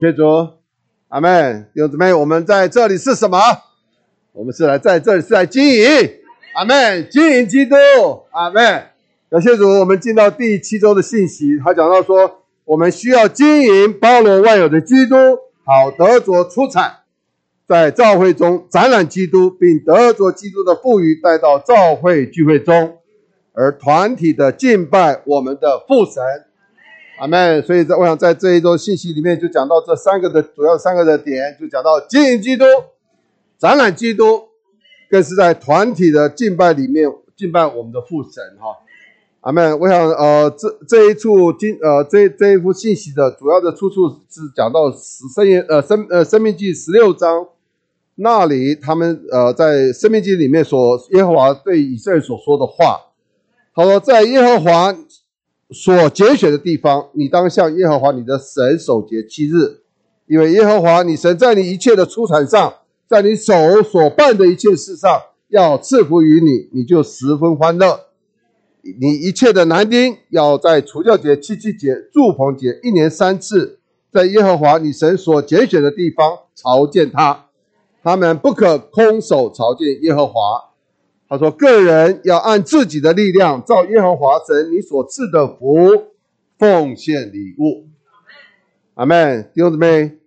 谢主，阿门。弟兄姊妹，我们在这里是什么？我们是来在这里是来经营，阿门，经营基督，阿门。感谢主，我们进到第七周的信息，他讲到说，我们需要经营包罗万有的基督，好得着出产，在教会中展览基督，并得着基督的赋予带到教会聚会中，而团体的敬拜我们的父神。阿门。所以，在我想在这一周信息里面，就讲到这三个的主要三个的点，就讲到经营基督、展览基督，更是在团体的敬拜里面敬拜我们的父神。哈，阿门。我想，呃，这这一处经，呃，这这一幅信息的主要的出处是讲到十生言，呃，生呃生命记十六章那里，他们呃在生命记里面所耶和华对以色列所说的话。他说，在耶和华。所拣选的地方，你当向耶和华你的神守节七日，因为耶和华你神在你一切的出产上，在你手所办的一切事上，要赐福于你，你就十分欢乐。你一切的男丁要在除教节、七七节、祝棚节一年三次，在耶和华你神所拣选的地方朝见他，他们不可空手朝见耶和华。他说：“个人要按自己的力量，照耶和华神你所赐的福，奉献礼物。”阿门。弟兄姊妹，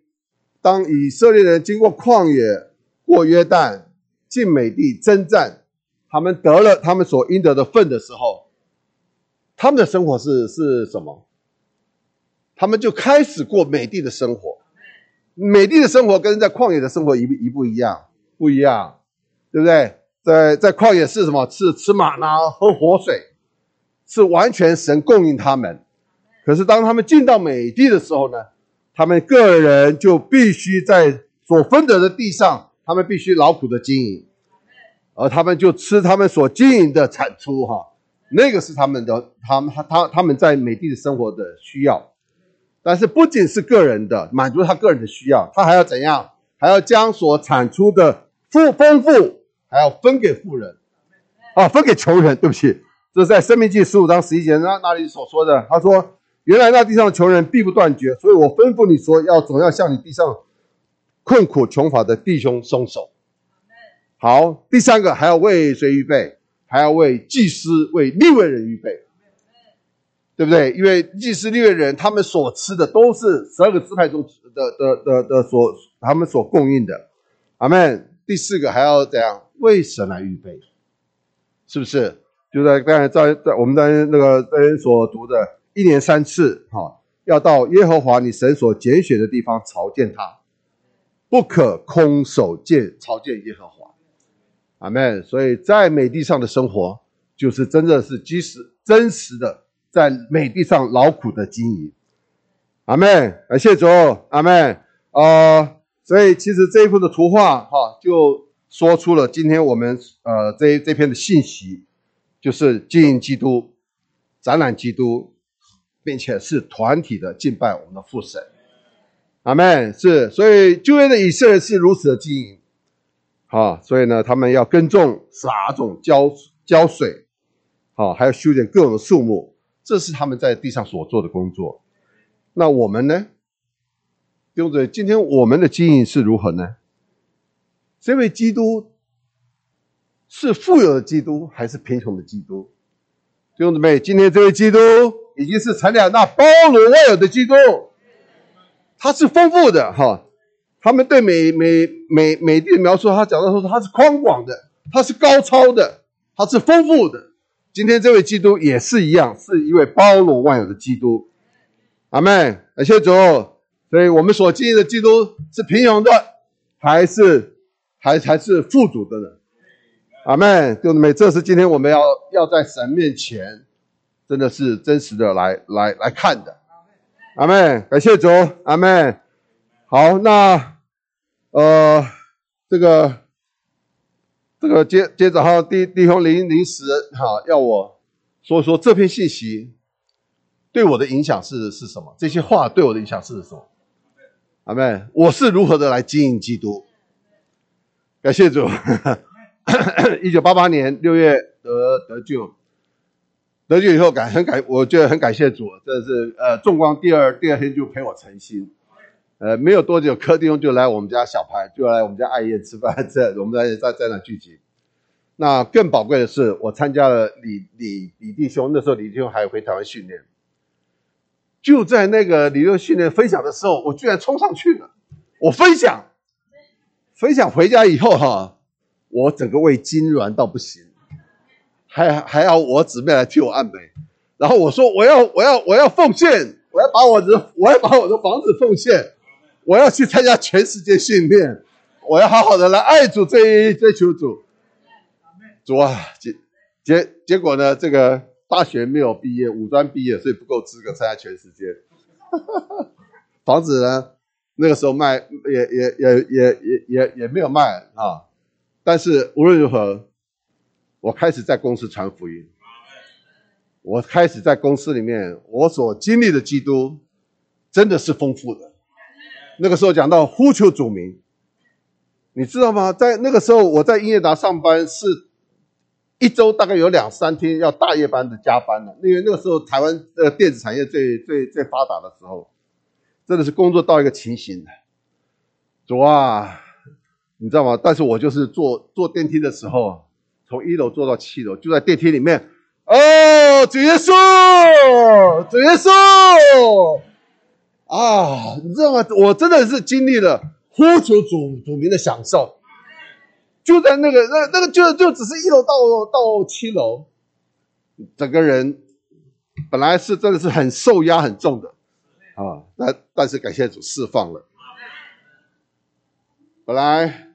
当以色列人经过旷野、过约旦、进美地征战，他们得了他们所应得的份的时候，他们的生活是是什么？他们就开始过美地的生活。美地的生活跟在旷野的生活一不一不一样？不一样，对不对？在在旷野是什么？是吃马呢？喝活水，是完全神供应他们。可是当他们进到美地的时候呢，他们个人就必须在所分得的地上，他们必须劳苦的经营，而他们就吃他们所经营的产出，哈，那个是他们的，他们他他他们在美地的生活的需要。但是不仅是个人的满足他个人的需要，他还要怎样？还要将所产出的富丰富。还要分给富人，啊，分给穷人。对不起，这是在《生命记》十五章十一节那那里所说的。他说：“原来那地上的穷人必不断绝，所以我吩咐你说，要总要向你地上困苦穷乏的弟兄松手。”好，第三个还要为谁预备？还要为祭司、为利未人预备，对不对？因为祭司、利未人他们所吃的都是十二个支派中的的的的所他们所供应的。阿门。第四个还要怎样？为神来预备，是不是？就在刚才在在我们在那个在所读的，一年三次，哈，要到耶和华你神所拣选的地方朝见他，不可空手见朝见耶和华。阿门。所以在美地上的生活，就是真的是即使真实的在美地上劳苦的经营。阿门。感谢主。阿门。啊，所以其实这一幅的图画，哈，就。说出了今天我们呃这这篇的信息，就是经营基督、展览基督，并且是团体的敬拜我们的父神，阿门。是，所以旧约的以色列是如此的经营，好，所以呢，他们要耕种、撒种、浇浇水，好，还要修剪各种的树木，这是他们在地上所做的工作。那我们呢？弟兄姊妹，今天我们的经营是如何呢？这位基督是富有的基督还是贫穷的基督？弟兄姊妹，今天这位基督已经是成了那包罗万有的基督，他是丰富的哈。他们对美美美美的描述，他讲到说他是宽广的，他是高超的，他是丰富的。今天这位基督也是一样，是一位包罗万有的基督。阿门，感谢主。所以我们所经历的基督是平庸的，还是？还还是富足的人，阿妹，弟兄们，这是今天我们要要在神面前，真的是真实的来来来看的，阿妹，感谢主，阿妹。好，那呃，这个这个接接着哈，弟弟兄临临时哈，要我说说这篇信息对我的影响是是什么？这些话对我的影响是什么？阿妹，我是如何的来经营基督？感谢主，一九八八年六月得得救，得救以后感很感，我觉得很感谢主，这是呃重光第二第二天就陪我成心，呃，没有多久，柯弟兄就来我们家小排，就来我们家爱宴吃饭，在 我们在在在那聚集。那更宝贵的是，我参加了李李李弟兄，那时候李弟兄还回台湾训练。就在那个李六训练分享的时候，我居然冲上去了。我分享，分享回家以后哈，我整个胃痉挛到不行，还还要我姊妹来替我按摩。然后我说我要我要我要奉献，我要把我的我要把我的房子奉献，我要去参加全世界训练，我要好好的来爱主追追求主。主啊，结结结果呢？这个。大学没有毕业，五专毕业，所以不够资格参加全世界。房子呢，那个时候卖也也也也也也也没有卖啊。但是无论如何，我开始在公司传福音。我开始在公司里面，我所经历的基督真的是丰富的。那个时候讲到呼求主名，你知道吗？在那个时候，我在音乐达上班是。一周大概有两三天要大夜班的加班了，因为那个时候台湾呃电子产业最最最发达的时候，真的是工作到一个情形的。主啊，你知道吗？但是我就是坐坐电梯的时候，从一楼坐到七楼，就在电梯里面。哦，主耶稣，主耶稣啊，你知道吗？我真的是经历了呼求主主名的享受。就在那个那那个就就只是一楼到到七楼，整个人本来是真的是很受压很重的啊，但但是感谢主释放了。本来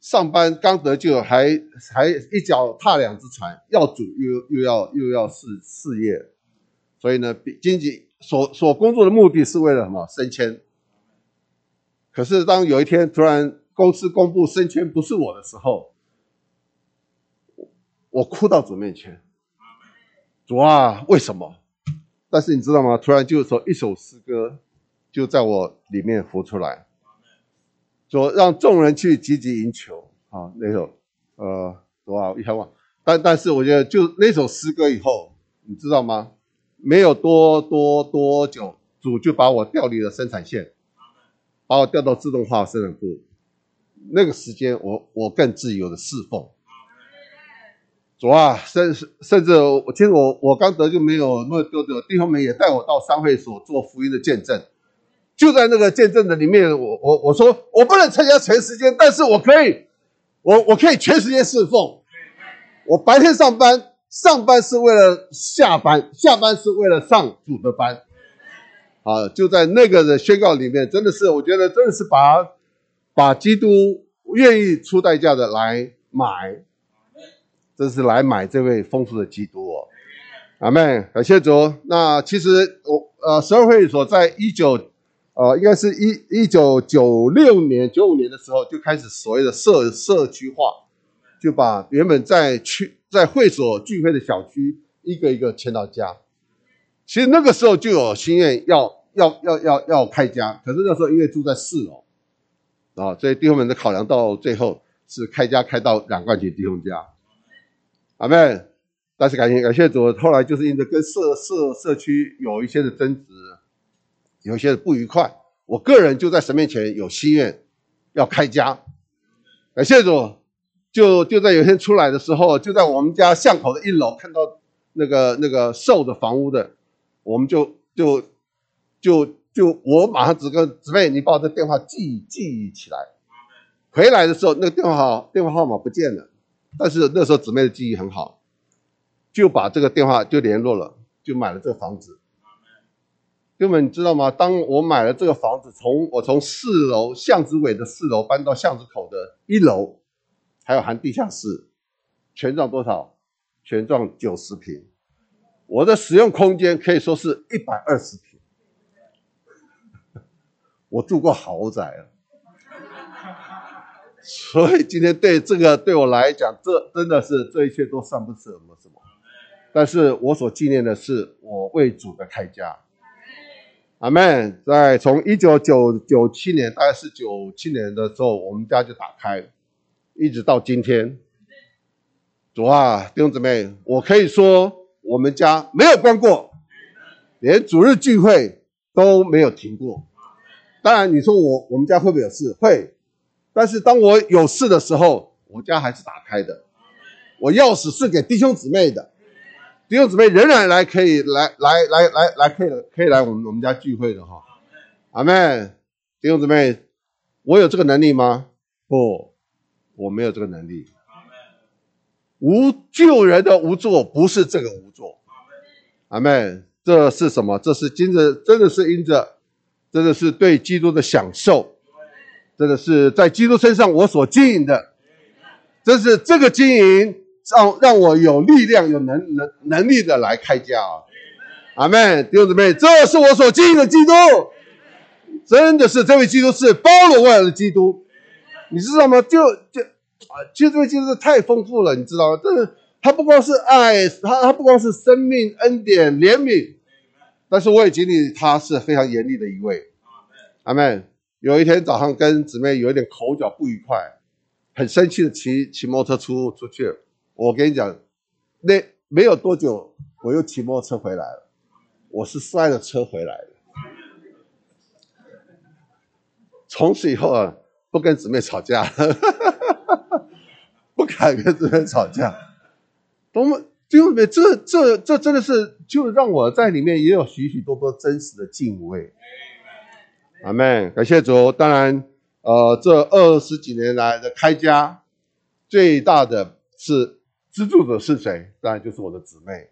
上班刚得救，还还一脚踏两只船，要主又又要又要事事业，所以呢，经济所所工作的目的是为了什么升迁？可是当有一天突然。公司公布升迁不是我的时候，我哭到主面前，主啊，为什么？但是你知道吗？突然就是说一首诗歌就在我里面浮出来，说让众人去积极赢球啊，那首呃，多一下忘。但但是我觉得就那首诗歌以后，你知道吗？没有多多多久，主就把我调离了生产线，把我调到自动化生产部。那个时间，我我更自由的侍奉。主啊，甚甚至我其实我我刚得就没有那么多的弟兄们也带我到商会所做福音的见证。就在那个见证的里面，我我我说我不能参加全时间，但是我可以，我我可以全时间侍奉。我白天上班，上班是为了下班，下班是为了上主的班。啊，就在那个的宣告里面，真的是我觉得真的是把。把基督愿意出代价的来买，这是来买这位丰富的基督哦，阿妹，感谢主。那其实我呃，十二会所在一九呃，应该是一一九九六年、九五年的时候就开始所谓的社社区化，就把原本在区在会所聚会的小区一个一个迁到家。其实那个时候就有心愿要要要要要开家，可是那时候因为住在四楼。啊，所以弟兄们的考量到最后是开家开到两冠军弟兄家，阿妹。但是感谢感谢主，后来就是因为跟社社社区有一些的争执，有一些的不愉快，我个人就在神面前有心愿要开家，感谢主，就就在有一天出来的时候，就在我们家巷口的一楼看到那个那个售的房屋的，我们就就就。就我马上只跟姊妹，你把我的电话记记忆起来。回来的时候，那个电话号电话号码不见了，但是那时候姊妹的记忆很好，就把这个电话就联络了，就买了这个房子。哥们你知道吗？当我买了这个房子，从我从四楼巷子尾的四楼搬到巷子口的一楼，还有含地下室，全幢多少？全幢九十平，我的使用空间可以说是一百二十平。我住过豪宅啊，所以今天对这个对我来讲，这真的是这一切都算不什么什么。但是我所纪念的是我为主的开家。阿门。在从一九九九七年，大概是九七年的时候，我们家就打开，一直到今天。主啊，弟兄姊妹，我可以说我们家没有关过，连主日聚会都没有停过。当然你说我我们家会不会有事？会，但是当我有事的时候，我家还是打开的，我钥匙是给弟兄姊妹的，弟兄姊妹仍然来可以来来来来来可以可以来我们我们家聚会的哈，阿妹，弟兄姊妹，我有这个能力吗？不，我没有这个能力。无救人的无助不是这个无助，阿妹，这是什么？这是因着，真的是因着，真的是对基督的享受，真的是在基督身上我所经营的，这是这个经营让让我有力量、有能能能力的来开家啊！阿妹，弟兄姊妹，这是我所经营的基督，真的是这位基督是包罗万有的基督，你知道吗？就就。啊，其实这位基督太丰富了，你知道吗？这他不光是爱，他他不光是生命恩典怜悯，但是我也经历他是非常严厉的一位。阿门。有一天早上跟姊妹有一点口角不愉快，很生气的骑骑摩托车出出去。我跟你讲，那没有多久我又骑摩托车回来了，我是摔了车回来的。从此以后啊，不跟姊妹吵架。不敢跟姊妹吵架，多么就这这这真的是就让我在里面也有许许多多真实的敬畏。阿门，感谢主。当然，呃，这二十几年来的开家，最大的是资助者是谁？当然就是我的姊妹。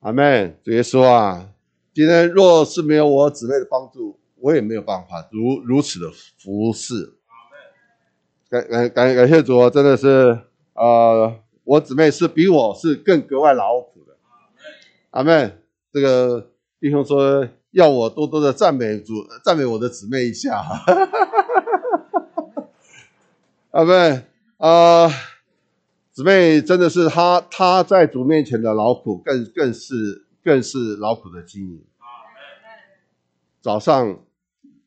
阿门，主耶稣啊，今天若是没有我姊妹的帮助，我也没有办法如如此的服侍。感感感感谢主，真的是，呃，我姊妹是比我是更格外劳苦的。阿妹，这个弟兄说要我多多的赞美主，赞美我的姊妹一下。阿妹，啊，姊妹真的是她，她在主面前的劳苦，更更是更是劳苦的经营。早上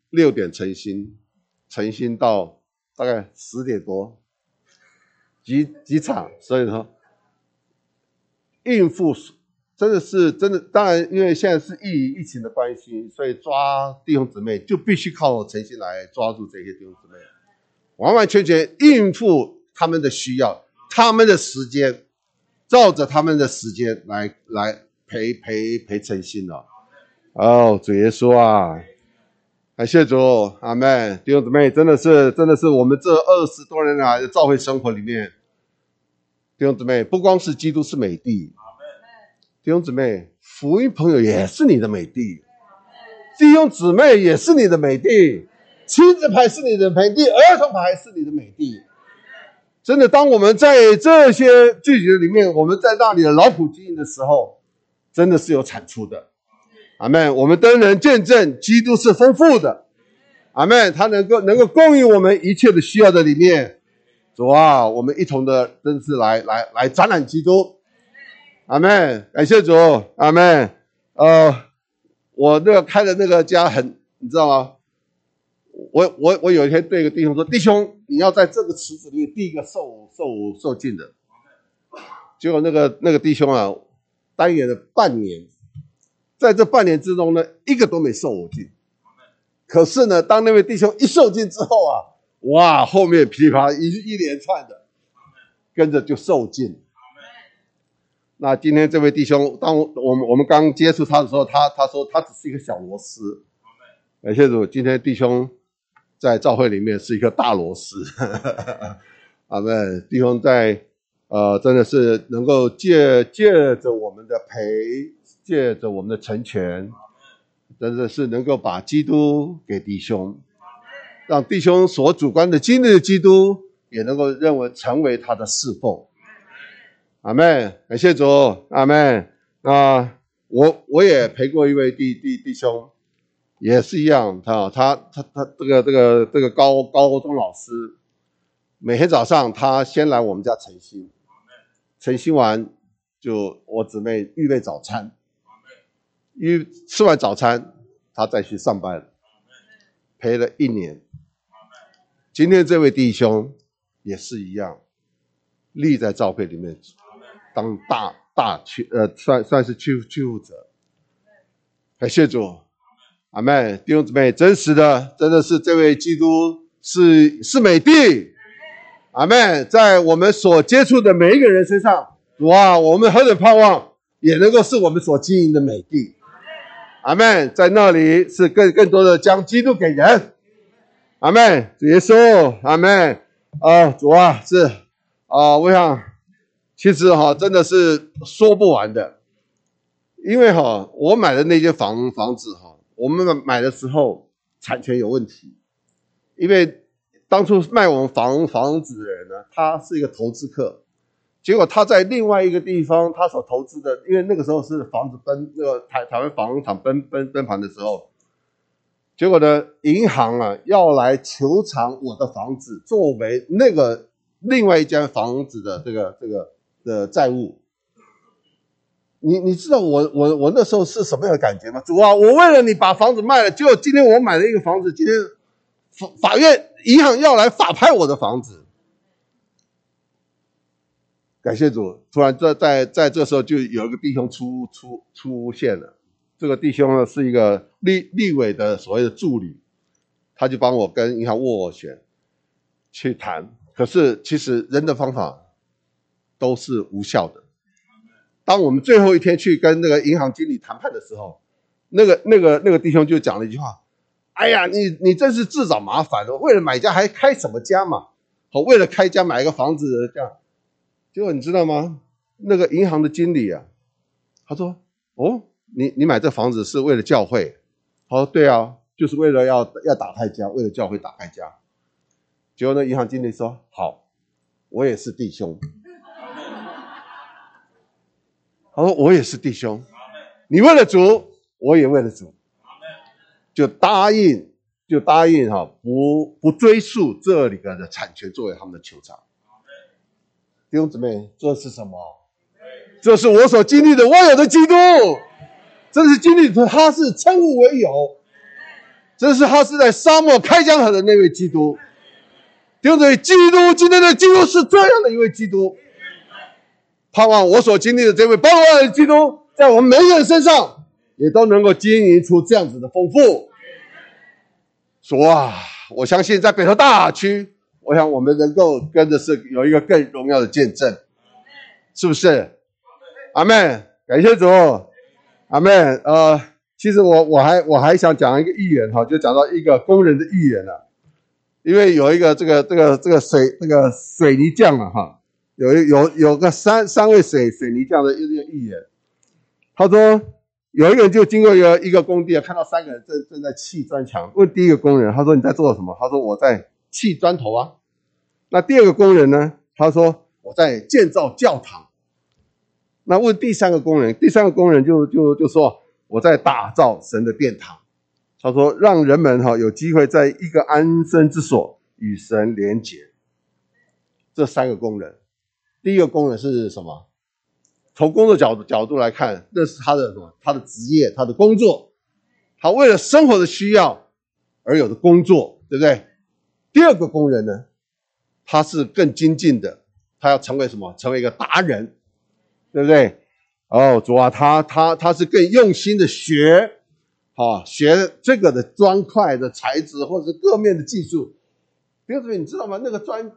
六点晨兴，晨兴到。大概十点多，几几场，所以说应付真的是真的。当然，因为现在是疫疫情的关系，所以抓弟兄姊妹就必须靠诚心来抓住这些弟兄姊妹，完完全全应付他们的需要，他们的时间，照着他们的时间来来陪陪陪诚心了。哦，主耶稣啊！感谢主，阿妹弟兄姊妹，真的是，真的是我们这二十多年来的教会生活里面，弟兄姊妹，不光是基督是美地，弟兄姊妹，福音朋友也是你的美地，弟兄姊妹也是你的美地，亲子牌是你的美地，儿童牌是你的美地。真的，当我们在这些聚集里面，我们在那里的劳苦经营的时候，真的是有产出的。阿门！我们都能见证基督是丰富的。阿门！他能够能够供应我们一切的需要的里面。主啊，我们一同的真是来来来展览基督。阿门！感谢主。阿门。呃，我那个开的那个家很，你知道吗？我我我有一天对一个弟兄说：“弟兄，你要在这个池子里面第一个受受受尽的。”结果那个那个弟兄啊，单演了半年。在这半年之中呢，一个都没受我尽。可是呢，当那位弟兄一受尽之后啊，哇，后面噼里啪一一连串的，跟着就受尽。那今天这位弟兄，当我我们我们刚接触他的时候，他他说他只是一个小螺丝。感谢主，今天弟兄在教会里面是一个大螺丝。阿门。弟兄在呃，真的是能够借借着我们的陪。借着我们的成全，真的是能够把基督给弟兄，让弟兄所主观的经历的基督，也能够认为成为他的侍奉。阿妹，感谢主，阿妹。啊，我我也陪过一位弟弟弟兄，也是一样，他他他他这个这个这个高高中老师，每天早上他先来我们家晨兴，晨兴完就我姊妹预备早餐。预吃完早餐，他再去上班，陪了一年。今天这位弟兄也是一样，立在照片里面当大大区呃算算是区区负者。感谢主，阿妹弟兄姊妹，真实的，真的是这位基督是是美帝。阿妹在我们所接触的每一个人身上，哇，我们何等盼望，也能够是我们所经营的美帝。阿妹在那里是更更多的将基督给人。阿妹主耶稣，阿妹啊，主啊，是啊，我想其实哈，真的是说不完的，因为哈，我买的那间房房子哈，我们买的时候产权有问题，因为。当初卖我们房房子的人呢，他是一个投资客，结果他在另外一个地方，他所投资的，因为那个时候是房子崩那个台台湾房产崩崩崩盘的时候，结果呢，银行啊要来求偿我的房子作为那个另外一间房子的这个这个的债务。你你知道我我我那时候是什么样的感觉吗？主啊，我为了你把房子卖了，结果今天我买了一个房子，今天。法法院、银行要来法拍我的房子，感谢主！突然在在在这时候，就有一个弟兄出出出现了。这个弟兄呢，是一个立立委的所谓的助理，他就帮我跟银行斡旋去谈。可是其实人的方法都是无效的。当我们最后一天去跟那个银行经理谈判的时候，那个那个那个弟兄就讲了一句话。哎呀，你你真是自找麻烦了！为了买家还开什么家嘛？好，为了开家买一个房子这样，结果你知道吗？那个银行的经理啊，他说：“哦，你你买这房子是为了教会？”他说：“对啊，就是为了要要打开家，为了教会打开家。”结果那银行经理说：“好，我也是弟兄。”他说：“我也是弟兄，你为了主，我也为了主。”就答应，就答应哈，不不追溯这里边的产权作为他们的球场。弟兄姊妹，这是什么？这是我所经历的万有的基督，这是经历他是称呼为有，这是他是在沙漠开疆河的那位基督。弟兄姊妹，基督今天的基督是这样的一位基督，盼望我所经历的这位包罗的基督，在我们每个人身上。也都能够经营出这样子的丰富。说啊，我相信在北投大区，我想我们能够跟着是有一个更荣耀的见证，是不是？阿妹，感谢主，阿妹。呃，其实我我还我还想讲一个寓言哈，就讲到一个工人的寓言了。因为有一个这个这个这个水这个水泥匠啊哈，有有有个三三位水水泥匠的一个寓言，他说。有一个人就经过一个一个工地啊，看到三个人正正在砌砖墙。问第一个工人，他说：“你在做什么？”他说：“我在砌砖头啊。”那第二个工人呢？他说：“我在建造教堂。”那问第三个工人，第三个工人就就就说：“我在打造神的殿堂。”他说：“让人们哈有机会在一个安身之所与神连结。”这三个工人，第一个工人是什么？从工作角度角度来看，那是他的什么？他的职业，他的工作，他为了生活的需要而有的工作，对不对？第二个工人呢，他是更精进的，他要成为什么？成为一个达人，对不对？哦，主啊，他他他是更用心的学，啊，学这个的砖块的材质或者是各面的技术。比如说，你知道吗？那个砖。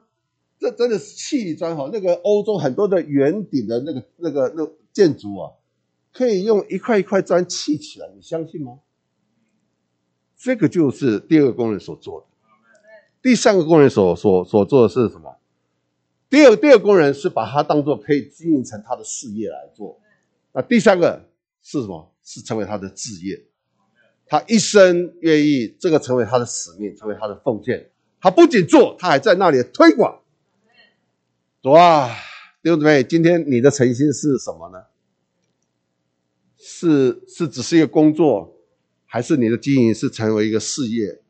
这真的是砌砖哈，那个欧洲很多的圆顶的那个那个那建筑啊，可以用一块一块砖砌起来，你相信吗？这个就是第二个工人所做的，第三个工人所所所做的是什么？第二第二个工人是把它当做可以经营成他的事业来做，那第三个是什么？是成为他的置业，他一生愿意这个成为他的使命，成为他的奉献。他不仅做，他还在那里推广。哇，弟兄姊妹，今天你的诚心是什么呢？是是只是一个工作，还是你的经营是成为一个事业，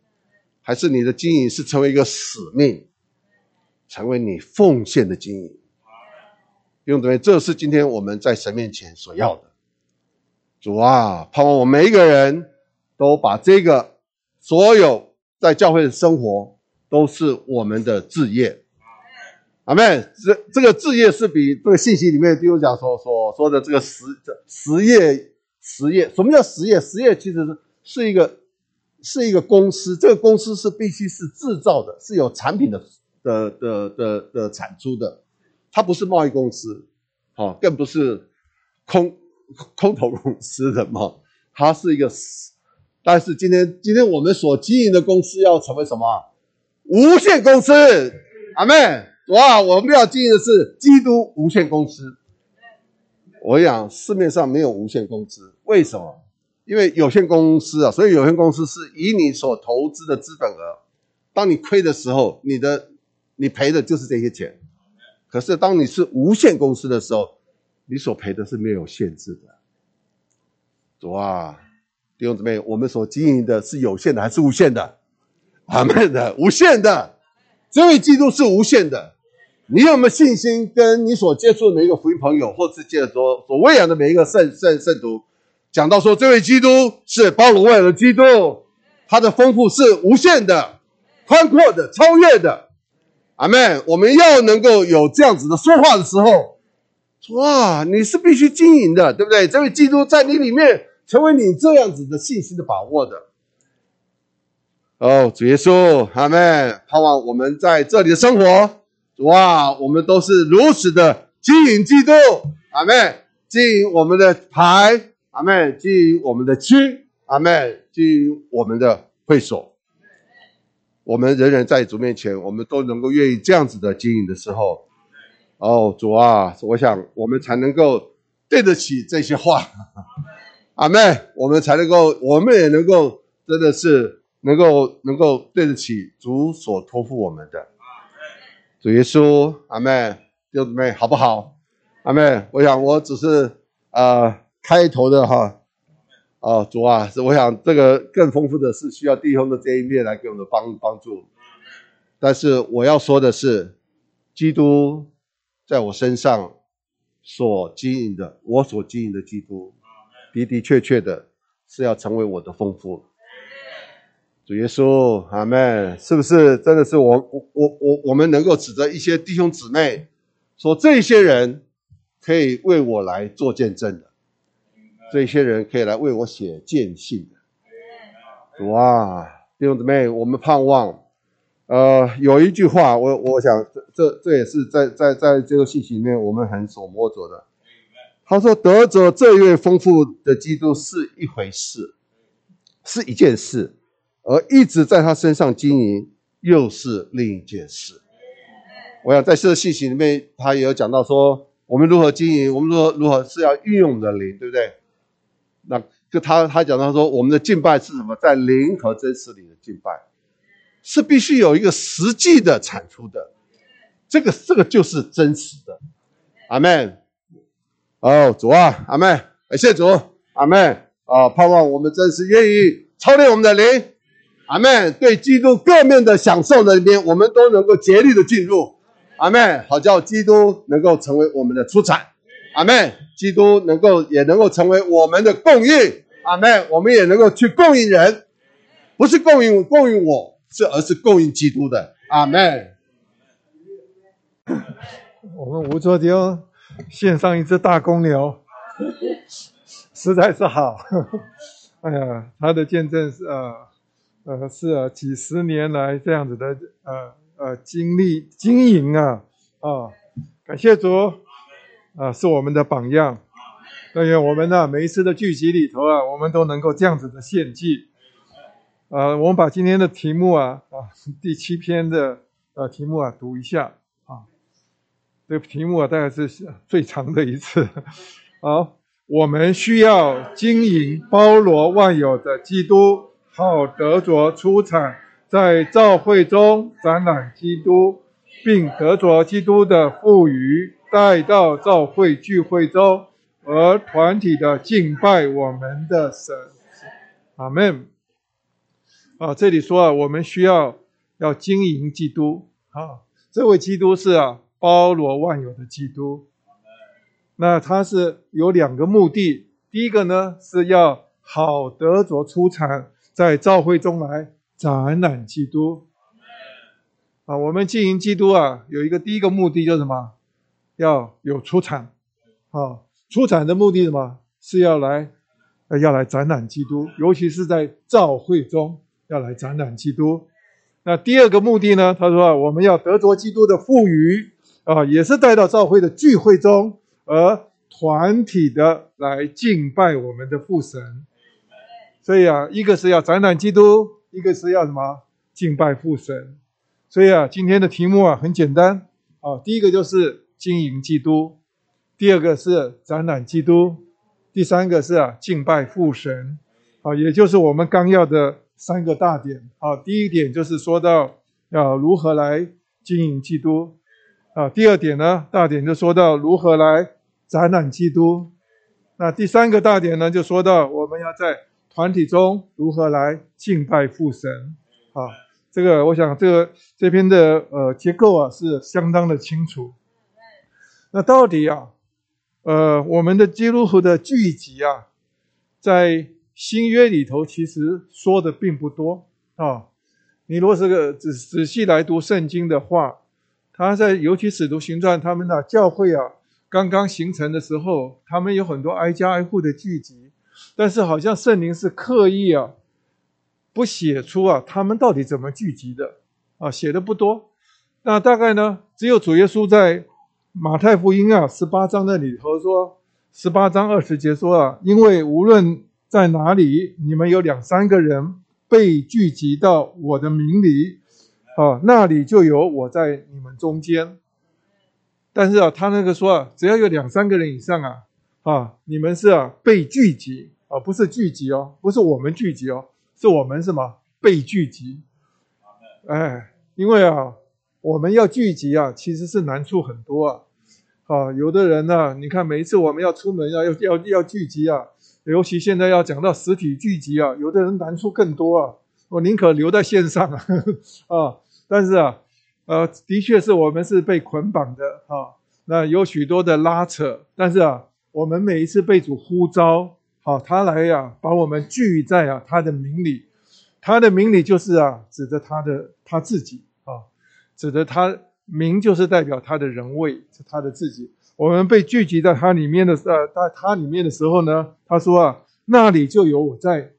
还是你的经营是成为一个使命，成为你奉献的经营？弟兄姊妹，这是今天我们在神面前所要的。主啊，盼望我们每一个人都把这个所有在教会的生活都是我们的志业。阿妹，这这个置业是比这个信息里面弟兄讲所所说的这个实这实业实业，什么叫实业？实业其实是是一个是一个公司，这个公司是必须是制造的，是有产品的的的的的产出的，它不是贸易公司，好，更不是空空头公司的嘛，它是一个。但是今天今天我们所经营的公司要成为什么？无限公司，阿妹，哇，我们要经营的是基督无限公司。我想市面上没有无限公司，为什么？因为有限公司啊，所以有限公司是以你所投资的资本额，当你亏的时候，你的你赔的就是这些钱。可是当你是无限公司的时候，你所赔的是没有限制的。主啊，弟兄姊妹，我们所经营的是有限的还是无限的？阿门的，无限的。这位基督是无限的。你有没有信心？跟你所接触的每一个福音朋友，或是接所所喂养的每一个圣圣圣徒？讲到说，这位基督是包罗万有的基督，他的丰富是无限的、宽阔的、超越的。阿门。我们要能够有这样子的说话的时候，哇，你是必须经营的，对不对？这位基督在你里面成为你这样子的信心的把握的。哦，主耶稣，阿门。盼望我们在这里的生活，哇，我们都是如此的经营基督，阿妹。经营我们的牌。阿妹，经营我们的区，阿妹，经营我们的会所，我们人人在主面前，我们都能够愿意这样子的经营的时候，哦，主啊，我想我们才能够对得起这些话，阿妹，我们才能够，我们也能够真的是能够能够对得起主所托付我们的主耶稣，阿妹，弟兄姊妹，好不好？阿妹，我想我只是啊。开头的哈，哦，主啊，我想这个更丰富的是需要弟兄的这一面来给我们帮帮助。但是我要说的是，基督在我身上所经营的，我所经营的基督，的的确确的是要成为我的丰富。主耶稣，阿门！是不是真的是我我我我我们能够指着一些弟兄姊妹说，这些人可以为我来做见证的？这些人可以来为我写见信的，哇！弟兄姊妹，我们盼望，呃，有一句话，我我想，这这这也是在在在这个信息里面我们很所摸着的。他说：“得着这一位丰富的基督是一回事，是一件事，而一直在他身上经营又是另一件事。”我想在这个信息里面，他也有讲到说，我们如何经营，我们如何如何是要运用的灵，对不对？那就他他讲到说，我们的敬拜是什么？在灵和真实里的敬拜，是必须有一个实际的产出的，这个这个就是真实的。阿门。哦，主啊，阿门。感谢主，阿门。啊，盼望我们真是愿意操练我们的灵，阿门。对基督各面的享受的里面，我们都能够竭力的进入，阿门。好叫基督能够成为我们的出产。阿妹，基督能够也能够成为我们的供应，阿妹，我们也能够去供应人，不是供应供应我，是而是供应基督的，阿妹。我们吴作丢献上一只大公牛，实在是好。哎呀，他的见证是呃呃是啊几十年来这样子的呃呃经历经营啊啊，感谢主。啊，是我们的榜样。但愿我们呢，每一次的聚集里头啊，我们都能够这样子的献祭。啊，我们把今天的题目啊啊第七篇的呃题目啊读一下啊。这题目啊大概是最长的一次。好，我们需要经营包罗万有的基督，好得着出产，在教会中展览基督，并得着基督的赋予。带到教会聚会中，而团体的敬拜我们的神，阿门。啊，这里说啊，我们需要要经营基督啊，这位基督是啊，包罗万有的基督。那他是有两个目的，第一个呢是要好得着出产，在教会中来展览基督。啊，我们经营基督啊，有一个第一个目的就是什么？要有出产，啊，出产的目的什么？是要来，要来展览基督，尤其是在教会中，要来展览基督。那第二个目的呢？他说啊，我们要得着基督的赋予啊，也是带到教会的聚会中，而团体的来敬拜我们的父神。所以啊，一个是要展览基督，一个是要什么？敬拜父神。所以啊，今天的题目啊很简单。啊，第一个就是经营基督，第二个是展览基督，第三个是啊敬拜父神。啊，也就是我们纲要的。三个大点，啊，第一点就是说到要如何来经营基督，啊，第二点呢，大点就说到如何来展览基督，那第三个大点呢，就说到我们要在团体中如何来敬拜父神，啊，这个我想这个这篇的呃结构啊是相当的清楚，那到底啊，呃，我们的基督徒的聚集啊，在。新约里头其实说的并不多啊，你如果是个仔仔细来读圣经的话，他在尤其使徒行传他们的教会啊刚刚形成的时候，他们有很多挨家挨户的聚集，但是好像圣灵是刻意啊不写出啊他们到底怎么聚集的啊写的不多，那大概呢只有主耶稣在马太福音啊十八章那里头说十八章二十节说啊，因为无论在哪里？你们有两三个人被聚集到我的名里，啊，那里就有我在你们中间。但是啊，他那个说啊，只要有两三个人以上啊，啊，你们是啊被聚集啊，不是聚集哦，不是我们聚集哦，是我们什么被聚集？哎，因为啊，我们要聚集啊，其实是难处很多啊，啊，有的人呢，你看每一次我们要出门啊，要要要聚集啊。尤其现在要讲到实体聚集啊，有的人难处更多啊，我宁可留在线上啊，啊，但是啊，呃，的确是我们是被捆绑的啊，那有许多的拉扯，但是啊，我们每一次被主呼召，好，他来呀，把我们聚在啊他的名里，他的名里就是啊，指着他的他自己啊，指的他名就是代表他的人位，是他的自己。我们被聚集在他里面的呃，在他里面的时候呢，他说啊，那里就有我在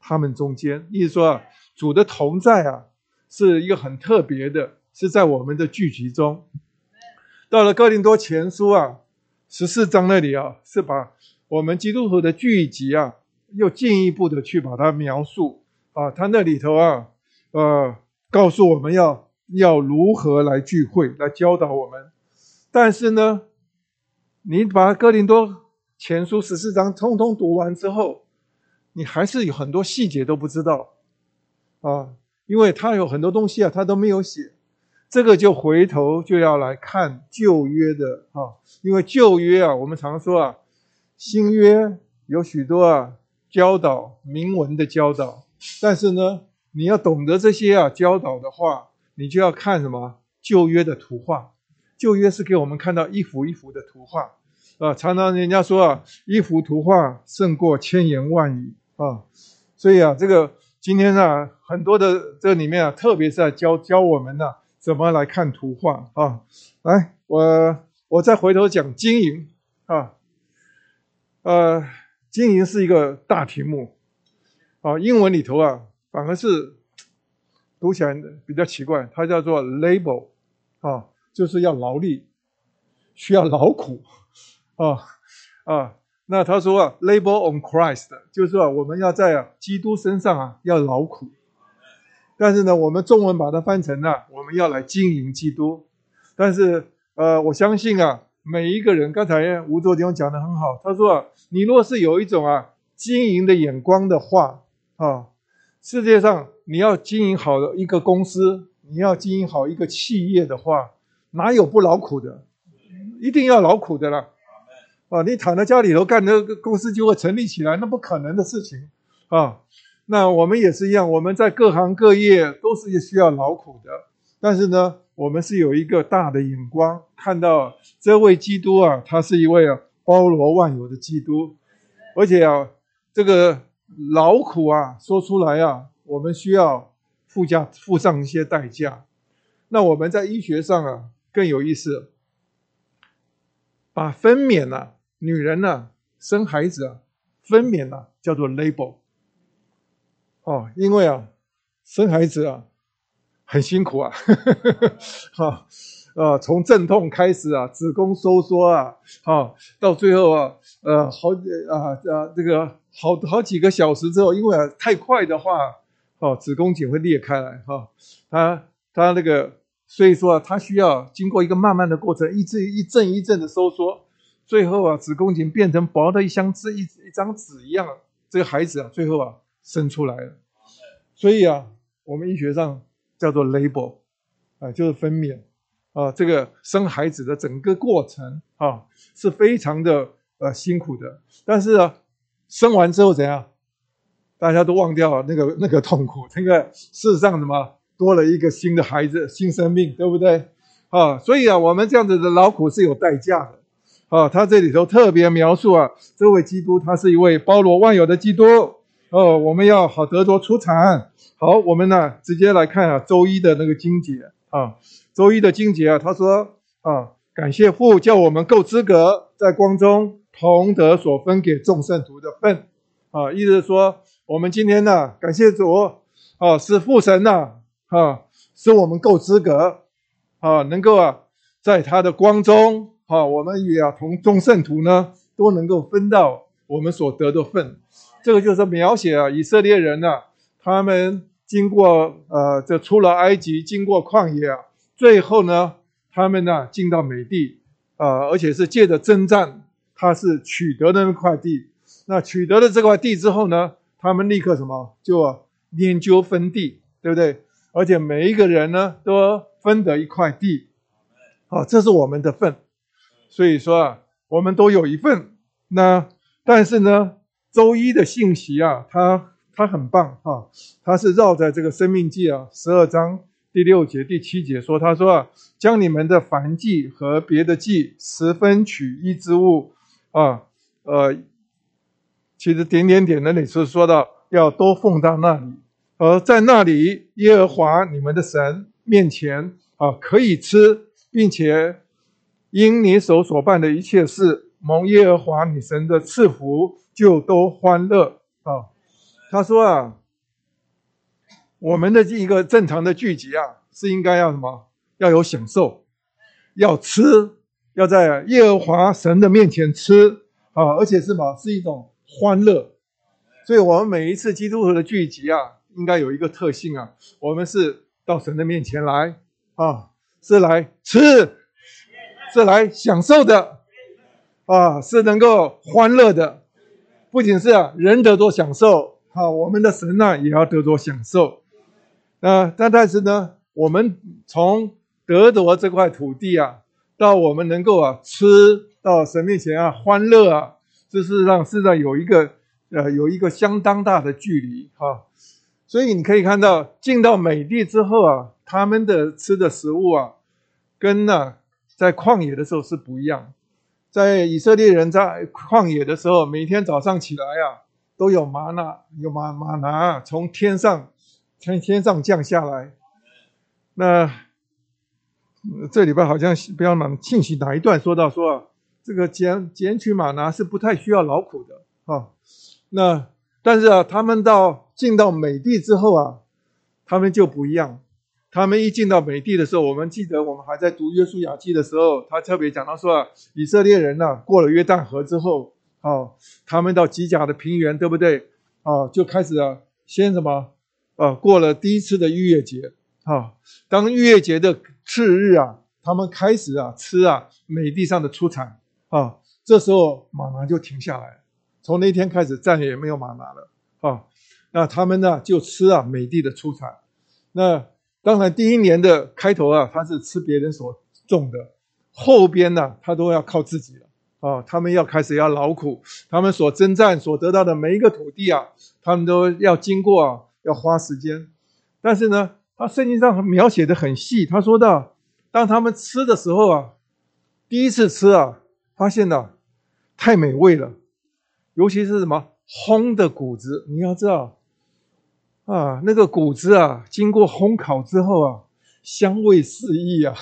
他们中间。意思说啊，主的同在啊，是一个很特别的，是在我们的聚集中。到了哥林多前书啊，十四章那里啊，是把我们基督徒的聚集啊，又进一步的去把它描述啊，他那里头啊，呃，告诉我们要要如何来聚会，来教导我们。但是呢，你把哥林多前书十四章通通读完之后，你还是有很多细节都不知道啊，因为他有很多东西啊，他都没有写。这个就回头就要来看旧约的啊，因为旧约啊，我们常说啊，新约有许多啊教导铭文的教导，但是呢，你要懂得这些啊教导的话，你就要看什么？旧约的图画。旧约是给我们看到一幅一幅的图画，啊，常常人家说啊，一幅图画胜过千言万语。啊，所以啊，这个今天啊，很多的这里面啊，特别是在教教我们呢，怎么来看图画啊。来，我我再回头讲经营啊，呃，经营是一个大题目啊，英文里头啊，反而是读起来比较奇怪，它叫做 label 啊。就是要劳力，需要劳苦，啊啊，那他说啊，labor on Christ，就是说我们要在啊基督身上啊要劳苦，但是呢，我们中文把它翻成了我们要来经营基督，但是呃，我相信啊，每一个人，刚才吴作丁讲的很好，他说，你若是有一种啊经营的眼光的话啊，世界上你要经营好一个公司，你要经营好一个企业的话。哪有不劳苦的？一定要劳苦的啦！啊，你躺在家里头干，那个公司就会成立起来，那不可能的事情啊！那我们也是一样，我们在各行各业都是需要劳苦的。但是呢，我们是有一个大的眼光，看到这位基督啊，他是一位啊包罗万有的基督，而且啊，这个劳苦啊说出来啊，我们需要附加付上一些代价。那我们在医学上啊。更有意思，把分娩呐，女人呐，生孩子啊，分娩呐，叫做 labor。哦，因为啊，生孩子啊，很辛苦啊，哈，啊，从阵痛开始啊，子宫收缩啊，好，到最后啊，呃，好啊啊，这个好好几个小时之后，因为太快的话，哦，子宫颈会裂开来，哈，它它那个，所以说啊，它需要经过一个慢慢的过程，一阵一阵一阵的收缩，最后啊，子宫颈变成薄的一箱纸一一张纸一样，这个孩子啊，最后啊，生出来了，所以啊。我们医学上叫做 labor，啊，就是分娩，啊，这个生孩子的整个过程啊，是非常的呃辛苦的。但是啊，生完之后怎样？大家都忘掉了那个那个痛苦，那个事实上什么多了一个新的孩子，新生命，对不对？啊，所以啊，我们这样子的劳苦是有代价的。啊，他这里头特别描述啊，这位基督他是一位包罗万有的基督。哦，我们要好得多出产。好，我们呢直接来看啊，周一的那个经节。啊，周一的经节啊，他说啊，感谢父叫我们够资格在光中同得所分给众圣徒的份。啊，意思是说我们今天呢感谢主啊，是父神呐啊，使我们够资格啊，能够啊在他的光中啊，我们也要同众圣徒呢都能够分到我们所得的份，这个就是描写啊以色列人呢他们。经过呃，这出了埃及，经过旷野啊，最后呢，他们呢进到美地啊，而且是借着征战，他是取得的那块地。那取得了这块地之后呢，他们立刻什么就研究分地，对不对？而且每一个人呢都分得一块地，好，这是我们的份。所以说啊，我们都有一份。那但是呢，周一的信息啊，它。他很棒哈，他是绕在这个生命记啊十二章第六节第七节说，他说啊，将你们的凡祭和别的祭十分取一之物啊，呃，其实点点点的里是说到要都奉到那里，而在那里耶和华你们的神面前啊可以吃，并且因你手所办的一切事蒙耶和华你神的赐福，就都欢乐啊。他说啊，我们的这一个正常的聚集啊，是应该要什么？要有享受，要吃，要在耶和华神的面前吃啊，而且是什么？是一种欢乐。所以，我们每一次基督徒的聚集啊，应该有一个特性啊，我们是到神的面前来啊，是来吃，是来享受的啊，是能够欢乐的，不仅是啊，人得多享受。啊，我们的神呢也要得着享受，啊，但但是呢，我们从得着这块土地啊，到我们能够啊吃到神面前啊欢乐啊，这是让世上有一个呃有一个相当大的距离哈。所以你可以看到，进到美地之后啊，他们的吃的食物啊，跟呢在旷野的时候是不一样。在以色列人在旷野的时候，每天早上起来啊。都有玛拿，有玛玛拿从天上从天上降下来。那这里边好像不要哪信息哪一段说到说这个捡捡取玛拿是不太需要劳苦的啊。那但是啊，他们到进到美地之后啊，他们就不一样。他们一进到美地的时候，我们记得我们还在读约书亚记的时候，他特别讲到说啊，以色列人呢过了约旦河之后。啊，他们到吉甲的平原，对不对？啊，就开始啊，先什么？啊，过了第一次的逾越节。啊，当逾越节的次日啊，他们开始啊吃啊美地上的出产。啊，这时候马拿就停下来，从那天开始再也没有马拿了。啊，那他们呢就吃啊美地的出产。那当然第一年的开头啊，他是吃别人所种的，后边呢他都要靠自己了。啊，他们要开始要劳苦，他们所征战所得到的每一个土地啊，他们都要经过啊，要花时间。但是呢，他圣经上描写的很细，他说到，当他们吃的时候啊，第一次吃啊，发现呢，太美味了，尤其是什么烘的谷子，你要知道啊，那个谷子啊，经过烘烤之后啊，香味四溢啊，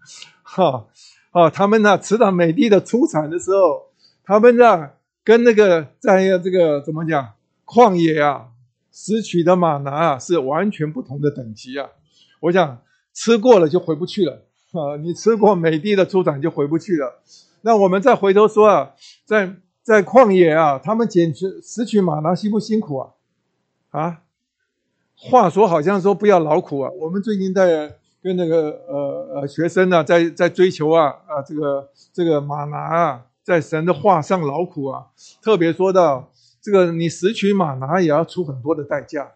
哈。啊，他们呢吃到美地的出产的时候，他们呢跟那个在这个怎么讲旷野啊拾取的玛拿啊是完全不同的等级啊。我想吃过了就回不去了啊，你吃过美地的出产就回不去了。那我们再回头说啊，在在旷野啊，他们捡拾拾取玛拿辛不辛苦啊？啊，话说好像说不要劳苦啊。我们最近在跟那个呃呃学生呢，在在追求啊啊这个这个玛拿啊，在神的话上劳苦啊。特别说到这个，你拾取玛拿也要出很多的代价，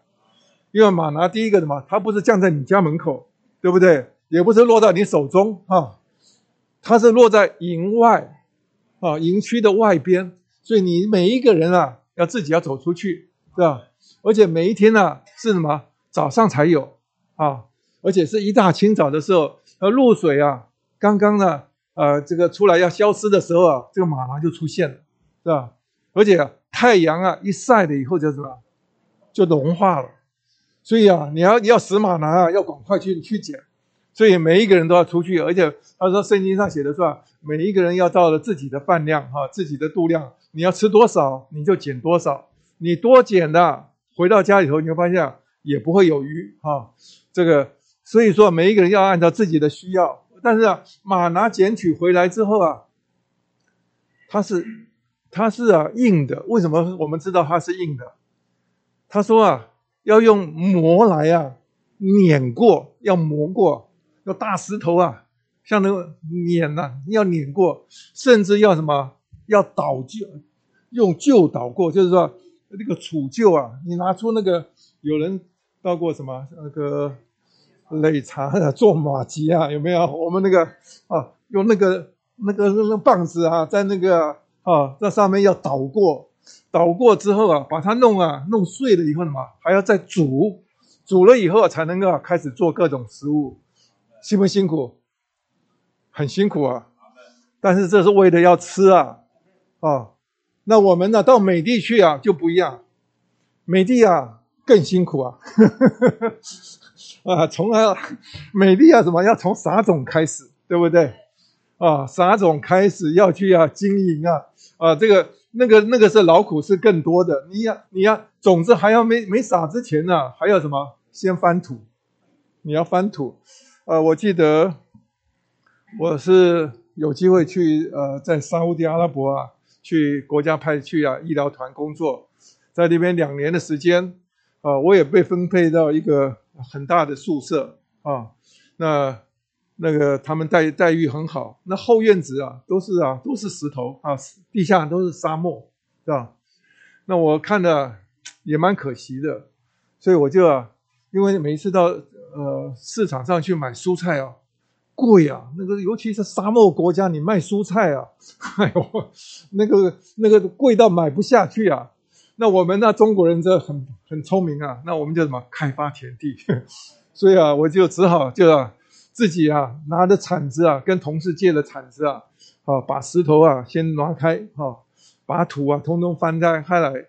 因为玛拿第一个什么，它不是降在你家门口，对不对？也不是落到你手中啊。它是落在营外，啊，营区的外边，所以你每一个人啊，要自己要走出去，是吧？而且每一天呢，是什么？早上才有，啊，而且是一大清早的时候，呃，露水啊，刚刚呢，呃，这个出来要消失的时候啊，这个马上就出现了，是吧？而且太阳啊一晒了以后就什么，就融化了，所以啊，你要你要死马拿啊，要赶快去去捡。所以每一个人都要出去，而且他说圣经上写的是吧，每一个人要照着自己的饭量哈，自己的度量，你要吃多少你就捡多少，你多捡的回到家里头，你会发现也不会有鱼哈。这个所以说每一个人要按照自己的需要，但是啊，马拿捡取回来之后啊，它是它是啊硬的，为什么我们知道它是硬的？他说啊，要用磨来啊碾过，要磨过。要大石头啊，像那个碾呐，要碾过，甚至要什么？要倒臼，用旧倒过，就是说那个杵臼啊，你拿出那个有人到过什么那个擂茶啊，做马吉啊，有没有？我们那个啊，用那个那个那个棒子啊，在那个啊，在上面要倒过，倒过之后啊，把它弄啊弄碎了以后什么？还要再煮，煮了以后才能够开始做各种食物。辛不辛苦？很辛苦啊，但是这是为了要吃啊，啊，那我们呢到美地去啊就不一样，美地啊更辛苦啊，啊，从来美地啊什么要从撒种开始，对不对？啊，撒种开始要去啊经营啊，啊，这个那个那个是劳苦是更多的，你要你要种子还要没没撒之前呢，还要什么？先翻土，你要翻土。呃，我记得我是有机会去呃，在沙地阿拉伯啊，去国家派去啊医疗团工作，在那边两年的时间，啊，我也被分配到一个很大的宿舍啊，那那个他们待待遇很好，那后院子啊都是啊都是石头啊，地下都是沙漠，是吧？那我看的也蛮可惜的，所以我就啊，因为每一次到。呃，市场上去买蔬菜啊，贵啊！那个尤其是沙漠国家，你卖蔬菜啊，哎呦，那个那个贵到买不下去啊。那我们那中国人这很很聪明啊，那我们就什么开发田地，所以啊，我就只好就啊自己啊拿着铲子啊，跟同事借的铲子啊，啊把石头啊先拿开哈，把土啊通通翻开开来。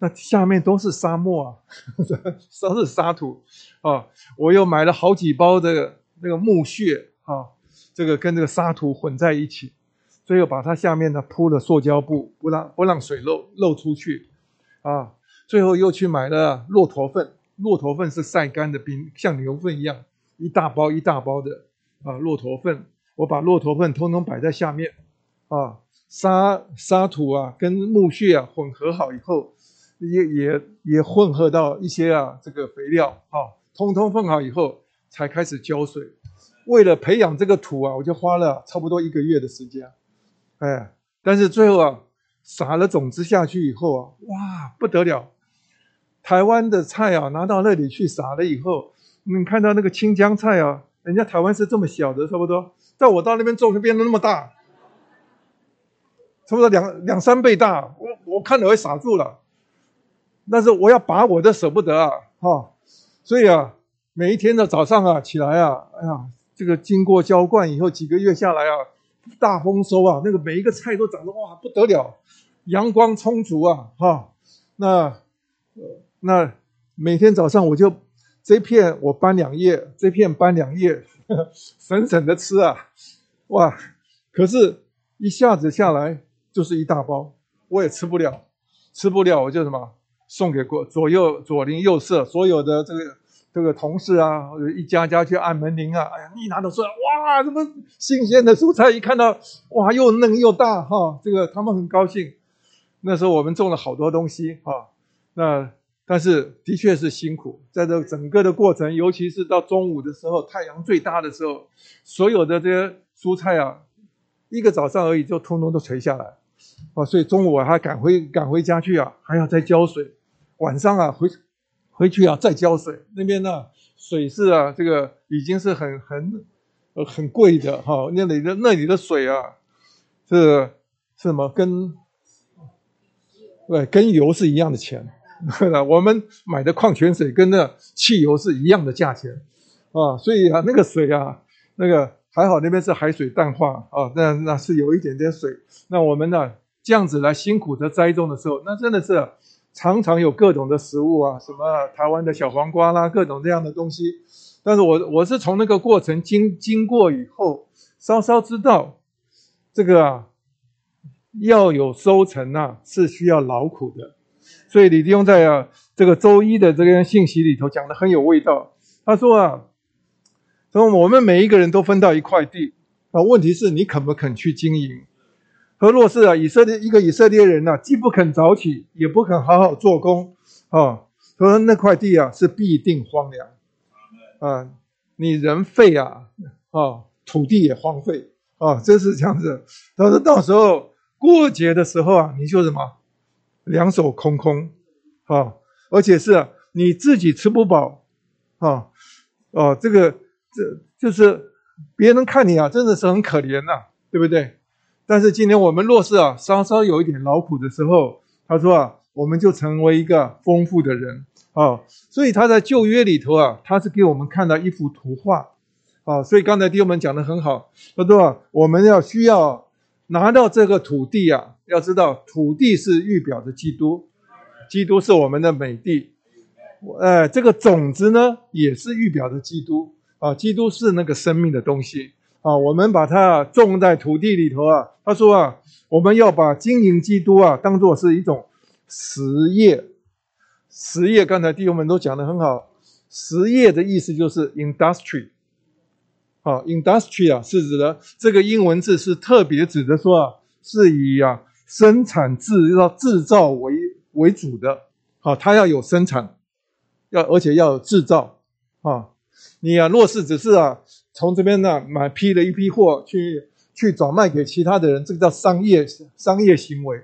那下面都是沙漠啊，都是沙土啊！我又买了好几包的那个木屑啊，这个跟这个沙土混在一起，最后把它下面呢铺了塑胶布，不让不让水漏漏出去啊！最后又去买了骆驼粪，骆驼粪是晒干的，比像牛粪一样，一大包一大包的啊！骆驼粪，我把骆驼粪通通摆在下面啊，沙沙土啊跟木屑啊混合好以后。也也也混合到一些啊，这个肥料啊，通通放好以后才开始浇水。为了培养这个土啊，我就花了差不多一个月的时间。哎，但是最后啊，撒了种子下去以后啊，哇，不得了！台湾的菜啊，拿到那里去撒了以后，你看到那个青江菜啊，人家台湾是这么小的，差不多，在我到那边种就变得那么大，差不多两两三倍大。我我看了会傻住了。但是我要拔我的舍不得啊，哈，所以啊，每一天的早上啊起来啊，哎呀，这个经过浇灌以后，几个月下来啊，大丰收啊，那个每一个菜都长得哇不得了，阳光充足啊，哈，那那每天早上我就这片我搬两叶，这片搬两叶，省省的吃啊，哇，可是一下子下来就是一大包，我也吃不了，吃不了我就什么。送给过左右左邻右舍所有的这个这个同事啊，一家家去按门铃啊。哎呀，一拿到出来，哇，什么新鲜的蔬菜，一看到哇，又嫩又大哈，这个他们很高兴。那时候我们种了好多东西哈，那但是的确是辛苦，在这整个的过程，尤其是到中午的时候，太阳最大的时候，所有的这些蔬菜啊，一个早上而已就通通都垂下来。哦，所以中午我还赶回赶回家去啊，还要再浇水。晚上啊，回回去啊，再浇水。那边呢，水是啊，这个已经是很很很贵的哈。那里的那里的水啊，是是什么？跟对跟油是一样的钱。我们买的矿泉水跟那汽油是一样的价钱啊。所以啊，那个水啊，那个。还好那边是海水淡化啊，那那是有一点点水。那我们呢这样子来辛苦的栽种的时候，那真的是常常有各种的食物啊，什么台湾的小黄瓜啦，各种这样的东西。但是我我是从那个过程经经过以后，稍稍知道这个啊要有收成啊是需要劳苦的。所以李弟兄在啊这个周一的这个信息里头讲的很有味道。他说啊。说我们每一个人都分到一块地啊，问题是你肯不肯去经营？何若是啊，以色列一个以色列人呢，既不肯早起，也不肯好好做工啊，说那块地啊是必定荒凉啊，你人废啊啊，土地也荒废啊，真是这样子。他说到时候过节的时候啊，你就什么两手空空啊，而且是你自己吃不饱啊哦，这个。这就是别人看你啊，真的是很可怜呐，对不对？但是今天我们若是啊，稍稍有一点劳苦的时候，他说啊，我们就成为一个丰富的人啊。所以他在旧约里头啊，他是给我们看到一幅图画啊。所以刚才弟兄们讲的很好，他说啊，我们要需要拿到这个土地啊，要知道土地是预表的基督，基督是我们的美地，呃，这个种子呢，也是预表的基督。啊，基督是那个生命的东西啊，我们把它种在土地里头啊。他说啊，我们要把经营基督啊当做是一种实业。实业，刚才弟兄们都讲的很好。实业的意思就是 industry。啊，industry 啊是指的这个英文字是特别指的说啊，是以啊生产制要制造为为主的。好，它要有生产，要而且要有制造啊。你啊，若是只是啊，从这边呢买批了一批货去去转卖给其他的人，这个叫商业商业行为，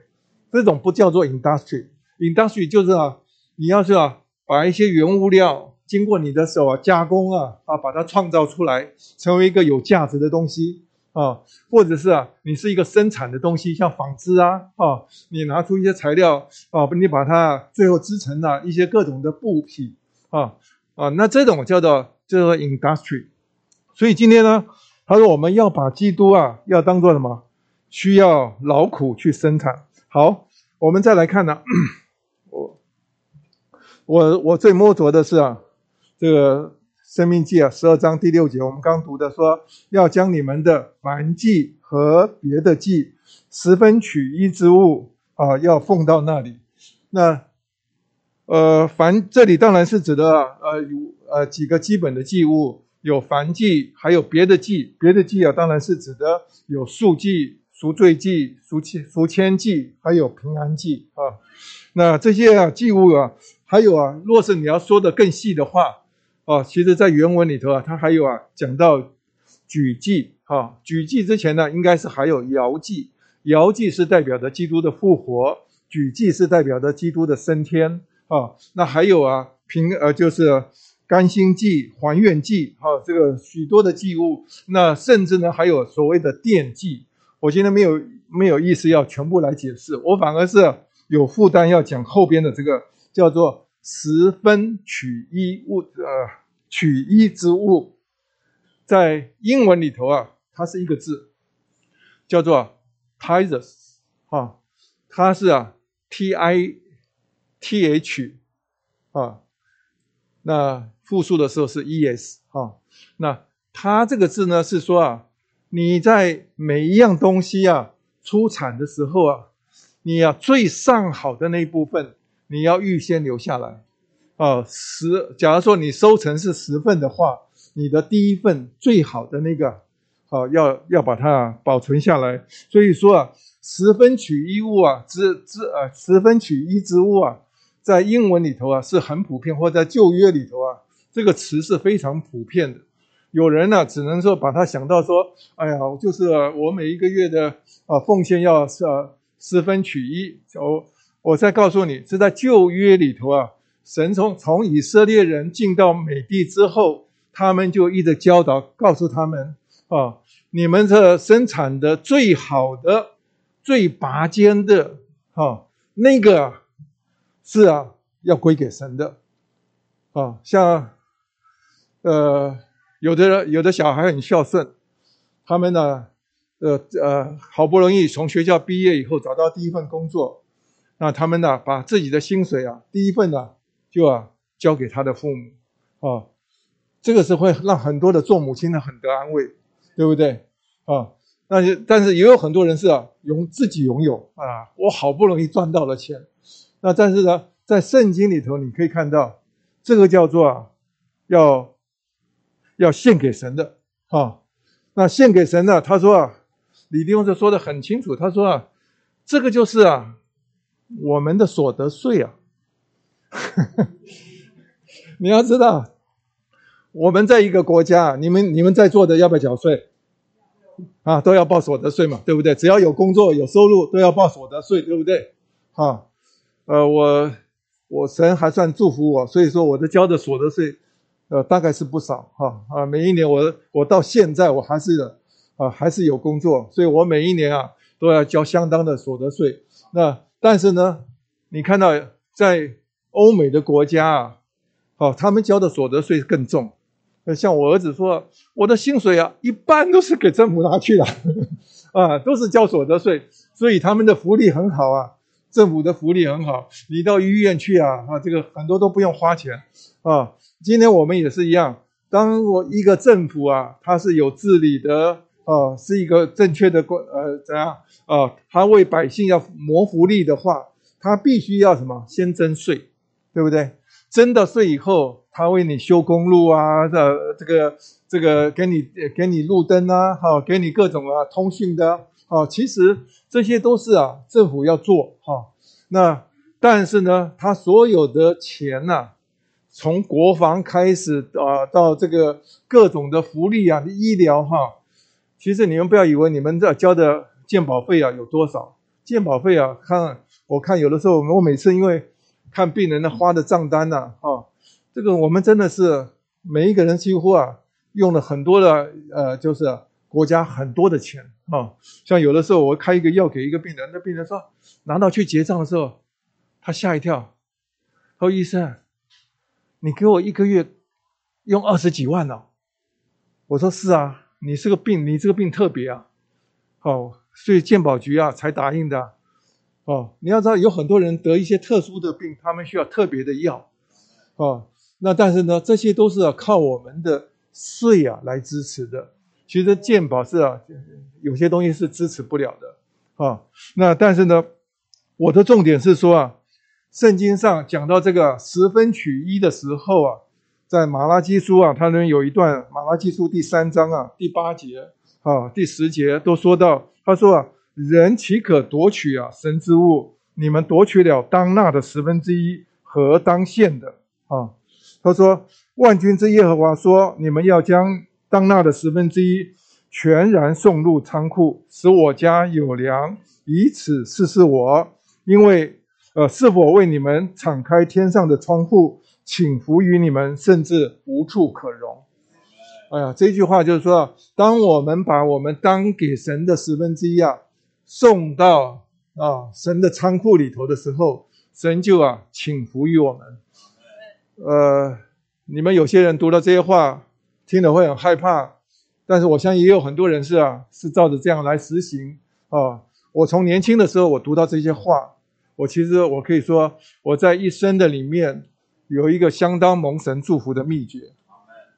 这种不叫做 industry。industry 就是啊，你要是啊，把一些原物料经过你的手啊加工啊啊，把它创造出来，成为一个有价值的东西啊，或者是啊，你是一个生产的东西，像纺织啊啊，你拿出一些材料啊，你把它最后织成了一些各种的布匹啊啊，那这种叫做。叫做 industry，所以今天呢，他说我们要把基督啊，要当做什么？需要劳苦去生产。好，我们再来看呢，我我我最摸着的是啊，这个生命记啊，十二章第六节，我们刚读的说，要将你们的凡祭和别的祭，十分取一之物啊，要奉到那里。那呃，凡这里当然是指的呃有。呃，几个基本的祭物有凡祭，还有别的祭。别的祭啊，当然是指的有赎祭、赎罪祭、赎千赎千祭，还有平安祭啊。那这些啊祭物啊，还有啊，若是你要说的更细的话啊，其实在原文里头啊，它还有啊讲到举祭啊。举祭之前呢，应该是还有摇祭。摇祭是代表着基督的复活，举祭是代表着基督的升天啊。那还有啊平呃就是。甘心祭、还愿祭，哈，这个许多的祭物，那甚至呢还有所谓的奠祭。我今天没有没有意思要全部来解释，我反而是有负担要讲后边的这个叫做十分取一物，呃，取一之物，在英文里头啊，它是一个字，叫做 tithes，哈，它是啊，t i t h，啊，那。复数的时候是 es 哈，那它这个字呢是说啊，你在每一样东西啊出产的时候啊，你要最上好的那一部分，你要预先留下来。啊，十，假如说你收成是十份的话，你的第一份最好的那个，好，要要把它保存下来。所以说啊，十分取一物啊，之之啊，十分取一之物啊，在英文里头啊是很普遍，或在旧约里头啊，这个词是非常普遍的。有人呢，只能说把它想到说，哎呀，就是我每一个月的啊奉献要是十分取一。我我再告诉你，是在旧约里头啊。神从从以色列人进到美地之后，他们就一直教导，告诉他们啊，你们这生产的最好的、最拔尖的，啊，那个是啊，要归给神的，啊，像呃，有的有的小孩很孝顺，他们呢，呃呃，好不容易从学校毕业以后找到第一份工作，那他们呢，把自己的薪水啊，第一份呢。就啊，交给他的父母，啊，这个是会让很多的做母亲的很得安慰，对不对？啊，那就但是也有很多人是啊，拥自己拥有啊，我好不容易赚到了钱，那但是呢，在圣经里头你可以看到，这个叫做啊，要要献给神的，啊，那献给神呢？他说啊，李弟兄就说的很清楚，他说啊，这个就是啊，我们的所得税啊。你要知道，我们在一个国家，你们你们在座的要不要缴税？啊，都要报所得税嘛，对不对？只要有工作有收入，都要报所得税，对不对？啊，呃，我我神还算祝福我，所以说我的交的所得税，呃，大概是不少哈啊。每一年我我到现在我还是啊还是有工作，所以我每一年啊都要交相当的所得税。那但是呢，你看到在。欧美的国家啊，哦，他们交的所得税更重。像我儿子说，我的薪水啊，一半都是给政府拿去了，啊，都是交所得税，所以他们的福利很好啊，政府的福利很好。你到医院去啊，啊，这个很多都不用花钱啊。今天我们也是一样，当我一个政府啊，它是有治理的，啊，是一个正确的国，呃，怎样啊？他为百姓要谋福利的话，他必须要什么？先征税。对不对？征的税以后，他为你修公路啊，这这个这个给你给你路灯啊，好，给你各种啊通讯的，好，其实这些都是啊政府要做哈。那但是呢，他所有的钱呐，从国防开始啊，到这个各种的福利啊、医疗哈，其实你们不要以为你们这交的健保费啊有多少，健保费啊，看我看有的时候我每次因为。看病人的花的账单呐，啊，这个我们真的是每一个人几乎啊用了很多的呃，就是国家很多的钱啊。像有的时候我开一个药给一个病人，那病人说拿到去结账的时候，他吓一跳，说医生，你给我一个月用二十几万呢？我说是啊，你这个病，你这个病特别啊，好，所以健保局啊才答应的。哦，你要知道，有很多人得一些特殊的病，他们需要特别的药，哦，那但是呢，这些都是要靠我们的税啊来支持的。其实健保是啊，有些东西是支持不了的，啊，那但是呢，我的重点是说啊，圣经上讲到这个十分取一的时候啊，在马拉基书啊，它能有一段马拉基书第三章啊第八节啊第十节都说到，他说啊。人岂可夺取啊神之物？你们夺取了当纳的十分之一和当献的啊。他说：“万军之耶和华说，你们要将当纳的十分之一全然送入仓库，使我家有粮，以此试试我。因为呃，是否为你们敞开天上的窗户，请服于你们，甚至无处可容。”哎呀，这句话就是说，当我们把我们当给神的十分之一啊。送到啊神的仓库里头的时候，神就啊请服于我们。呃，你们有些人读到这些话，听了会很害怕，但是我相信也有很多人是啊是照着这样来实行啊。我从年轻的时候我读到这些话，我其实我可以说我在一生的里面有一个相当蒙神祝福的秘诀，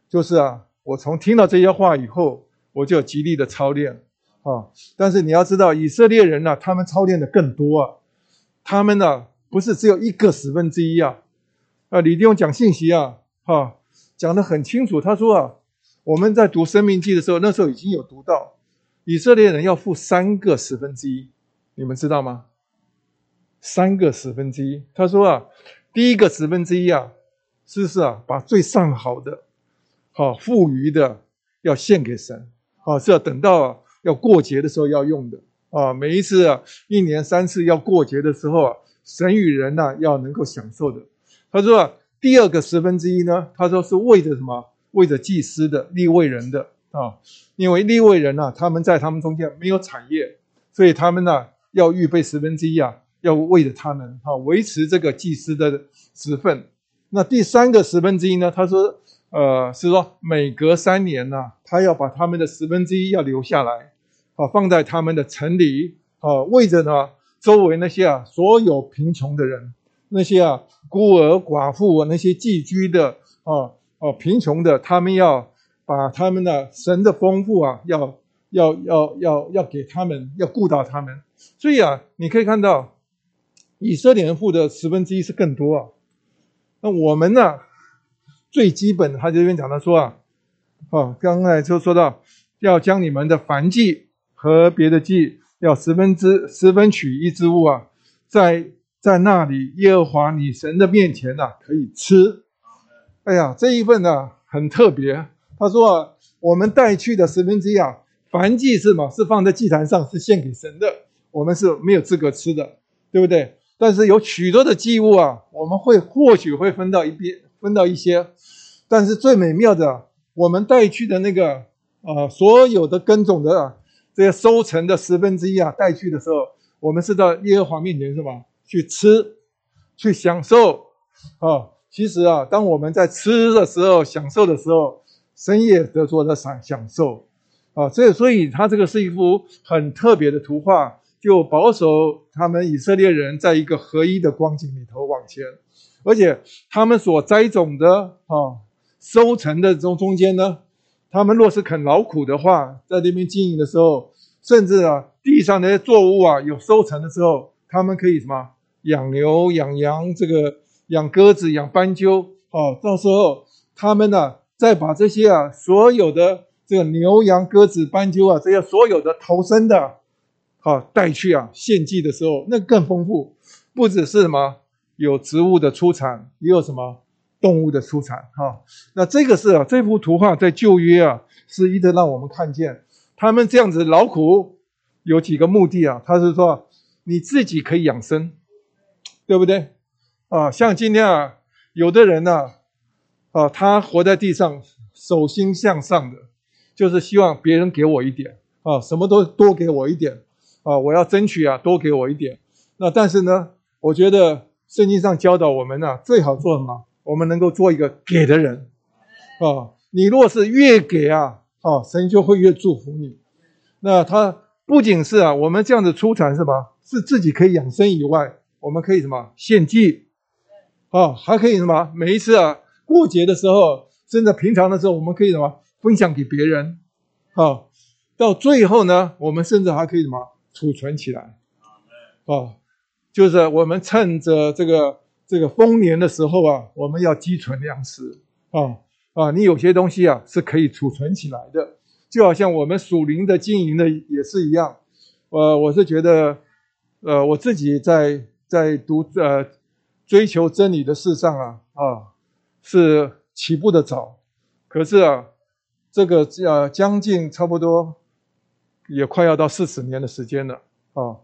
就是啊我从听到这些话以后，我就极力的操练。啊！但是你要知道，以色列人呢，他们操练的更多啊。他们呢，不是只有一个十分之一啊。啊，李弟兄讲信息啊，哈，讲得很清楚。他说啊，我们在读《生命记》的时候，那时候已经有读到以色列人要付三个十分之一，你们知道吗？三个十分之一。他说啊，第一个十分之一啊，是不是啊？把最上好的，好富余的要献给神，啊，是要等到要过节的时候要用的啊。每一次啊，一年三次要过节的时候啊，神与人呐要能够享受的。他说啊，第二个十分之一呢，他说是为着什么？为着祭司的立位人的啊，因为立位人呐，他们在他们中间没有产业，所以他们呢要预备十分之一啊。要为着他们哈维持这个祭司的职分。那第三个十分之一呢？他说，呃，是说每隔三年呢，他要把他们的十分之一要留下来，啊，放在他们的城里，啊，为着呢周围那些啊所有贫穷的人，那些啊孤儿寡妇啊那些寄居的啊啊贫穷的，他们要把他们的神的丰富啊，要要要要要给他们，要顾到他们。所以啊，你可以看到。以色列人付的十分之一是更多啊，那我们呢？最基本的，他这边讲的说啊，哦，刚才就说到要将你们的燔祭和别的祭，要十分之十分取一之物啊，在在那里耶和华你神的面前呐，可以吃。哎呀，这一份呢很特别。他说啊，我们带去的十分之一啊，燔祭是嘛，是放在祭坛上，是献给神的，我们是没有资格吃的，对不对？但是有许多的祭物啊，我们会或许会分到一边，分到一些。但是最美妙的，我们带去的那个啊，所有的耕种的这些收成的十分之一啊，带去的时候，我们是到耶和华面前是吧？去吃，去享受啊。其实啊，当我们在吃的时候、享受的时候，深夜得着的享享受啊。这，所以它这个是一幅很特别的图画。就保守他们以色列人在一个合一的光景里头往前，而且他们所栽种的啊收成的中中间呢，他们若是肯劳苦的话，在那边经营的时候，甚至啊地上那些作物啊有收成的时候，他们可以什么养牛养羊，这个养鸽子养斑鸠，哦，到时候他们呢再把这些啊所有的这个牛羊鸽子斑鸠啊这些所有的投生的。啊，带去啊献祭的时候，那更丰富，不只是什么有植物的出产，也有什么动物的出产。哈，那这个是啊，这幅图画在旧约啊，是一直让我们看见他们这样子劳苦有几个目的啊。他是说你自己可以养生，对不对？啊，像今天啊，有的人呢，啊，他活在地上，手心向上的，就是希望别人给我一点啊，什么都多给我一点。啊，我要争取啊，多给我一点。那但是呢，我觉得圣经上教导我们呢，最好做什么？我们能够做一个给的人。啊，你若是越给啊，啊，神就会越祝福你。那他不仅是啊，我们这样子出产是吧？是自己可以养生以外，我们可以什么献祭？啊，还可以什么？每一次啊，过节的时候，甚至平常的时候，我们可以什么分享给别人？啊，到最后呢，我们甚至还可以什么？储存起来，啊，就是我们趁着这个这个丰年的时候啊，我们要积存粮食。啊啊，你有些东西啊是可以储存起来的，就好像我们属灵的经营的也是一样，呃，我是觉得，呃，我自己在在读呃追求真理的事上啊啊是起步的早，可是啊这个呃将近差不多。也快要到四十年的时间了啊！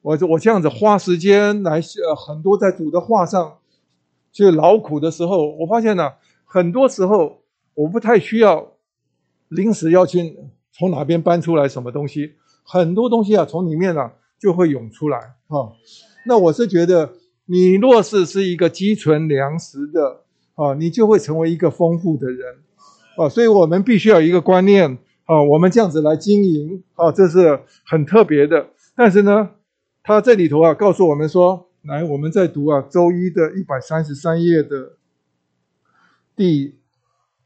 我我这样子花时间来呃很多在主的话上去劳苦的时候，我发现呢，很多时候我不太需要临时要去从哪边搬出来什么东西，很多东西啊从里面啊就会涌出来啊。那我是觉得，你若是是一个积存粮食的啊，你就会成为一个丰富的人啊。所以我们必须要一个观念。啊，我们这样子来经营，啊，这是很特别的。但是呢，他这里头啊，告诉我们说，来，我们在读啊，周一的一百三十三页的第，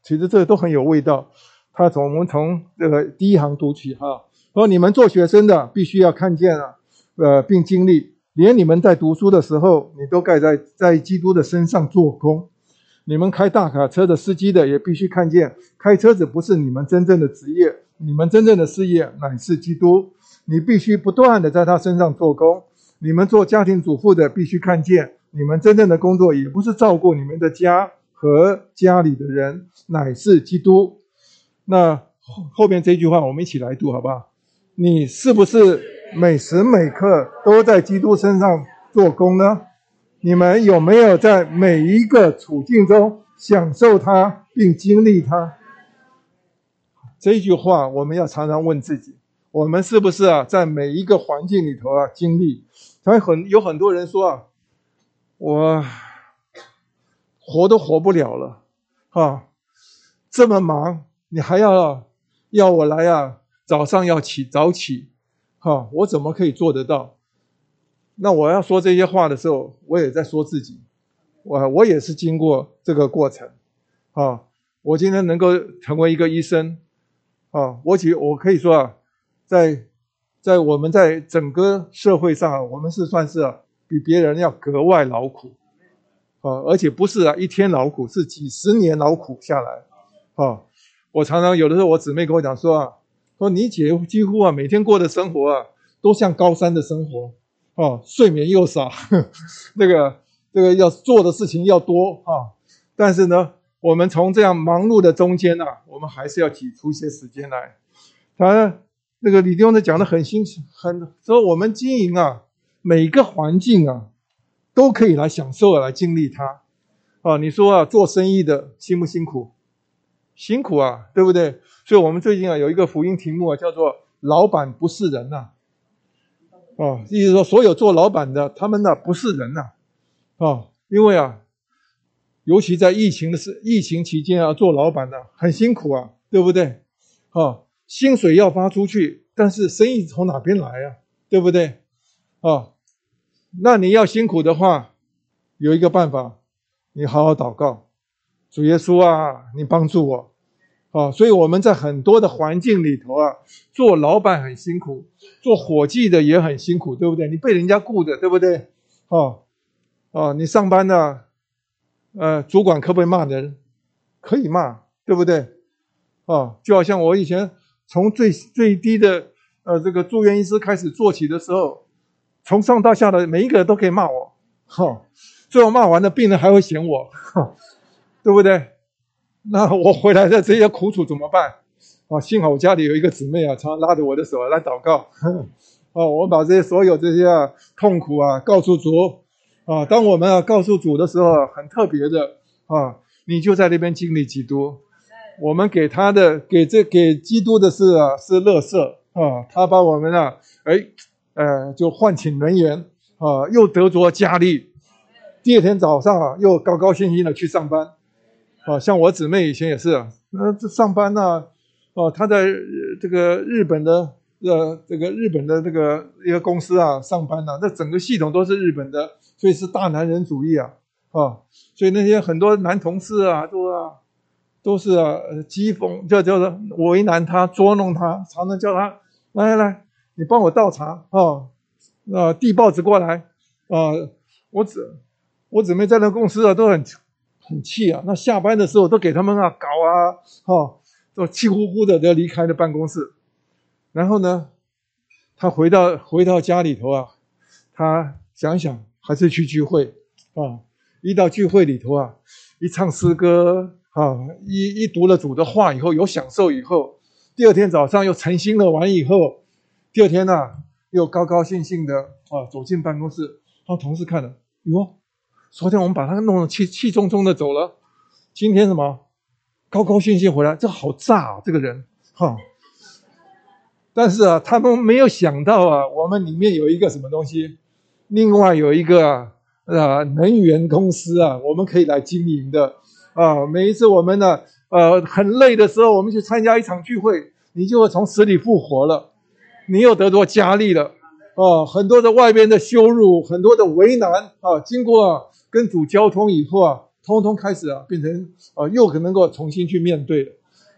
其实这都很有味道。他从我们从这个第一行读起哈，说你们做学生的必须要看见啊，呃，并经历连你们在读书的时候，你都盖在在基督的身上做工。你们开大卡车的司机的也必须看见，开车子不是你们真正的职业，你们真正的事业乃是基督。你必须不断的在他身上做工。你们做家庭主妇的必须看见，你们真正的工作也不是照顾你们的家和家里的人，乃是基督。那后后面这句话我们一起来读好不好？你是不是每时每刻都在基督身上做工呢？你们有没有在每一个处境中享受它并经历它？这句话我们要常常问自己：我们是不是啊，在每一个环境里头啊经历？还很有很多人说啊，我活都活不了了，啊，这么忙，你还要要我来啊？早上要起早起，哈，我怎么可以做得到？那我要说这些话的时候，我也在说自己，我我也是经过这个过程，啊，我今天能够成为一个医生，啊，我觉我可以说啊，在在我们在整个社会上，我们是算是啊比别人要格外劳苦，啊，而且不是啊一天劳苦，是几十年劳苦下来，啊，我常常有的时候我姊妹跟我讲说啊，说你姐几乎啊每天过的生活啊都像高山的生活。哦，睡眠又少，那个这个要做的事情要多啊。但是呢，我们从这样忙碌的中间呢，我们还是要挤出一些时间来。当然那个李弟兄讲的很清楚，很说我们经营啊，每个环境啊，都可以来享受来经历它。啊，你说啊，做生意的辛不辛苦？辛苦啊，对不对？所以我们最近啊有一个福音题目啊，叫做“老板不是人”呐。哦，意思说，所有做老板的，他们呢不是人呐，啊，因为啊，尤其在疫情的时疫情期间啊，做老板的很辛苦啊，对不对？啊，薪水要发出去，但是生意从哪边来啊？对不对？啊，那你要辛苦的话，有一个办法，你好好祷告，主耶稣啊，你帮助我。啊，所以我们在很多的环境里头啊，做老板很辛苦，做伙计的也很辛苦，对不对？你被人家雇的，对不对？哦，哦，你上班呢，呃，主管可不可以骂人？可以骂，对不对？啊，就好像我以前从最最低的呃这个住院医师开始做起的时候，从上到下的每一个人都可以骂我，哈，最后骂完了，病人还会嫌我，哈，对不对？那我回来的这些苦楚怎么办？啊，幸好我家里有一个姊妹啊，常常拉着我的手来祷告。哦，我们把这些所有这些啊痛苦啊告诉主。啊，当我们啊告诉主的时候，很特别的啊，你就在那边经历基督。我们给他的给这给基督的是啊是乐色啊，他把我们啊哎呃就唤请人员啊，又得着佳丽，第二天早上啊又高高兴兴的去上班。啊，像我姊妹以前也是，那这上班呢，哦，她在这个日本的呃，这个日本的这个一个公司啊上班呢，那整个系统都是日本的，所以是大男人主义啊，啊，所以那些很多男同事啊，都啊，都是啊，讥讽，叫叫做为难他，捉弄他，常常叫他来来来，你帮我倒茶啊，啊，递报纸过来啊，我姊我姊妹在那公司啊都很。很气啊！那下班的时候都给他们啊搞啊，哈，都气呼呼的都离开了办公室。然后呢，他回到回到家里头啊，他想想还是去聚会啊。一到聚会里头啊，一唱诗歌啊，一一读了主的话以后有享受以后，第二天早上又诚心的完以后，第二天呢又高高兴兴的啊走进办公室，让同事看了，哟。昨天我们把他弄得气气冲冲的走了，今天什么高高兴兴回来，这好炸啊！这个人哈，但是啊，他们没有想到啊，我们里面有一个什么东西，另外有一个啊能源公司啊，我们可以来经营的啊。每一次我们呢呃很累的时候，我们去参加一场聚会，你就会从死里复活了，你又得着加力了啊！很多的外边的羞辱，很多的为难啊，经过。跟主交通以后啊，通通开始啊，变成啊，又可能够重新去面对了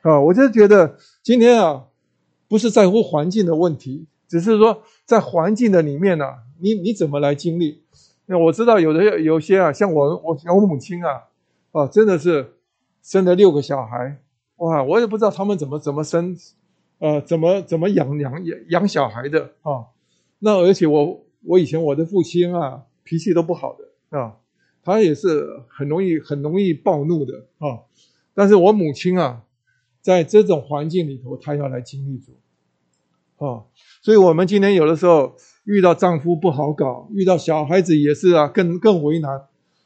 啊。我就觉得今天啊，不是在乎环境的问题，只是说在环境的里面呢、你你怎么来经历？那我知道有的有些啊，像我我我母亲啊，啊，真的是生了六个小孩，哇，我也不知道他们怎么怎么生，呃，怎么怎么养养养养小孩的啊。那而且我我以前我的父亲啊，脾气都不好的啊，他也是很容易很容易暴怒的啊。但是我母亲啊，在这种环境里头，她要来经历主，啊，所以我们今天有的时候遇到丈夫不好搞，遇到小孩子也是啊，更更为难。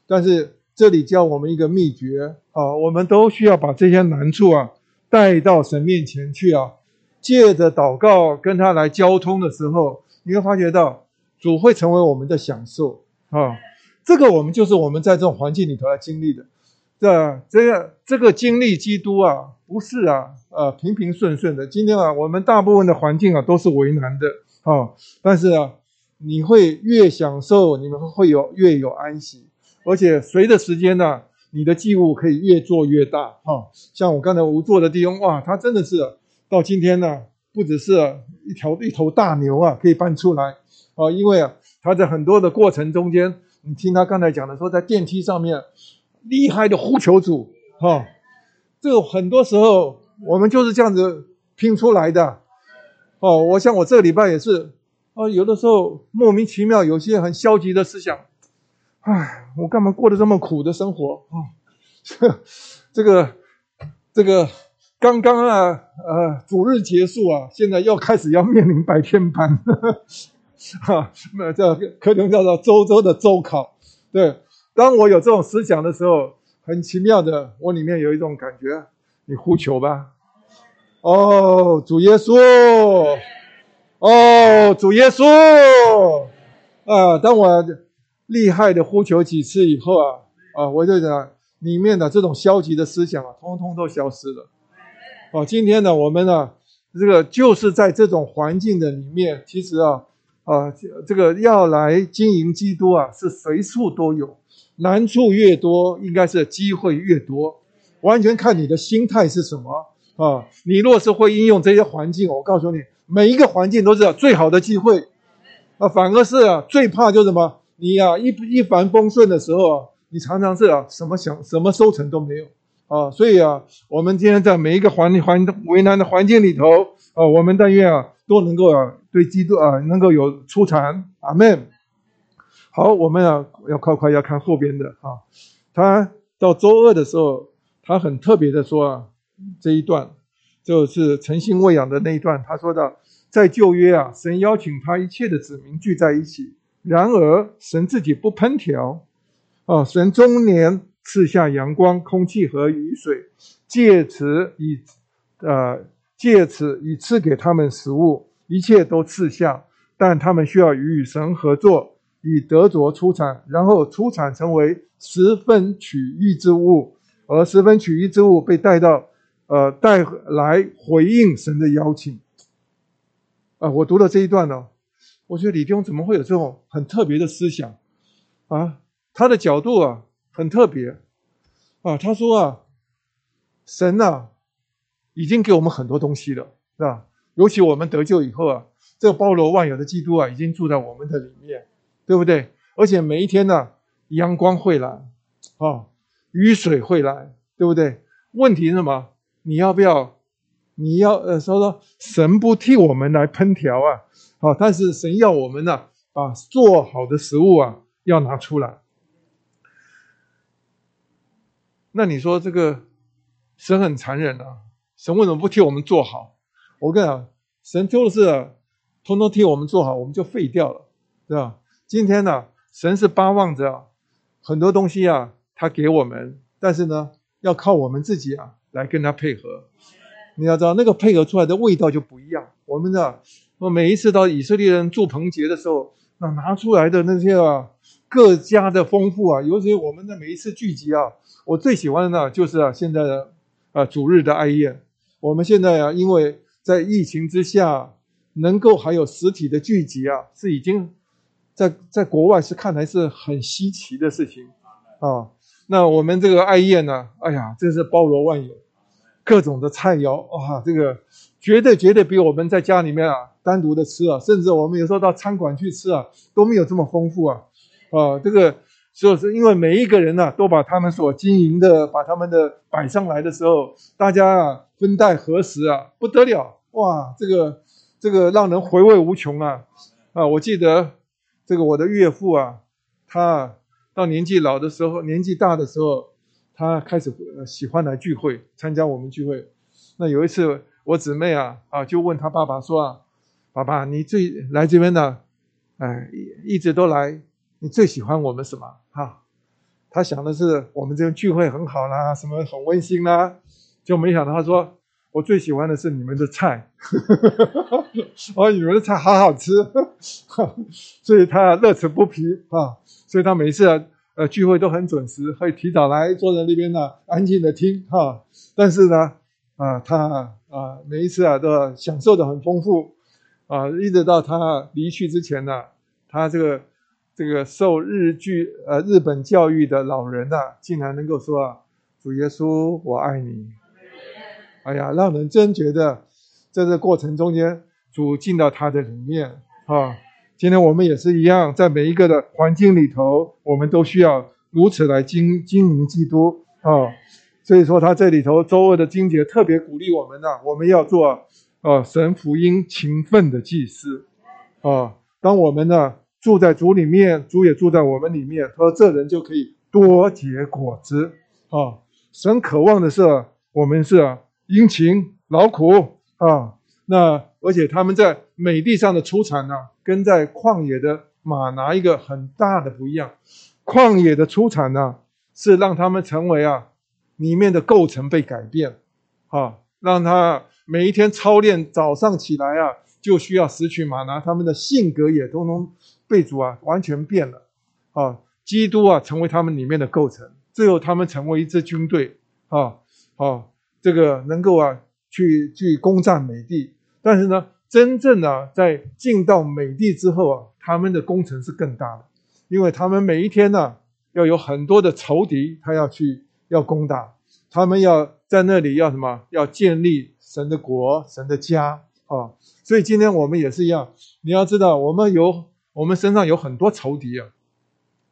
但是这里教我们一个秘诀啊，我们都需要把这些难处啊带到神面前去啊，借着祷告跟他来交通的时候，你会发觉到主会成为我们的享受啊。这个我们就是我们在这种环境里头来经历的。这这个这个经历基督啊，不是啊，呃，平平顺顺的。今天啊，我们大部分的环境啊都是为难的啊，但是啊，你会越享受，你们会有越有安息，而且随着时间呢、你的祭物可以越做越大哈、像我刚才无做的弟兄，哇，他真的是到今天呢，不只是一条一头大牛啊，可以搬出来啊，因为啊，他在很多的过程中间，你听他刚才讲的说，在电梯上面。厉害的呼求主，哈、这个很多时候我们就是这样子拼出来的，哦，我像我这个礼拜也是，啊，有的时候莫名其妙有些很消极的思想，唉，我干嘛过得这么苦的生活啊？这个这个刚刚啊，呃，主日结束啊，现在又开始要面临白天班，哈，那这课程叫做周周的周考，对。当我有这种思想的时候，很奇妙的，我里面有一种感觉，你呼求吧，哦，主耶稣，哦，主耶稣，啊，当我厉害的呼求几次以后啊，啊，我就讲里面的这种消极的思想啊，通通都消失了。哦，今天呢，我们呢，这个就是在这种环境的里面，其实啊，啊，这个要来经营基督啊，是随处都有。难处越多，应该是机会越多，完全看你的心态是什么啊！你若是会应用这些环境，我告诉你，每一个环境都是最好的机会啊！反而是啊，最怕就是什么？你呀、一一帆风顺的时候啊，你常常是啊，什么想什么收成都没有啊！所以啊，我们今天在每一个环环为难的环境里头啊，我们但愿啊，都能够啊，对基督啊，能够有出产，阿门。好，我们啊要快快要看后边的啊，他到周二的时候，他很特别的说啊，这一段就是诚心喂养的那一段，他说到，在旧约啊，神邀请他一切的子民聚在一起，然而神自己不烹调。啊，神终年赐下阳光、空气和雨水，借此以呃借此以赐给他们食物，一切都赐下，但他们需要与神合作。以得着出产，然后出产成为十分取义之物，而十分取义之物被带到，呃，带来回应神的邀请。啊，我读了这一段呢，我觉得李弟兄怎么会有这种很特别的思想啊？他的角度啊很特别啊。他说啊，神啊已经给我们很多东西了，是吧？尤其我们得救以后啊，这个包罗万有的基督啊，已经住在我们的里面。对不对？而且每一天呢，阳光会来，啊，雨水会来，对不对？问题是什么？你要不要？你要呃，说说神不替我们来烹调啊，啊，但是神要我们呢，把做好的食物啊，要拿出来。那你说这个神很残忍啊？神为什么不替我们做好？我跟你讲，神就是通通替我们做好，我们就废掉了，对吧？今天呢，神是巴望着、很多东西啊，他给我们，但是呢，要靠我们自己啊来跟他配合。你要知道，那个配合出来的味道就不一样。我们的，我每一次到以色列人祝棚节的时候，那拿出来的那些啊，各家的丰富啊，尤其我们的每一次聚集啊，我最喜欢的呢，就是啊，现在的啊主日的哀宴。我们现在啊，因为在疫情之下，能够还有实体的聚集啊，是已经。在在国外是看来是很稀奇的事情啊。那我们这个艾叶呢，哎呀，真是包罗万有，各种的菜肴哇，这个绝对绝对比我们在家里面啊单独的吃啊，甚至我们有时候到餐馆去吃啊，都没有这么丰富啊。啊，这个就是因为每一个人呢，都把他们所经营的，把他们的摆上来的时候，大家啊分袋合食啊，不得了哇！这个这个让人回味无穷啊啊！我记得这个我的岳父啊，他到年纪老的时候，年纪大的时候，他开始喜欢来聚会，参加我们聚会。那有一次。我姊妹啊啊，就问他爸爸说啊，爸爸，你最来这边的，哎，一直都来，你最喜欢我们什么？哈，他想的是我们这边聚会很好啦，什么很温馨啦，就没想到他说我最喜欢的是你们的菜，哦，你们的菜好好吃，所以他乐此不疲啊，所以他每次啊呃聚会都很准时，会提早来坐在那边呢，安静的听哈，但是呢啊他。啊，每一次啊都享受的很丰富，啊，一直到他离去之前呢，他这个这个受日剧呃日本教育的老人呐，竟然能够说啊，主耶稣我爱你，哎呀，让人真觉得在这过程中间，主进到他的里面啊。今天我们也是一样，在每一个的环境里头，我们都需要如此来经经营基督啊。所以说，他这里头周二的经节特别鼓励我们呢，我们要做呃神福音勤奋的祭司啊。当我们呢住在主里面，主也住在我们里面，他说这人就可以多结果子啊。神渴望的是我们是殷勤劳苦啊。那而且他们在美地上的出产呢，跟在旷野的马拿一个很大的不一样。旷野的出产呢，是让他们成为啊。里面的构成被改变，啊，让他每一天操练，早上起来啊，就需要拾取玛拿，他们的性格也都能被主啊完全变了，啊，基督啊成为他们里面的构成，最后他们成为一支军队，啊，啊，这个能够啊去去攻占美帝，但是呢，真正的在进到美帝之后啊，他们的工程是更大的，因为他们每一天呢要有很多的仇敌，他要去。要攻打他们，要在那里要什么？要建立神的国、神的家啊！所以今天我们也是一样。你要知道，我们有我们身上有很多仇敌啊。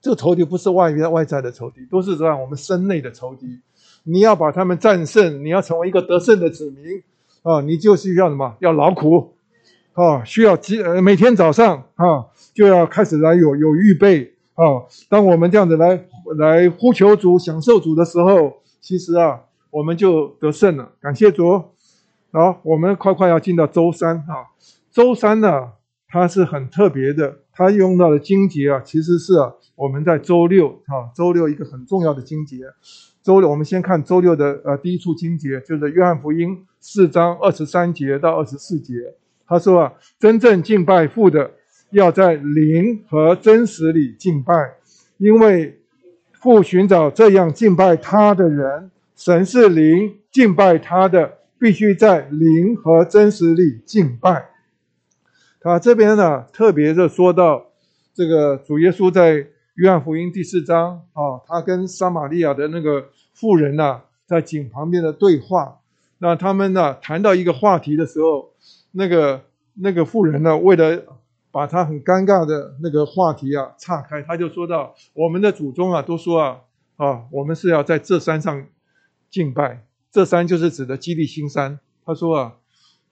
这个仇敌不是外边外在的仇敌，都是在我们身内的仇敌。你要把他们战胜，你要成为一个得胜的子民啊！你就需要什么？要劳苦啊！需要几每天早上啊，就要开始来有有预备啊！当我们这样子来。来呼求主、享受主的时候，其实啊，我们就得胜了。感谢主。好，我们快快要进到周三哈。周三呢，它是很特别的，它用到的经节啊，其实是我们在周六哈，周六一个很重要的经节。周六，我们先看周六的呃第一处经节，就是约翰福音四章二十三节到二十四节。他说啊，真正敬拜父的，要在灵和真实里敬拜，因为。父寻找这样敬拜他的人，神是灵，敬拜他的必须在灵和真实里敬拜。他这边呢，特别的说到这个主耶稣在约翰福音第四章啊，他跟撒玛利亚的那个妇人呐，在井旁边的对话。那他们呢谈到一个话题的时候，那个那个妇人呢，为了把他很尴尬的那个话题啊岔开，他就说到我们的祖宗啊都说啊啊，我们是要在这山上敬拜，这山就是指的基利新山。他说啊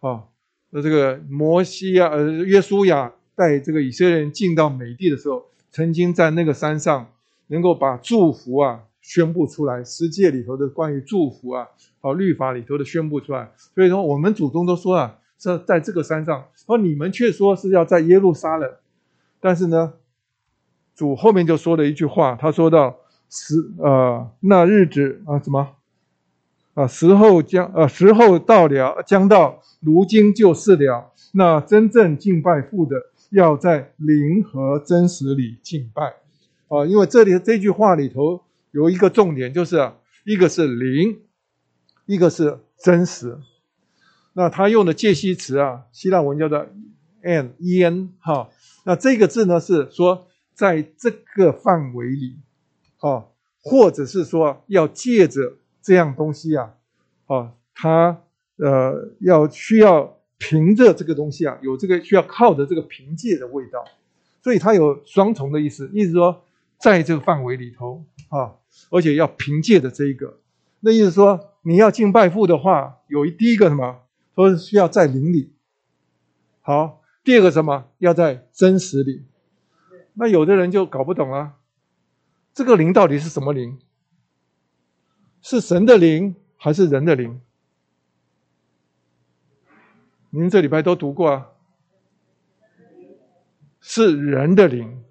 啊，那这个摩西啊呃约书亚带这个以色列人进到美地的时候，曾经在那个山上能够把祝福啊宣布出来，十诫里头的关于祝福啊，好律法里头的宣布出来。所以说我们祖宗都说啊。在在这个山上，而你们却说是要在耶路撒冷，但是呢，主后面就说了一句话，他说到十呃那日子啊什么啊时候将呃时候到了将到，如今就是了。那真正敬拜父的，要在灵和真实里敬拜啊，因为这里这句话里头有一个重点，就是啊，一个是灵，一个是真实。那他用的介系词啊，希腊文叫做 “and”，“en” 哈，那这个字呢是说在这个范围里，啊，或者是说要借着这样东西啊，啊，他呃，要需要凭着这个东西啊，有这个需要靠着这个凭借的味道，所以它有双重的意思，意思说在这个范围里头啊，而且要凭借的这一个，那意思说你要敬拜父的话，有一第一个什么，说需要在灵里，好，第二个什么，要在真实里，那有的人就搞不懂了，这个灵到底是什么灵？是神的灵还是人的灵？您这礼拜都读过啊，是人的灵，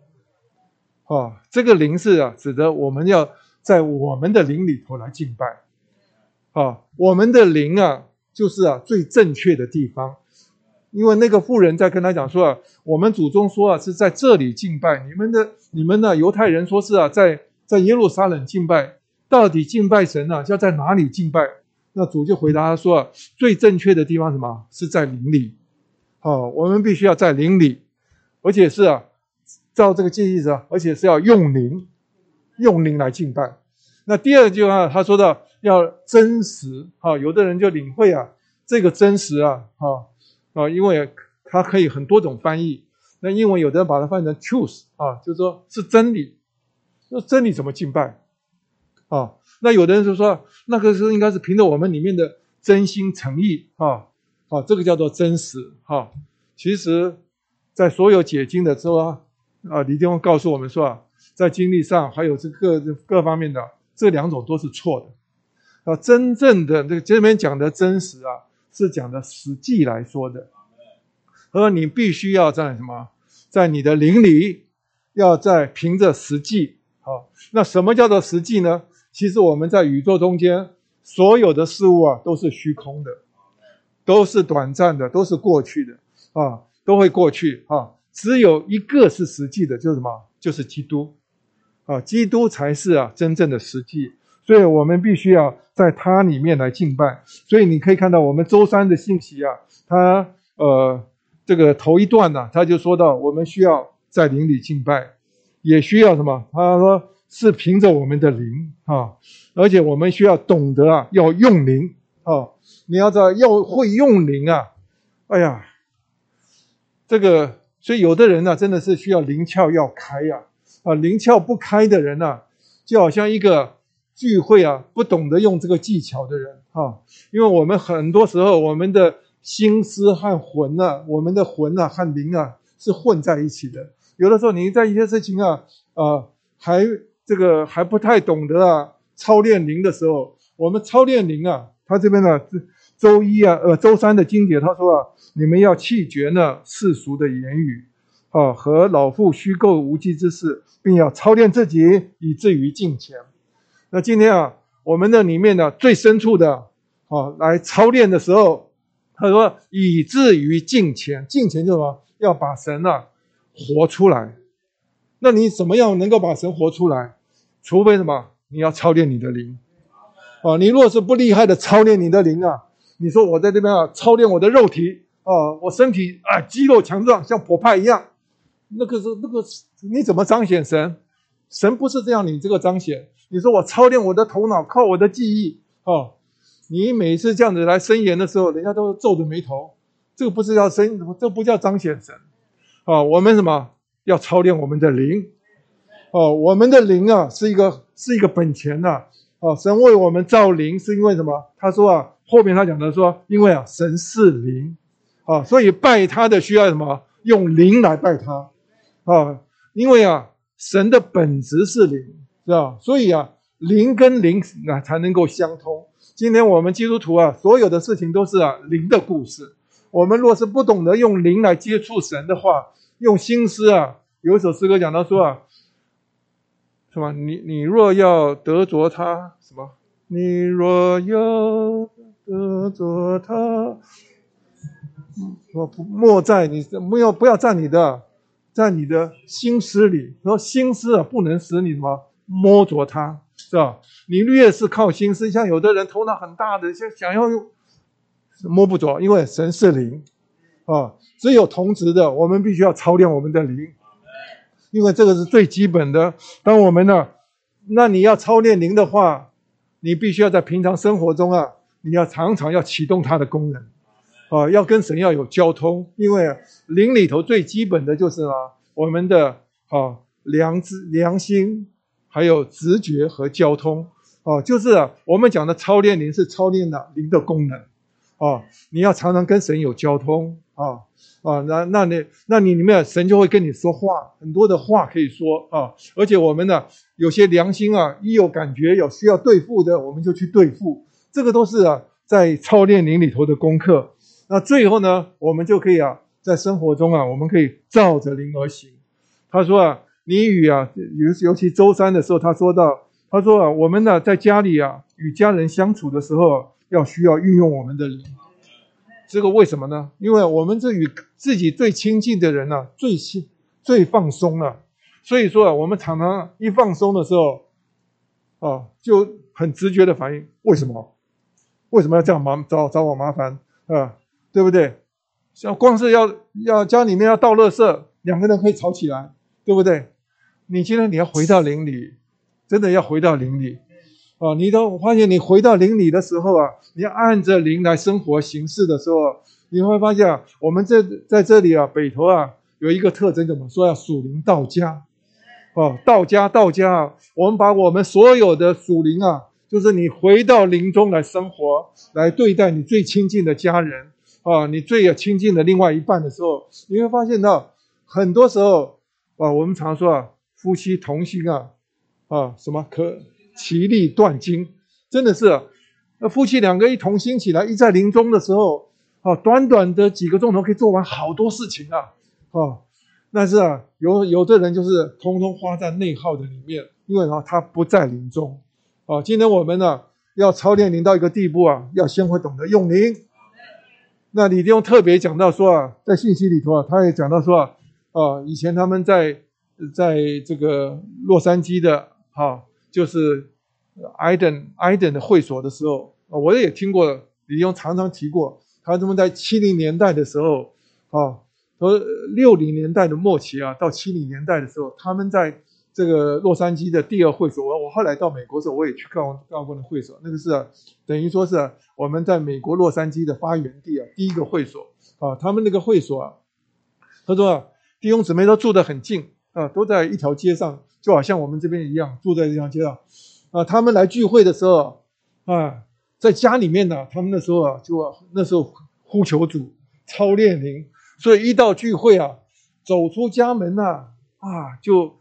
啊，这个灵是啊，指的我们要在我们的灵里头来敬拜，啊，我们的灵啊，就是啊最正确的地方，因为那个妇人在跟他讲说啊，我们祖宗说啊是在这里敬拜，你们的你们呢犹太人说是啊在在耶路撒冷敬拜，到底敬拜神呢要在哪里敬拜？那主就回答他说：“最正确的地方什么？是在灵里。好，我们必须要在灵里，而且是啊，照这个建议者，而且是要用灵，用灵来敬拜。那第二句话，他说到要真实。好，有的人就领会啊，这个真实啊，哈啊，因为它可以很多种翻译。那英文有的人把它翻译成 truth 啊，就是说是真理。那真理怎么敬拜？啊？”那有的人就说，那个是应该是凭着我们里面的真心诚意啊，好，这个叫做真实哈。其实，在所有解经的时候啊，啊，李弟兄告诉我们说啊，在经历上还有这各各方面的这两种都是错的啊。真正的这个这面讲的真实啊，是讲的实际来说的，而你必须要在什么，在你的灵里，要在凭着实际好。那什么叫做实际呢？其实我们在宇宙中间，所有的事物啊，都是虚空的，都是短暂的，都是过去的啊，都会过去啊。只有一个是实际的，就是什么？就是基督啊，基督才是啊真正的实际。所以我们必须要在它里面来敬拜。所以你可以看到我们周三的信息啊，他呃这个头一段呢，他就说到我们需要在灵里敬拜，也需要什么？他说。是凭着我们的灵啊，而且我们需要懂得啊，要用灵啊。你要知道要会用灵啊。哎呀，这个所以有的人呢，真的是需要灵窍要开呀啊，灵窍不开的人呢，就好像一个聚会啊，不懂得用这个技巧的人哈。因为我们很多时候，我们的心思和魂啊，我们的魂啊和灵啊是混在一起的。有的时候你在一些事情啊啊还。这个还不太懂得啊，操练灵的时候，我们操练灵啊，他这边呢，周一啊，呃，周三的经典，他说啊，你们要弃绝呢世俗的言语，啊，和老父虚构无稽之事，并要操练自己，以至于敬虔。那今天啊，我们的里面呢，最深处的啊，来操练的时候，他说以至于敬虔，敬虔就是什么？要把神啊活出来。那你怎么样能够把神活出来？除非什么？你要操练你的灵，啊！你若是不厉害的操练你的灵啊，你说我在这边啊，操练我的肉体啊，我身体啊，肌肉强壮，像婆派一样，那个是那个，你怎么彰显神？神不是这样，你这个彰显。你说我操练我的头脑，靠我的记忆啊，你每次这样子来伸言的时候，人家都皱着眉头，这个不是叫伸，这不叫彰显神啊。我们什么要操练我们的灵？哦，我们的灵啊，是一个是一个本钱呐。哦，神为我们造灵，是因为什么？他说啊，后面他讲的说，因为啊，神是灵，啊，所以拜他的需要什么？用灵来拜他，啊，因为啊，神的本质是灵，是吧？所以啊，灵跟灵啊才能够相通。今天我们基督徒啊，所有的事情都是啊灵的故事。我们若是不懂得用灵来接触神的话，用心思啊，有一首诗歌讲到说啊。是吧？你你若要得着他，什么？你若要得着他，我不莫在你不要不要在你的在你的心思里。说心思啊，不能使你什么摸着他，是吧？你越是靠心思，像有的人头脑很大的，想想要用摸不着，因为神是灵啊，只有同值的，我们必须要操练我们的灵。因为这个是最基本的。当我们呢，那你要操练灵的话，你必须要在平常生活中啊，你要常常要启动它的功能，啊，要跟神要有交通，因为灵里头最基本的就是啊，我们的啊良知、良心，还有直觉和交通，啊，就是啊，我们讲的操练灵是操练的灵的功能，啊，你要常常跟神有交通，啊。啊，那那你那你里面神就会跟你说话，很多的话可以说啊，而且我们呢有些良心啊，一有感觉有需要对付的，我们就去对付，这个都是啊在操练灵里头的功课。那最后呢，我们就可以啊在生活中啊，我们可以照着灵而行。他说啊，你与啊尤尤其周三的时候，他说到，他说啊，我们呢在家里啊与家人相处的时候，要需要运用我们的灵。这个为什么呢？因为我们这与自己最亲近的人呢，最亲最放松了，所以说啊，我们常常一放松的时候，啊，就很直觉的反应，为什么？为什么要这样麻找找我麻烦啊？对不对？像光是要要家里面要倒垃圾，两个人可以吵起来，对不对？你今天你要回到邻里，真的要回到邻里。啊，你都发现你回到灵里的时候啊，你要按着灵来生活行事的时候，你会发现啊，我们这在这里啊，北头啊，有一个特征，怎么说要属灵道家，哦，道家道家啊，我们把我们所有的属灵啊，就是你回到灵中来生活，来对待你最亲近的家人啊，你最亲近的另外一半的时候，你会发现到很多时候啊，我们常说啊，夫妻同心啊，啊，什么可。其利断金，真的是，那夫妻两个一同心起来，一在临终的时候，啊，短短的几个钟头可以做完好多事情啊，啊，但是啊，有有的人就是通通花在内耗的里面，因为啊，他不在临终，啊，今天我们呢要操练灵到一个地步啊，要先会懂得用灵。那李弟兄特别讲到说啊，在信息里头啊，他也讲到说啊，啊，以前他们在在这个洛杉矶的，哈。就是艾登艾登的会所的时候，我也听过李庸常常提过，他他们在七零年代的时候，啊，和六零年代的末期啊，到七零年代的时候，他们在这个洛杉矶的第二会所，我我后来到美国时候，我也去看看过那会所，那个是等于说是我们在美国洛杉矶的发源地啊，第一个会所啊，他们那个会所啊，他说啊，弟兄姊妹都住得很近啊，都在一条街上。就好像我们这边一样，住在这条街上，啊，他们来聚会的时候，啊，在家里面呢，他们那时候啊，就那时候呼求主，操练灵，所以一到聚会啊，走出家门呐，啊，就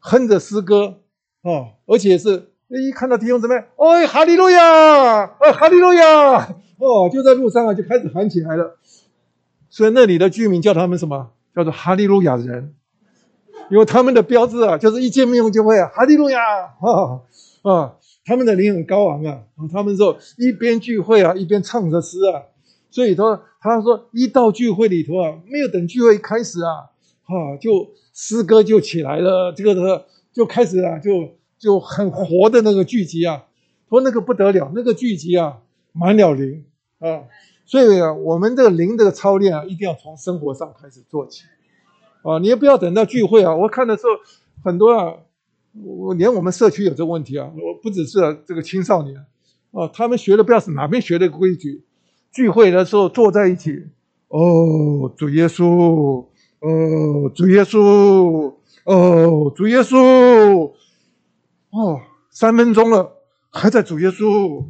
哼着诗歌，啊，而且是一看到弟兄姊妹，哎，哈利路亚，啊，哈利路亚，哦，就在路上啊，就开始喊起来了，所以那里的居民叫他们什么？叫做哈利路亚人。因为他们的标志啊，就是一见面就会，哈利路亚啊啊！他们的灵很高昂啊，他们说一边聚会啊，一边唱着诗啊，所以说他说一到聚会里头啊，没有等聚会开始啊，啊，就诗歌就起来了，这个的就开始啊，就就很活的那个聚集啊，说那个不得了，那个聚集啊，满了灵啊，所以啊，我们这个灵的操练啊，一定要从生活上开始做起。啊，你也不要等到聚会啊！我看的时候，很多啊，我连我们社区有这个问题啊，我不只是这个青少年，啊，他们学的不知道是哪边学的规矩，聚会的时候坐在一起，哦，主耶稣，哦，主耶稣，哦，主耶稣，哦，三分钟了，还在主耶稣，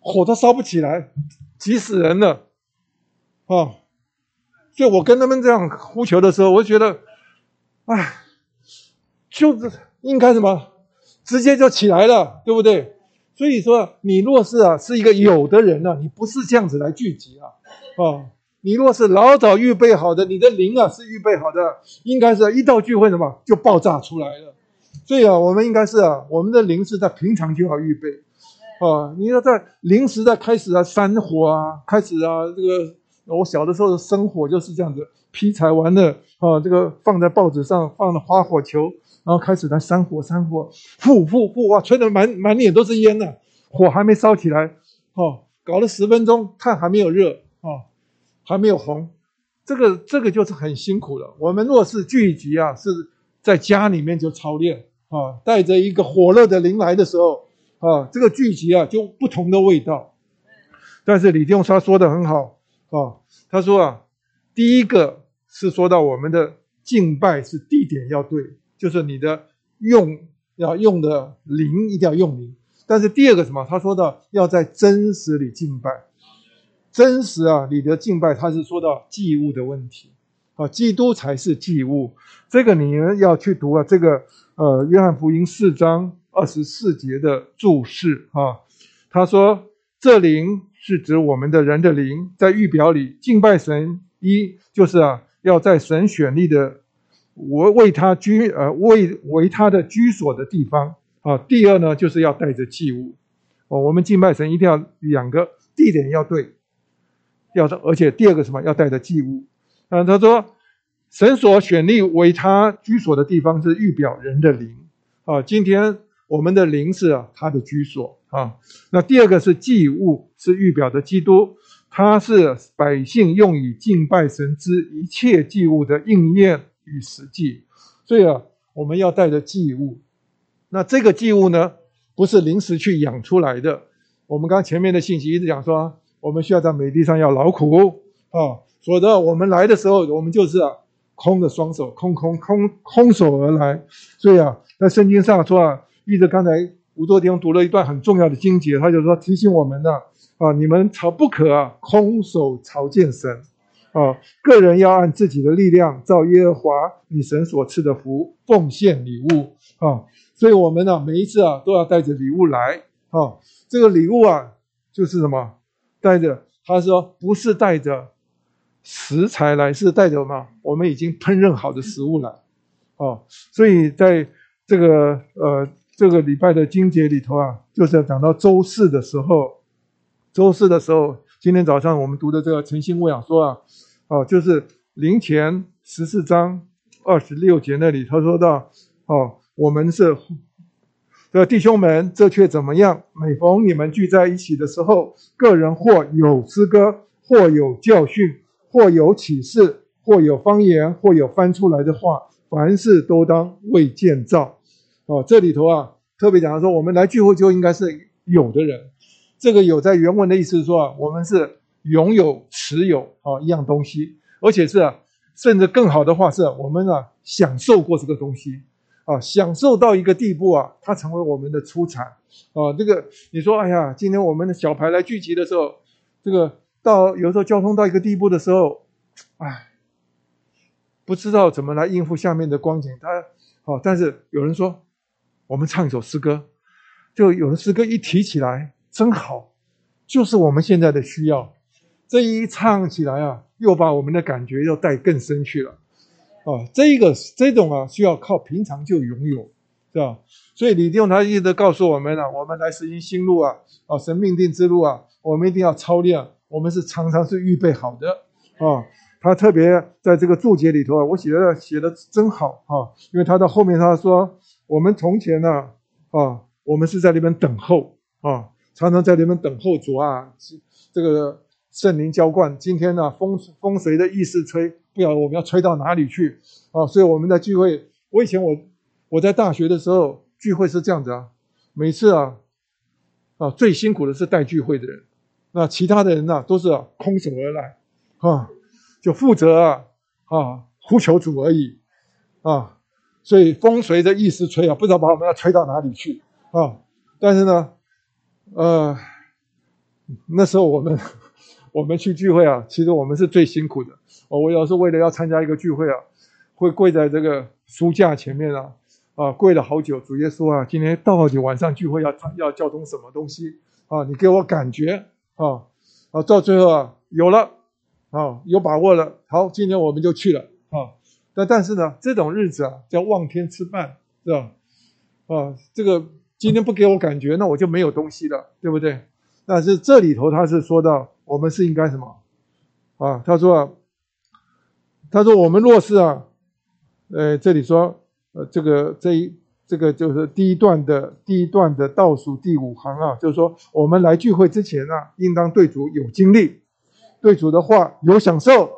火都烧不起来，急死人了，啊！就我跟他们这样呼求的时候，我就觉得，哎，就是应该什么，直接就起来了，对不对？所以说，你若是啊是一个有的人呢，你不是这样子来聚集啊，啊，你若是老早预备好的，你的灵啊是预备好的，应该是一到聚会什么就爆炸出来了。所以啊，我们应该是啊，我们的灵是在平常就要预备，啊，你要在临时在开始啊山火啊，开始啊这个。我小的时候的生活就是这样子，劈柴完了啊，这个放在报纸上，放了花火球，然后开始来山火，山火，呼呼呼，哇，吹得满满脸都是烟呢，火还没烧起来，哦，搞了十分钟，炭还没有热，哦，还没有红，这个这个就是很辛苦了。我们若是聚集啊，是在家里面就操练啊，带着一个火热的灵来的时候啊，这个聚集啊就不同的味道。但是李弟兄他说的很好啊，他说啊，第一个是说到我们的敬拜是地点要对，就是你的用要用的灵一定要用灵。但是第二个什么？他说到要在真实里敬拜，真实啊，你的敬拜他是说到祭物的问题啊，基督才是祭物。这个你们要去读啊，这个呃，约翰福音四章二十四节的注释啊，他说这灵是指我们的人的灵，在预表里敬拜神一就是啊，要在神选立的为为他居呃为为他的居所的地方。啊，第二呢，就是要带着祭物哦。我们敬拜神一定要两个地点要对，要而且第二个什么要带着祭物。啊，他说神所选立为他居所的地方是预表人的灵啊。今天我们的灵是他的居所啊。那第二个是祭物，是预表的基督，他是百姓用以敬拜神之一切祭物的应验与实际。所以啊，我们要带着祭物。那这个祭物呢，不是临时去养出来的。我们刚前面的信息一直讲说，我们需要在美地上要劳苦啊，否则我们来的时候，我们就是啊，空的双手，空空空空手而来。所以啊，在圣经上说啊，依着刚才吴作丁读了一段很重要的经节，他就说提醒我们呢，啊，你们朝不可啊，空手朝见神啊，个人要按自己的力量，照耶和华你神所赐的福奉献礼物啊。所以，我们呢，每一次啊，都要带着礼物来啊。这个礼物啊，就是什么？带着他说，不是带着食材来，是带着什么？我们已经烹饪好的食物来啊。所以，在这个呃这个礼拜的经节里头啊，就是要讲到周四的时候，周四的时候，今天早上我们读的这个诚信喂养说啊，哦，就是灵前十四章二十六节那里，他说到哦。我们是的弟兄们，这却怎么样？每逢你们聚在一起的时候，个人或有诗歌，或有教训，或有启示，或有方言，或有翻出来的话，凡事都当为建造。哦，这里头啊，特别讲说，我们来聚会就应该是有的人。这个有在原文的意思是说啊，我们是拥有、持有啊一样东西，而且是啊，甚至更好的话是，我们啊享受过这个东西。啊，享受到一个地步啊，它成为我们的出产啊。这个你说，哎呀，今天我们的小牌来聚集的时候，这个到有时候交通到一个地步的时候，哎，不知道怎么来应付下面的光景。他好，但是有人说，我们唱一首诗歌，就有的诗歌一提起来真好，就是我们现在的需要。这一唱起来啊，又把我们的感觉又带更深去了。啊，这个这种啊，需要靠平常就拥有，是吧？所以李弟兄他一直告诉我们啊，我们来实行新路啊，啊，神命定之路啊，我们一定要操练，我们是常常是预备好的啊。他特别在这个注解里头啊，我写的写的真好啊，因为他到后面他说，我们从前呢啊，我们是在那边等候啊，常常在那边等候主啊，这个圣灵浇灌。今天呢，风风随着意识吹。不晓得我们要吹到哪里去啊！所以我们的聚会，我以前我我在大学的时候聚会是这样子啊，每次啊啊最辛苦的是带聚会的人，那其他的人呢都是空手而来啊，就负责啊啊呼求主而已啊，所以风随着意思吹啊，不知道把我们要吹到哪里去啊！但是呢，呃，那时候我们 我们去聚会啊，其实我们是最辛苦的。我有时为了要参加一个聚会啊，会跪在这个书架前面啊，啊，跪了好久。主耶稣啊，今天到底晚上聚会要要交通什么东西啊？你给我感觉啊，啊，到最后啊，有了啊，有把握了。好，今天我们就去了啊。但但是呢，这种日子啊，叫望天吃饭，是吧？啊，这个今天不给我感觉，那我就没有东西了，对不对？但是这里头他是说到，我们是应该什么啊？他说。他说：“我们若是啊，呃，这里说，呃，这个这一这个就是第一段的第一段的倒数第五行啊，就是说，我们来聚会之前啊，应当对主有经历，对主的话有享受，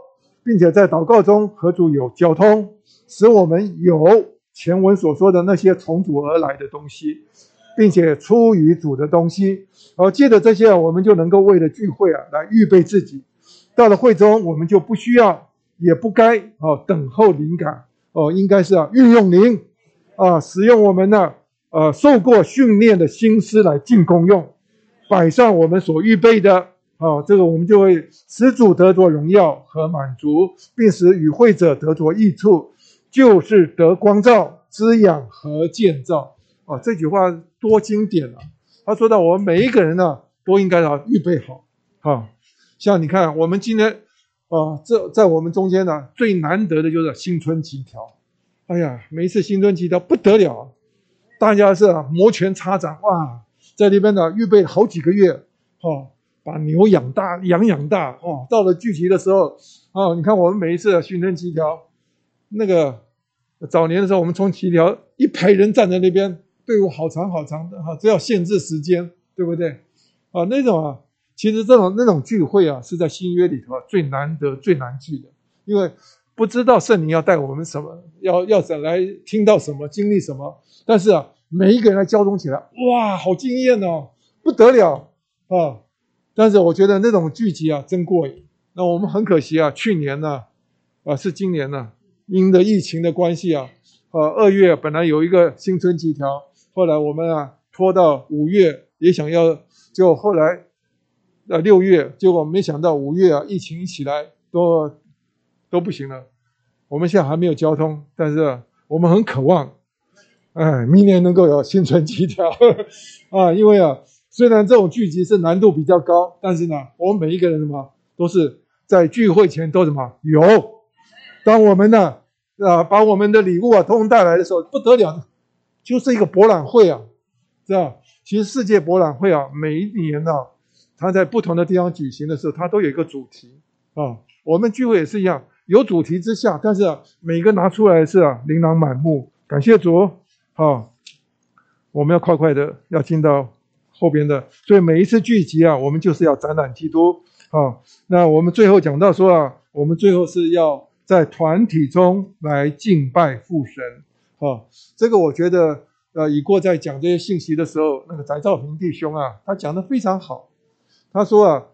并且在祷告中和主有交通，使我们有前文所说的那些从主而来的东西。并且出于主的东西。而借着这些，我们就能够为了聚会啊来预备自己。到了会中，我们就不需要，也不该哦等候灵感哦，应该是啊运用灵啊，使用我们呢呃受过训练的心思来进攻用，摆上我们所预备的啊，这个我们就会使主得着荣耀和满足，并使与会者得着益处，就是得光照、滋养和建造啊。这句话多经典啊！他说到我们每一个人呢，都应该啊预备好啊。像你看，我们今天啊，这在我们中间呢，最难得的就是新春祈条。哎呀，每一次新春祈条不得了，大家是摩拳擦掌哇，在那边呢预备好几个月，哈，把牛养大，养养大，哦，到了聚集的时候，哦，你看我们每一次新春祈条，那个早年的时候，我们从祈条一排人站在那边。队伍好长好长的哈，只要限制时间，对不对？啊，那种啊，其实这种那种聚会啊，是在新约里头啊最难得、最难聚的，因为不知道圣灵要带我们什么，要要怎来听到什么、经历什么。但是啊，每一个人来交通起来，哇，好惊艳哦，不得了啊！但是我觉得那种聚集啊，真过瘾。那我们很可惜啊，去年呢，啊是今年呢，因的疫情的关系啊，呃，二月本来有一个新春集条。后来我们啊拖到五月，也想要，就后来，呃六月，结果没想到五月啊疫情一起来都都不行了。我们现在还没有交通，但是我们很渴望，哎，明年能够有新春集条 啊！因为啊，虽然这种聚集是难度比较高，但是呢，我们每一个人什么都是在聚会前都什么有。当我们呢啊把我们的礼物啊通通带来的时候，不得了。就是一个博览会啊，是吧？其实世界博览会啊，每一年呢，它在不同的地方举行的时候，它都有一个主题啊。我们聚会也是一样，有主题之下，但是啊，每个拿出来是啊，琳琅满目。感谢主，好，我们要快快的要进到后边的。所以每一次聚集啊，我们就是要展览基督啊。那我们最后讲到说啊，我们最后是要在团体中来敬拜父神。啊，这个我觉得，呃，已过在讲这些信息的时候，那个翟兆平弟兄啊，他讲的非常好。他说啊，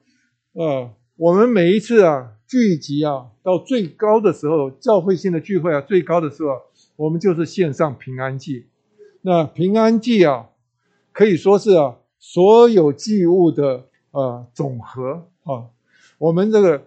呃，我们每一次啊聚集啊，到最高的时候，教会性的聚会啊，最高的时候，我们就是献上平安祭。那平安祭啊，可以说是啊，所有祭物的呃总和啊。我们这个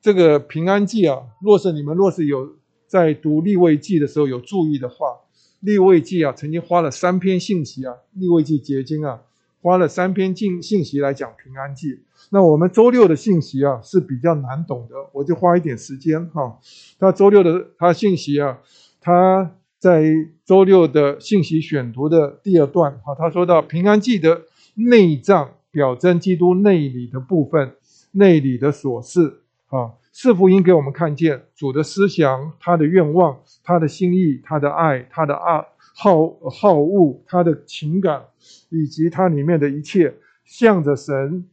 这个平安祭啊，若是你们若是有。在读立位记的时候有注意的话，立位记啊曾经花了三篇信息啊，立位记结晶啊花了三篇信信息来讲平安记。那我们周六的信息啊是比较难懂的，我就花一点时间哈。他周六的他信息啊，他在周六的信息选读的第二段哈，他说到平安记的内脏表征基督内里的部分，内里的琐事啊。是福音给我们看见主的思想、他的愿望、他的心意、他的爱、他的爱好好恶、他的情感，以及他里面的一切，向着神，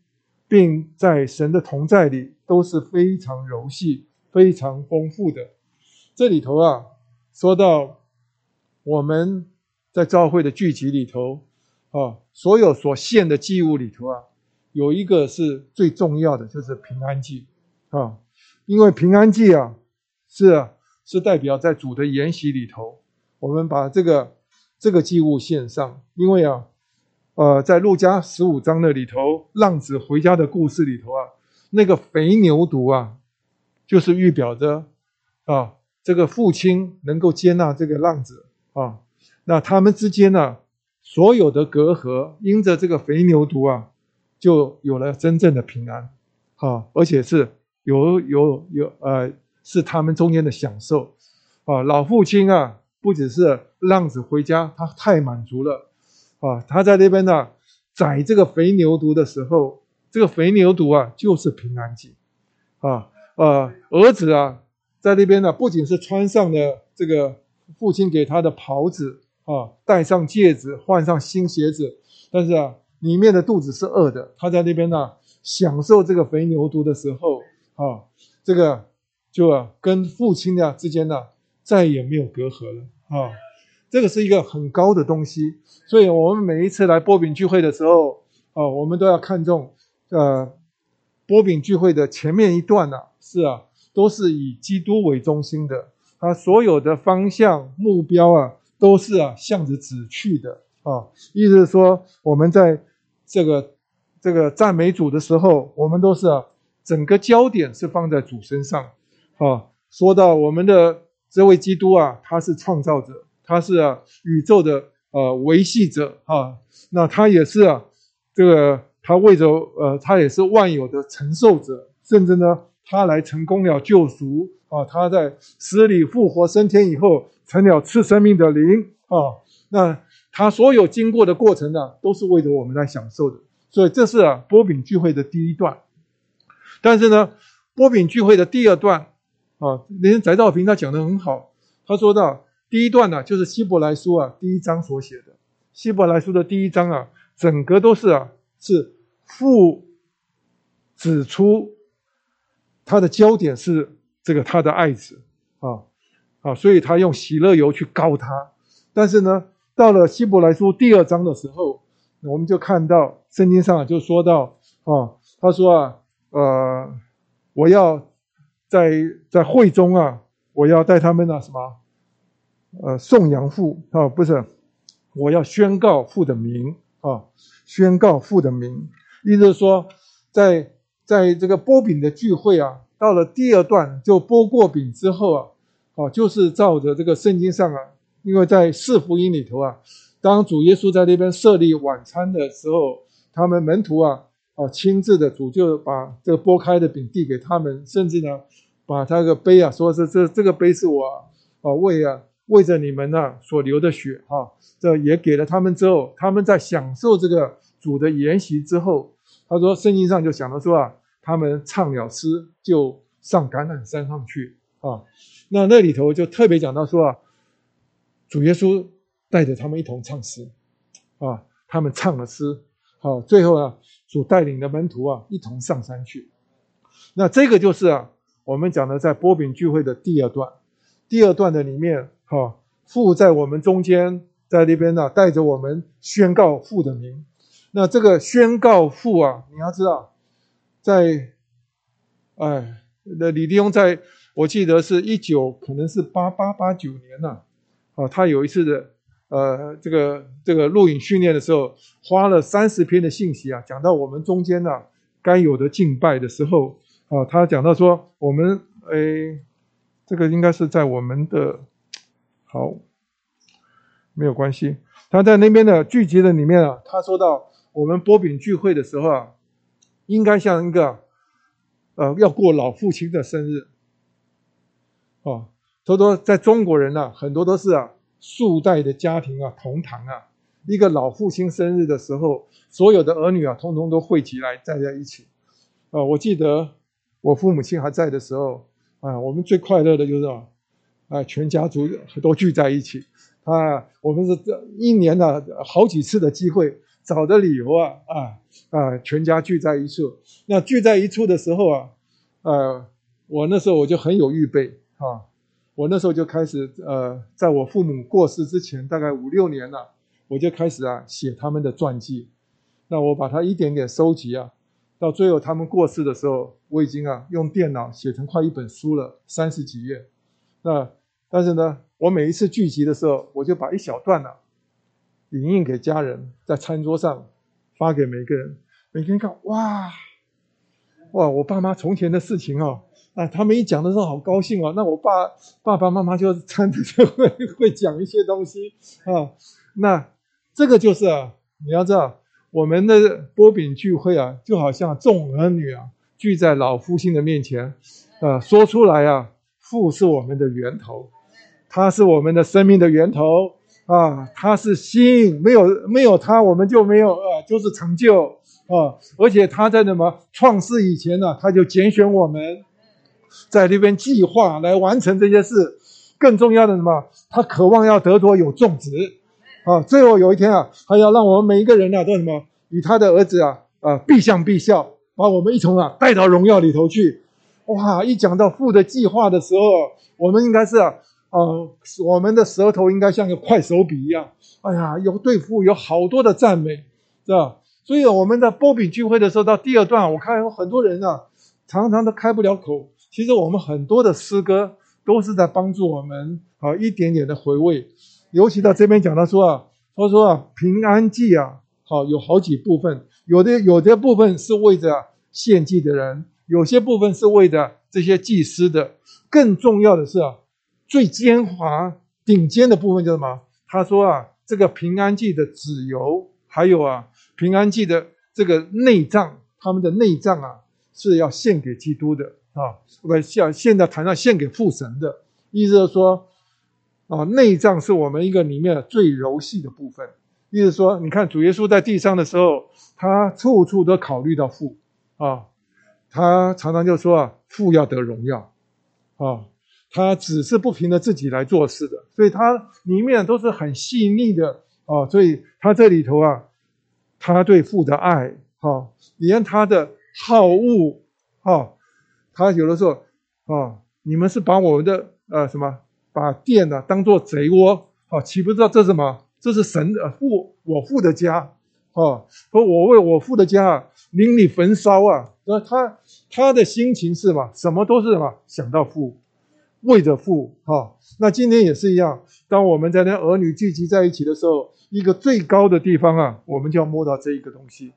并在神的同在里，都是非常柔细、非常丰富的。这里头啊，说到我们在教会的聚集里头啊，所有所献的祭物里头啊，有一个是最重要的，就是平安祭啊。因为平安祭啊，是啊是代表在主的筵席里头，我们把这个这个祭物献上。因为啊，呃，在路加十五章那里头，浪子回家的故事里头啊，那个肥牛犊啊，就是预表着啊，这个父亲能够接纳这个浪子啊，那他们之间呢，所有的隔阂，因着这个肥牛犊啊，就有了真正的平安，啊，而且是。有有有，呃，是他们中间的享受，啊，老父亲啊，不只是浪子回家，他太满足了，啊，他在那边呢宰这个肥牛犊的时候，这个肥牛犊啊就是平安祭，啊，呃，儿子啊在那边呢，不仅是穿上了这个父亲给他的袍子，啊，戴上戒指，换上新鞋子，但是啊，里面的肚子是饿的，他在那边呢享受这个肥牛犊的时候。啊，这个就啊跟父亲呢之间呢再也没有隔阂了啊。这个是一个很高的东西，所以我们每一次来波饼聚会的时候，啊，我们都要看重，呃，波饼聚会的前面一段呢，是啊，都是以基督为中心的，它所有的方向目标啊，都是啊向着指去的啊，意思是说，我们在这个这个赞美主的时候，我们都是啊，整个焦点是放在主身上，啊，说到我们的这位基督啊，他是创造者。他是啊，宇宙的呃维系者啊，那他也是啊，这个他为着呃，他也是万有的承受者，甚至呢，他来成功了救赎啊，他在死里复活升天以后，成了赐生命的灵啊，那他所有经过的过程呢，都是为着我们来享受的，所以这是啊波饼聚会的第一段，但是呢，波饼聚会的第二段啊，连翟兆平他讲的很好，他说到。第一段呢，就是希伯来书啊第一章所写的。希伯来书的第一章啊，整个都是啊，是父指出他的焦点是这个他的爱子啊啊，所以他用喜乐油去膏他。但是呢，到了希伯来书第二章的时候，我们就看到圣经上就说到啊，他说啊，呃，我要在在会中啊，我要带他们啊什么？呃，颂扬父啊，不是，我要宣告父的名啊，宣告父的名，意思是说，在在这个波饼的聚会啊，到了第二段就剥过饼之后啊，哦，就是照着这个圣经上啊，因为在四福音里头啊，当主耶稣在那边设立晚餐的时候，他们门徒啊，哦，亲自的主就把这个剥开的饼递给他们，甚至呢，把他个杯啊，说是这这个杯是我啊为啊。为着你们呢所流的血，哈，这也给了他们之后，他们在享受这个主的筵席之后，他说圣经上就讲到说啊，他们唱了诗就上橄榄山上去啊，那那里头就特别讲到说啊，主耶稣带着他们一同唱诗啊，他们唱了诗，好，最后啊，主带领的门徒啊一同上山去，那这个就是啊，我们讲的在波饼聚会的第二段，第二段的里面。哈，父在我们中间，在那边呢，带着我们宣告父的名。那这个宣告父啊，你要知道，在，哎，那李立庸在，我记得是一九，可能是八八八九年呐，啊，他有一次的，呃，这个这个录影训练的时候，花了三十篇的信息啊，讲到我们中间呢该有的敬拜的时候，啊，他讲到说，我们，哎，这个应该是在我们的。好，没有关系。他在那边的聚集的里面啊，他说到我们波饼聚会的时候啊，应该像一个呃要过老父亲的生日。哦，他说在中国人呢，很多都是啊数代的家庭啊同堂啊，一个老父亲生日的时候，所有的儿女啊通通都汇集来站在一起。啊，我记得我父母亲还在的时候啊，我们最快乐的就是啊。啊，全家族都聚在一起，啊，我们是这一年呢好几次的机会，找的理由啊，啊啊，全家聚在一处。那聚在一处的时候啊，呃，我那时候我就很有预备啊，我那时候就开始呃，在我父母过世之前，大概五六年了，我就开始啊写他们的传记。那我把它一点点收集啊，到最后他们过世的时候，我已经啊用电脑写成快一本书了，三十几页。那但是呢，我每一次聚集的时候，我就把一小段呢，影印给家人，在餐桌上发给每个人。每个人看，哇，哇，我爸妈从前的事情哦，啊，他们一讲的时候好高兴哦。那我爸爸爸妈妈就餐着就会会讲一些东西啊。那这个就是啊，你要知道，我们的波饼聚会啊，就好像众儿女啊聚在老父亲的面前，啊，说出来啊，父是我们的源头。他是我们的生命的源头啊，他是心，没有没有他，我们就没有啊，就是成就啊。而且他在什么创世以前呢，他就拣选我们，在那边计划来完成这些事。更重要的什么？他渴望要得多有种植啊。最后有一天啊，他要让我们每一个人啊，都什么与他的儿子啊啊，必相必效，把我们一同啊带到荣耀里头去。哇！一讲到父的计划的时候，我们应该是啊。呃，我们的舌头应该像个快手笔一样，哎呀，有对父有好多的赞美，是吧？所以我们在波比聚会的时候，到第二段，我看有很多人啊，常常都开不了口。其实我们很多的诗歌都是在帮助我们啊，一点点的回味。尤其到这边讲到说啊，他说啊，平安祭啊，好有好几部分，有的有的部分是为着献祭的人，有些部分是为着这些祭司的。更重要的是啊。最精华、顶尖的部分叫什么？他说啊，这个平安祭的子油，还有啊，平安祭的这个内脏，他们的内脏啊，是要献给基督的啊，不，像现在谈到献给父神的意思是说，啊，内脏是我们一个里面最柔细的部分。意思说，你看主耶稣在地上的时候，他处处都考虑到父啊，他常常就说啊，父要得荣耀啊。他只是不凭着自己来做事的，所以他里面都是很细腻的啊。所以他这里头啊，他对父的爱，哈，连他的好恶，哈，他有的时候啊，你们是把我们的呃什么，把店呢当做贼窝，啊，岂不知道这是什么？这是神的父，我父的家，啊，说我为我父的家邻里焚烧啊。那他他的心情是什么？什么都是什么？想到父。为着父，哈，那今天也是一样。当我们在那儿女聚集在一起的时候，一个最高的地方啊，我们就要摸到这一个东西。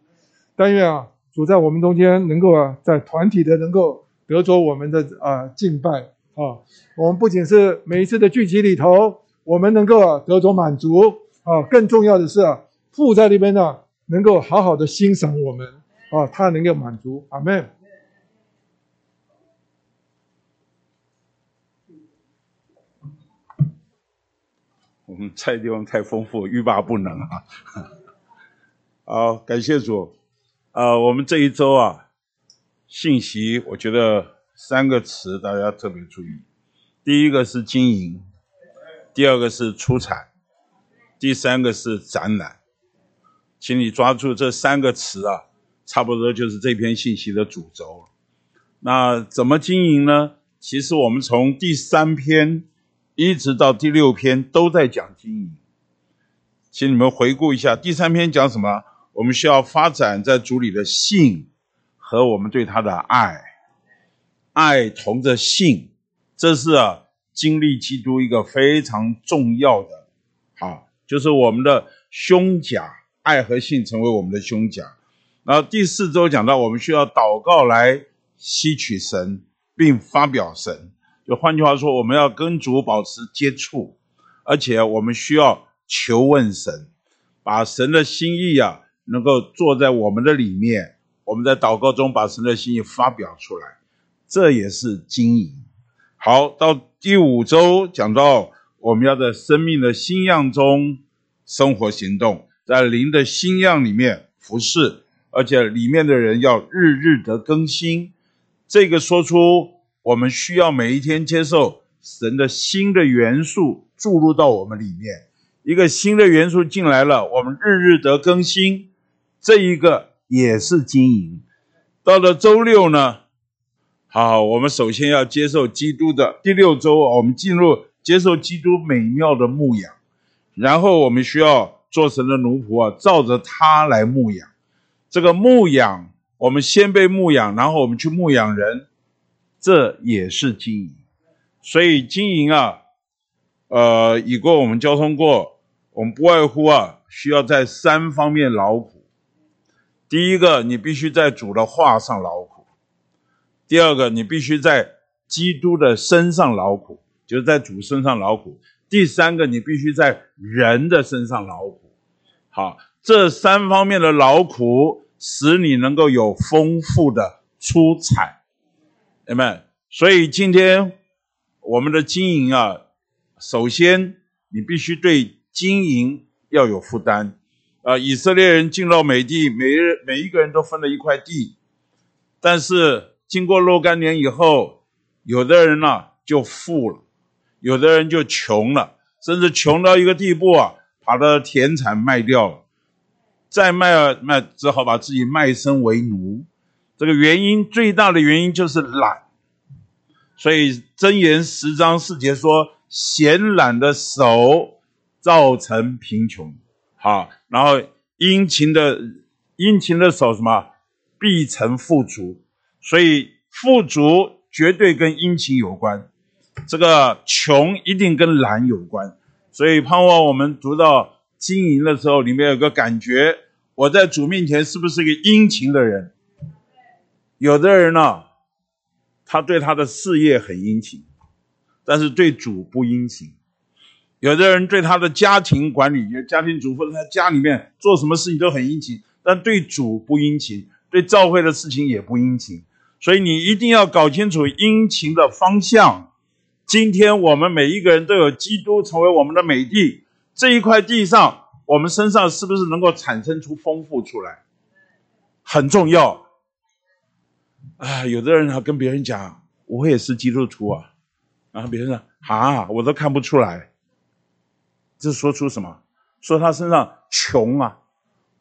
但愿啊，主在我们中间能够啊，在团体的能够得着我们的啊敬拜啊。我们不仅是每一次的聚集里头，我们能够啊得着满足啊，更重要的是啊，父在那边呢，能够好好的欣赏我们啊，他能够满足。阿门。我们菜地方太丰富，欲罢不能啊！好，感谢主。啊，我们这一周啊，信息我觉得三个词大家特别注意：第一个是经营，第二个是出产，第三个是展览。请你抓住这三个词啊，差不多就是这篇信息的主轴。那怎么经营呢？其实我们从第三篇。一直到第六篇都在讲经营，请你们回顾一下，第三篇讲什么？我们需要发展在主里的信和我们对他的爱，爱同着信，这是啊经历基督一个非常重要的啊，就是我们的胸甲，爱和信成为我们的胸甲。然后第四周讲到，我们需要祷告来吸取神，并发表神。就换句话说，我们要跟主保持接触，而且我们需要求问神，把神的心意啊，能够坐在我们的里面。我们在祷告中把神的心意发表出来，这也是经营。好，到第五周讲到，我们要在生命的新样中生活行动，在灵的新样里面服侍，而且里面的人要日日的更新。这个说出。我们需要每一天接受神的新的元素注入到我们里面，一个新的元素进来了，我们日日得更新，这一个也是经营。到了周六呢，好，我们首先要接受基督的第六周，我们进入接受基督美妙的牧养，然后我们需要做神的奴仆啊，照着他来牧养。这个牧养，我们先被牧养，然后我们去牧养人。这也是经营，所以经营啊，呃，已过我们交通过，我们不外乎啊，需要在三方面劳苦。第一个，你必须在主的话上劳苦；第二个，你必须在基督的身上劳苦，就是在主身上劳苦；第三个，你必须在人的身上劳苦。好，这三方面的劳苦，使你能够有丰富的出彩。明白？所以今天我们的经营啊，首先你必须对经营要有负担。啊，以色列人进到美地，每日每一个人都分了一块地，但是经过若干年以后，有的人呢就富了，有的人就穷了，甚至穷到一个地步啊，把他的田产卖掉了，再卖啊卖，只好把自己卖身为奴。这个原因最大的原因就是懒，所以箴言十章四节说：“闲懒的手造成贫穷。好，然后殷勤的殷勤的手什么必成富足，所以富足绝对跟殷勤有关，这个穷一定跟懒有关。所以盼望我们读到经营的时候，里面有个感觉，我在主面前是不是一个殷勤的人？有的人呢，他对他的事业很殷勤，但是对主不殷勤。有的人对他的家庭管理，家庭主妇，他家里面做什么事情都很殷勤，但对主不殷勤，对教会的事情也不殷勤。所以你一定要搞清楚殷勤的方向。今天我们每一个人都有基督成为我们的美地，这一块地上，我们身上是不是能够产生出丰富出来，很重要。啊，有的人他跟别人讲，我也是基督徒啊，然后别人说啊，我都看不出来。这说出什么？说他身上穷啊、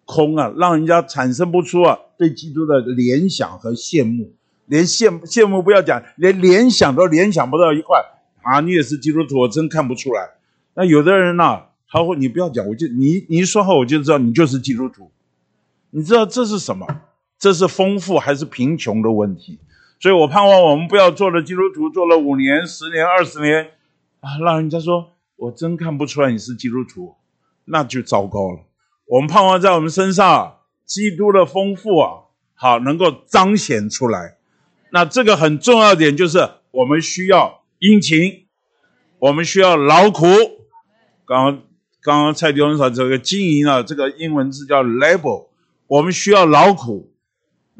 空啊，让人家产生不出啊对基督的联想和羡慕，连羡羡慕不要讲，连联想都联想不到一块啊！你也是基督徒，我真看不出来。那有的人呢，他会你不要讲，我就你你一说话我就知道你就是基督徒。你知道这是什么？这是丰富还是贫穷的问题？所以我盼望我们不要做了基督徒，做了五年、十年、二十年啊，让人家说。我真看不出来你是基督徒，那就糟糕了。我们盼望在我们身上，基督的丰富啊，好能够彰显出来。那这个很重要点就是，我们需要殷勤，我们需要劳苦。刚刚刚刚蔡弟兄说这个经营啊，这个英文字叫 label，我们需要劳苦。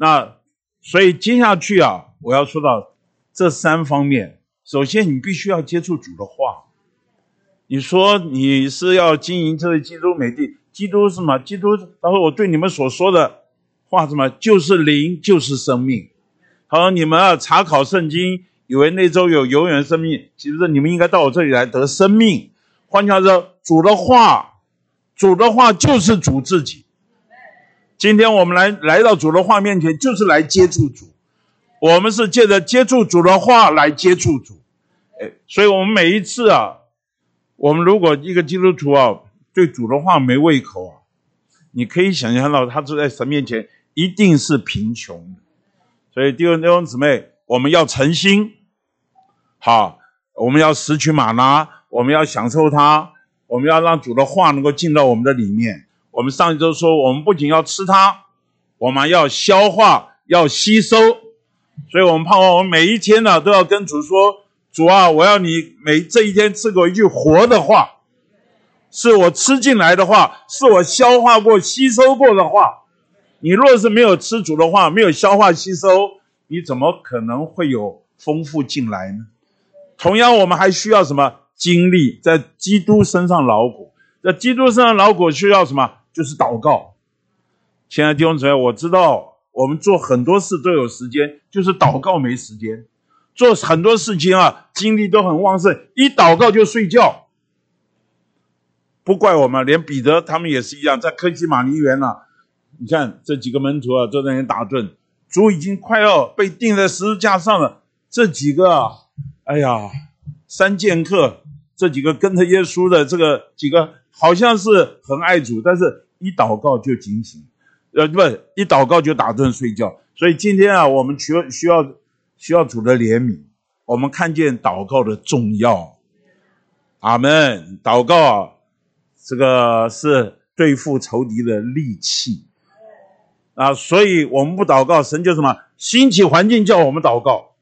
那所以接下去啊，我要说到这三方面。首先，你必须要接触主的话。你说你是要经营这个基督美地？基督是什么？基督他说我对你们所说的话什么？就是灵，就是生命。他说你们啊，查考圣经，以为那周有永远生命，其实你们应该到我这里来得生命。换句话说，主的话，主的话就是主自己。今天我们来来到主的话面前，就是来接触主。我们是借着接触主的话来接触主。哎，所以我们每一次啊。我们如果一个基督徒啊，对主的话没胃口啊，你可以想象到他坐在神面前一定是贫穷的。所以弟兄弟兄姊妹，我们要诚心，好，我们要拾取玛拿，我们要享受它，我们要让主的话能够进到我们的里面。我们上一周说，我们不仅要吃它，我们要消化，要吸收。所以我们盼望我们每一天呢，都要跟主说。主啊，我要你每这一天赐给我一句活的话，是我吃进来的话，是我消化过、吸收过的话。你若是没有吃主的话，没有消化吸收，你怎么可能会有丰富进来呢？同样，我们还需要什么经历？在基督身上劳苦，在基督身上劳苦需要什么？就是祷告。亲爱的弟兄姊妹，我知道我们做很多事都有时间，就是祷告没时间。做很多事情啊，精力都很旺盛，一祷告就睡觉。不怪我们，连彼得他们也是一样，在科西玛尼园呢。你看这几个门徒啊，坐在那里打盹，主已经快要被钉在十字架上了。这几个啊，哎呀，三剑客，这几个跟着耶稣的这个几个，好像是很爱主，但是一祷告就警醒，呃，不，一祷告就打盹睡觉。所以今天啊，我们需需要。需要主的怜悯，我们看见祷告的重要。阿门。祷告啊，这个是对付仇敌的利器啊，所以我们不祷告，神就什么兴起环境叫我们祷告。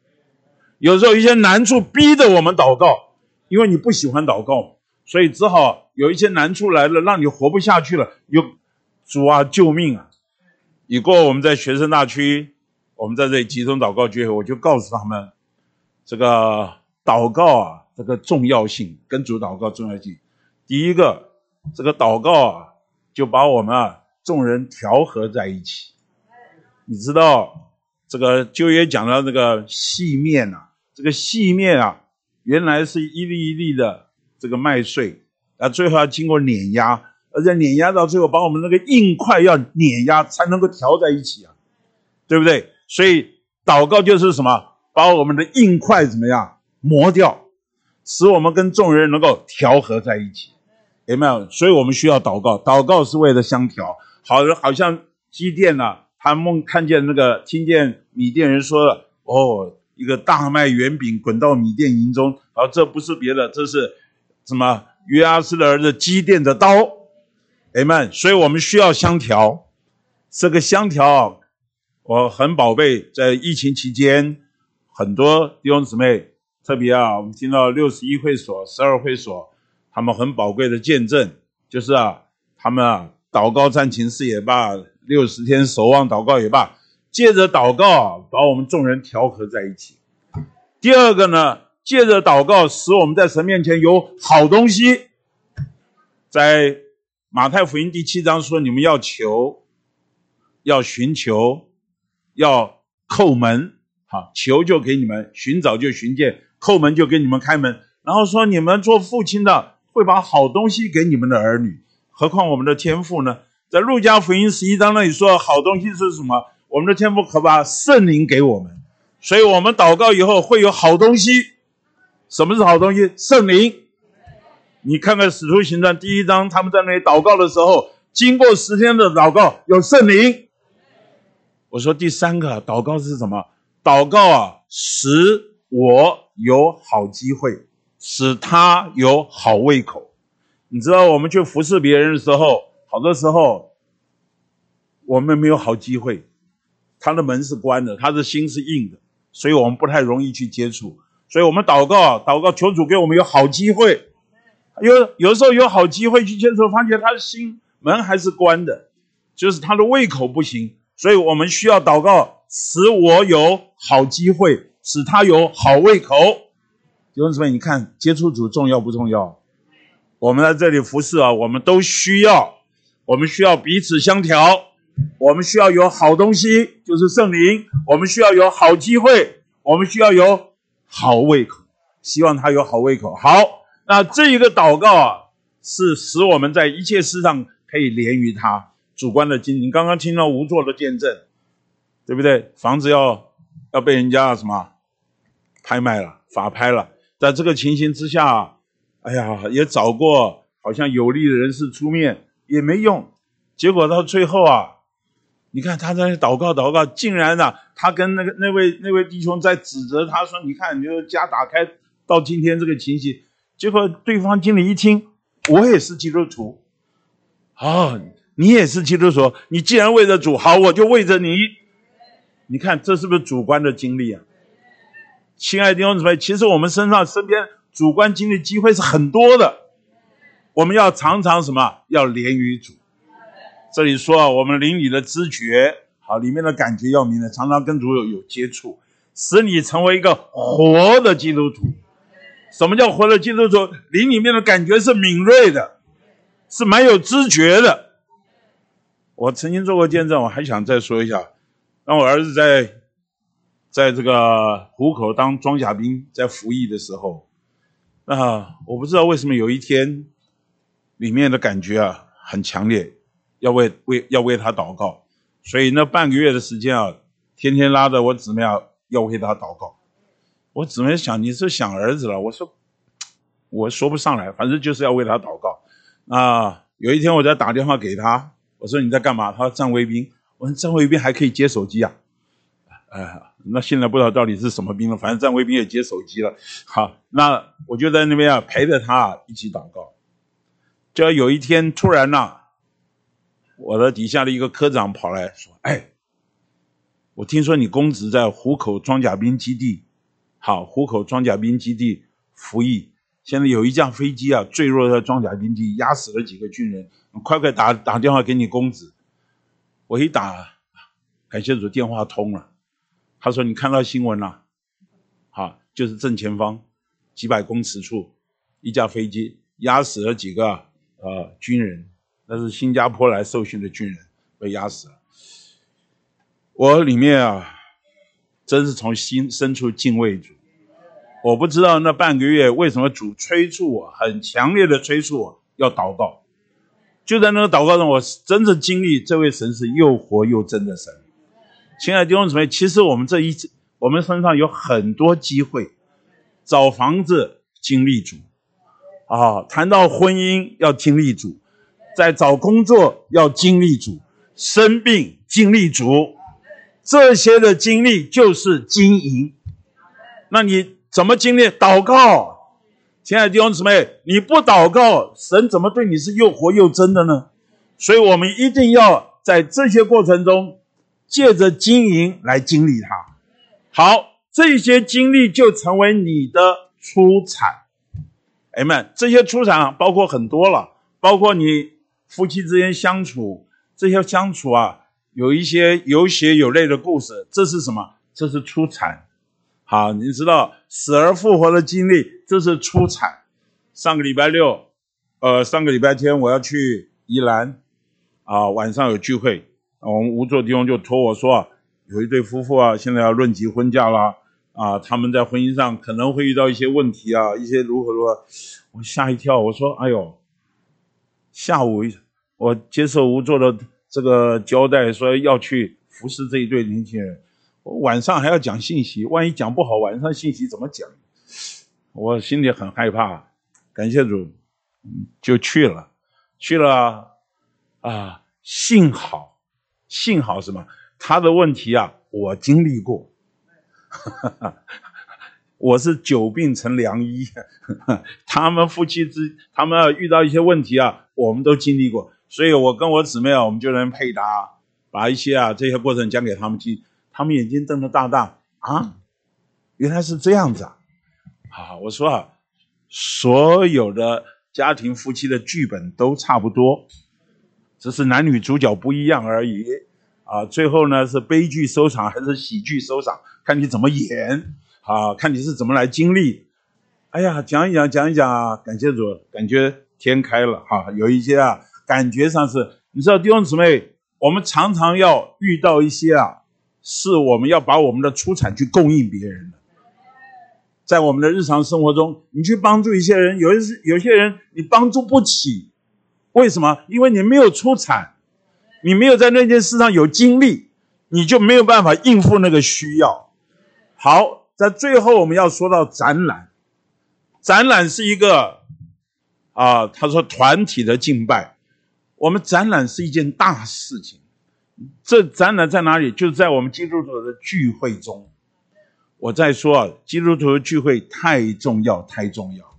有时候一些难处逼着我们祷告，因为你不喜欢祷告，所以只好有一些难处来了，让你活不下去了。有主啊，救命啊！已过我们在学生大区。我们在这里集中祷告聚会，我就告诉他们，这个祷告啊，这个重要性跟主祷告重要性。第一个，这个祷告啊，就把我们啊众人调和在一起。你知道，这个旧约讲到这个细面呐，这个细面啊，原来是一粒一粒的这个麦穗，啊，最后要经过碾压，而且碾压到最后，把我们那个硬块要碾压才能够调在一起啊，对不对？所以祷告就是什么？把我们的硬块怎么样磨掉？使我们跟众人能够调和在一起，有没有？所以我们需要祷告，祷告是为了相调。好，好像基甸呐，他梦看见那个，听见米店人说了，哦，一个大麦圆饼滚到米店营中，好，这不是别的，这是什么？约阿斯的儿子基甸的刀，哎们，所以我们需要相调。这个相调，我很宝贝。在疫情期间，很多弟兄姊妹，特别啊，我们听到六十一会所、十二会所，他们很宝贵的见证，就是啊，他们啊，祷告战情事也罢，六十天守望祷告也罢，借着祷告把我们众人调和在一起。第二个呢？借着祷告，使我们在神面前有好东西。在马太福音第七章说：“你们要求，要寻求，要叩门。好，求就给你们，寻找就寻见，叩门就给你们开门。然后说，你们做父亲的会把好东西给你们的儿女。何况我们的天父呢？在路加福音十一章那里说，好东西是什么？我们的天父可把圣灵给我们，所以我们祷告以后会有好东西。”什么是好东西？圣灵。你看看《使徒行传》第一章，他们在那里祷告的时候，经过十天的祷告，有圣灵。我说第三个祷告是什么？祷告啊，使我有好机会，使他有好胃口。你知道，我们去服侍别人的时候，好多时候我们没有好机会，他的门是关的，他的心是硬的，所以我们不太容易去接触。所以我们祷告，祷告求主给我们有好机会。有有时候有好机会去接触，发现他的心门还是关的，就是他的胃口不行。所以我们需要祷告，使我有好机会，使他有好胃口。弟兄姊妹，你看接触主重要不重要？我们在这里服侍啊，我们都需要，我们需要彼此相调，我们需要有好东西，就是圣灵。我们需要有好机会，我们需要有。好胃口，希望他有好胃口。好，那这一个祷告啊，是使我们在一切事上可以连于他主观的经历。刚刚听到无作的见证，对不对？房子要要被人家什么拍卖了，法拍了。在这个情形之下，哎呀，也找过好像有利的人士出面，也没用。结果到最后啊。你看他在祷告祷告，竟然呢，他跟那个那位那位弟兄在指责他说：“你看，你的家打开到今天这个情形。”结果对方经理一听，我也是基督徒，啊，你也是基督徒，你既然为着主好，我就为着你。你看这是不是主观的经历啊？亲爱的弟兄姊妹，其实我们身上身边主观经历机会是很多的，我们要常常什么？要连于主。这里说啊，我们邻里的知觉好，里面的感觉要明的，常常跟主有有接触，使你成为一个活的基督徒。什么叫活的基督徒？灵里面的感觉是敏锐的，是蛮有知觉的。我曾经做过见证，我还想再说一下。当我儿子在在这个虎口当装甲兵在服役的时候，啊，我不知道为什么有一天里面的感觉啊很强烈。要为为要为他祷告，所以那半个月的时间啊，天天拉着我姊妹要要为他祷告。我姊妹想你是想儿子了，我说我说不上来，反正就是要为他祷告。啊，有一天我在打电话给他，我说你在干嘛？他说站卫兵。我说站卫兵还可以接手机啊？哎，那现在不知道到底是什么兵了，反正站卫兵也接手机了。好，那我就在那边啊陪着他一起祷告。就有一天突然呢。我的底下的一个科长跑来说：“哎，我听说你公子在虎口装甲兵基地，好，虎口装甲兵基地服役。现在有一架飞机啊坠落在装甲兵基地，压死了几个军人。快快打打电话给你公子。我一打，感谢主，电话通了。他说你看到新闻了？好，就是正前方几百公尺处，一架飞机压死了几个呃军人。”那是新加坡来受训的军人被压死了。我里面啊，真是从心深处敬畏主。我不知道那半个月为什么主催促我，很强烈的催促我要祷告。就在那个祷告中，我真正经历这位神是又活又真的神。亲爱的弟兄姊妹，其实我们这一我们身上有很多机会，找房子经历主，啊，谈到婚姻要经历主，在找工作要经历主，生病经历主，这些的经历就是经营。那你怎么经历？祷告，亲爱的弟兄姊妹，你不祷告，神怎么对你是又活又真的呢？所以我们一定要在这些过程中，借着经营来经历它。好，这些经历就成为你的出产。哎们，这些出产包括很多了，包括你夫妻之间相处，这些相处啊，有一些有血有泪的故事，这是什么？这是出产。好，你知道死而复活的经历，这是出产。上个礼拜六，呃，上个礼拜天我要去宜兰。啊，晚上有聚会，我们无座弟兄就托我说，有一对夫妇啊，现在要论及婚嫁啦，啊，他们在婚姻上可能会遇到一些问题啊，一些如何如何，我吓一跳，我说，哎呦，下午我接受吴座的这个交代，说要去服侍这一对年轻人，晚上还要讲信息，万一讲不好，晚上信息怎么讲？我心里很害怕，感谢主，就去了，去了。啊，幸好，幸好什么？他的问题啊，我经历过。我是久病成良医，他们夫妻之，他们遇到一些问题啊，我们都经历过。所以我跟我姊妹啊，我们就能配搭，把一些啊这些过程讲给他们听。他们眼睛瞪得大大啊，原来是这样子啊！好，我说啊，所有的家庭夫妻的剧本都差不多。只是男女主角不一样而已，啊，最后呢是悲剧收场还是喜剧收场，看你怎么演，啊，看你是怎么来经历。哎呀，讲一讲，讲一讲啊，感谢主，感觉天开了哈。有一些啊，感觉上是，你知道弟兄姊妹，我们常常要遇到一些啊，是我们要把我们的出产去供应别人的，在我们的日常生活中，你去帮助一些人，有些有些人你帮助不起。为什么？因为你没有出产，你没有在那件事上有经历，你就没有办法应付那个需要。好，在最后我们要说到展览，展览是一个啊，他说团体的敬拜，我们展览是一件大事情。这展览在哪里？就是在我们基督徒的聚会中。我在说啊，基督徒的聚会太重要，太重要。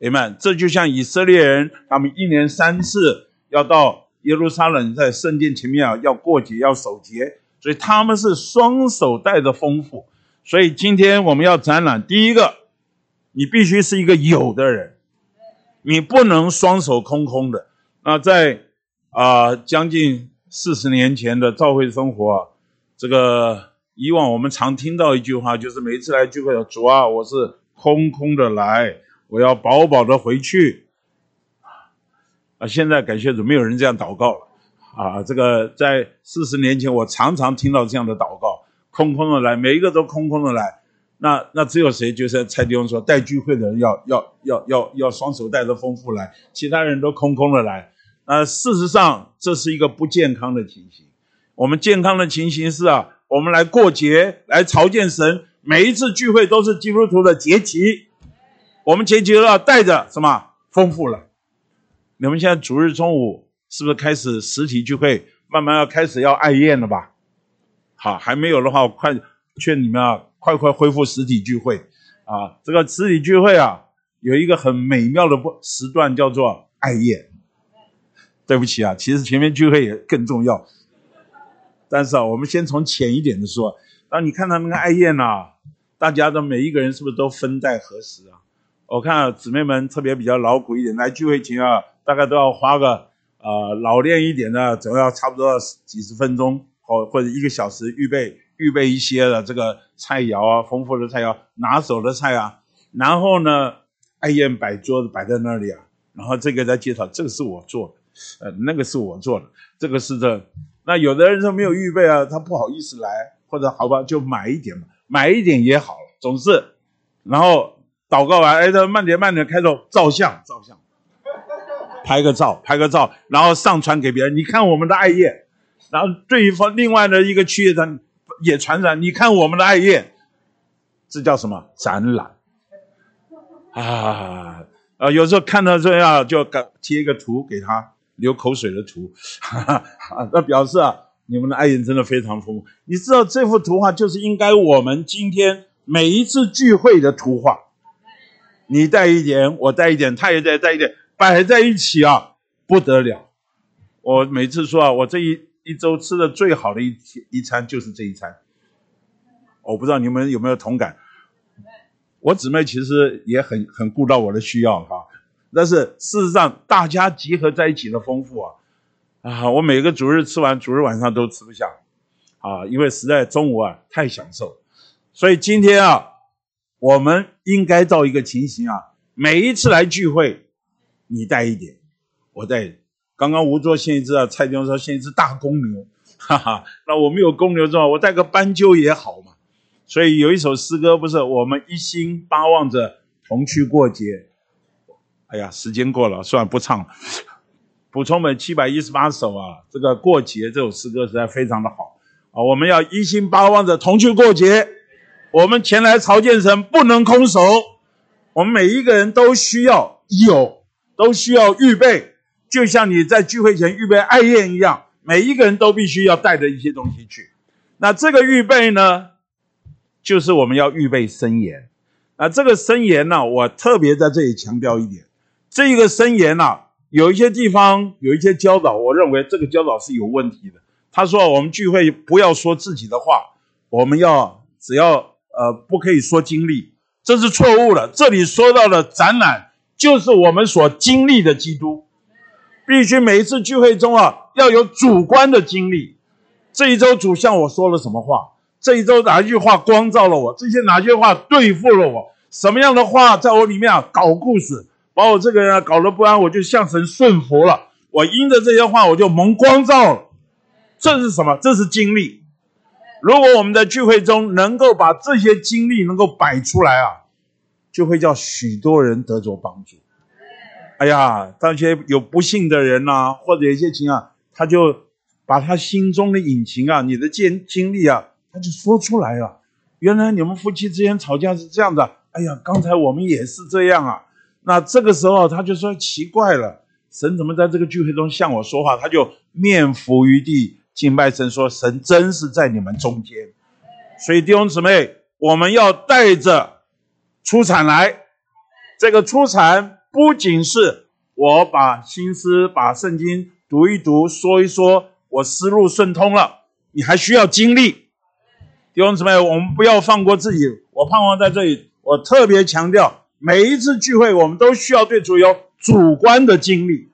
你们，这就像以色列人，他们一年三次要到耶路撒冷，在圣殿前面啊，要过节，要守节，所以他们是双手带着丰富。所以今天我们要展览，第一个，你必须是一个有的人，你不能双手空空的。那在啊，将近四十年前的教会生活，这个以往我们常听到一句话，就是每次来聚会，主啊，我是空空的来。我要饱饱的回去，啊！现在感谢主，没有人这样祷告了，啊！这个在四十年前，我常常听到这样的祷告，空空的来，每一个都空空的来，那那只有谁？就是蔡弟兄说，带聚会的人要要要要要双手带着丰富来，其他人都空空的来，呃，事实上这是一个不健康的情形。我们健康的情形是啊，我们来过节，来朝见神，每一次聚会都是基督徒的节期。我们节节要带着什么丰富了？你们现在主日中午是不是开始实体聚会？慢慢要开始要爱宴了吧？好，还没有的话，快劝你们啊，快快恢复实体聚会啊！这个实体聚会啊，有一个很美妙的不时段叫做爱宴。对不起啊，其实前面聚会也更重要。但是啊，我们先从浅一点的说，当你看到那个爱宴呐，大家的每一个人是不是都分在何时啊？我看姊妹们特别比较劳苦一点，来聚会前啊，大概都要花个呃老练一点的，总要差不多几十分钟或者一个小时预备预备一些的这个菜肴啊，丰富的菜肴，拿手的菜啊，然后呢，爱宴摆桌子摆在那里啊，然后这个在介绍，这个是我做的，呃，那个是我做的，这个是这，那有的人说没有预备啊，他不好意思来，或者好吧，就买一点嘛，买一点也好，总是，然后。祷告完，哎，他慢点，慢点，开头照相，照相，拍个照，拍个照，然后上传给别人。你看我们的爱宴，然后对方另外的一个区域的也传染。你看我们的艾叶，这叫什么展览？啊啊！有时候看到这样就贴一个图给他，流口水的图，哈 哈那表示啊，你们的爱人真的非常丰富。你知道这幅图画就是应该我们今天每一次聚会的图画，你带一点，我带一点，他也带带一点，摆在一起啊，不得了。我每次说啊，我这一一周吃的最好的一一餐就是这一餐。我不知道你们有没有同感。我姊妹其实也很很顾到我的需要哈，但是事实上大家集合在一起的丰富啊啊！我每个主日吃完，主日晚上都吃不下啊，因为实在中午啊太享受。所以今天啊，我们应该照一个情形啊，每一次来聚会，你带一点，我带。刚刚吴卓献一只啊，蔡丁说献一只大公牛，哈 哈，那我们有公牛之后，我带个斑鸠也好嘛。所以有一首诗歌，不是我们一心巴望着同去过节。哎呀，时间过了，算了，不唱了。补充本七百一十八首啊，这个过节这首诗歌实在非常的好啊。我们要一心巴望着同去过节。我们前来朝见神，不能空手。我们每一个人都需要有，都需要预备，就像你在聚会前预备爱宴一样，每一个人都必须要带着一些东西去。那这个预备呢？就是我们要预备申言，那这个申言呢，我特别在这里强调一点，这一个申言呢，有一些地方有一些教导，我认为这个教导是有问题的。他说我们聚会不要说自己的话，我们要只要呃不可以说经历，这是错误的。这里说到的展览，就是我们所经历的基督，必须每一次聚会中啊要有主观的经历。这一周主向我说了什么话？这一周哪一句话光照了我？这些哪句话对付了我？什么样的话在我里面啊搞故事，把我这个人啊搞得不安？我就向神顺服了。我因着这些话，我就蒙光照了。这是什么？这是经历。如果我们在聚会中能够把这些经历能够摆出来啊，就会叫许多人得着帮助。哎呀，那些有不幸的人呐，或者有些情啊，他就把他心中的隐情啊，你的经经历啊。他就说出来了，原来你们夫妻之间吵架是这样的。哎呀，刚才我们也是这样啊。那这个时候他就说奇怪了，神怎么在这个聚会中向我说话？他就面伏于地敬拜神，说神真是在你们中间。所以弟兄姊妹，我们要带着出产来。这个出产不仅是我把心思、把圣经读一读、说一说，我思路顺通了，你还需要经历。弟兄姊妹，我们不要放过自己。我盼望在这里，我特别强调，每一次聚会，我们都需要对主有主观的经历。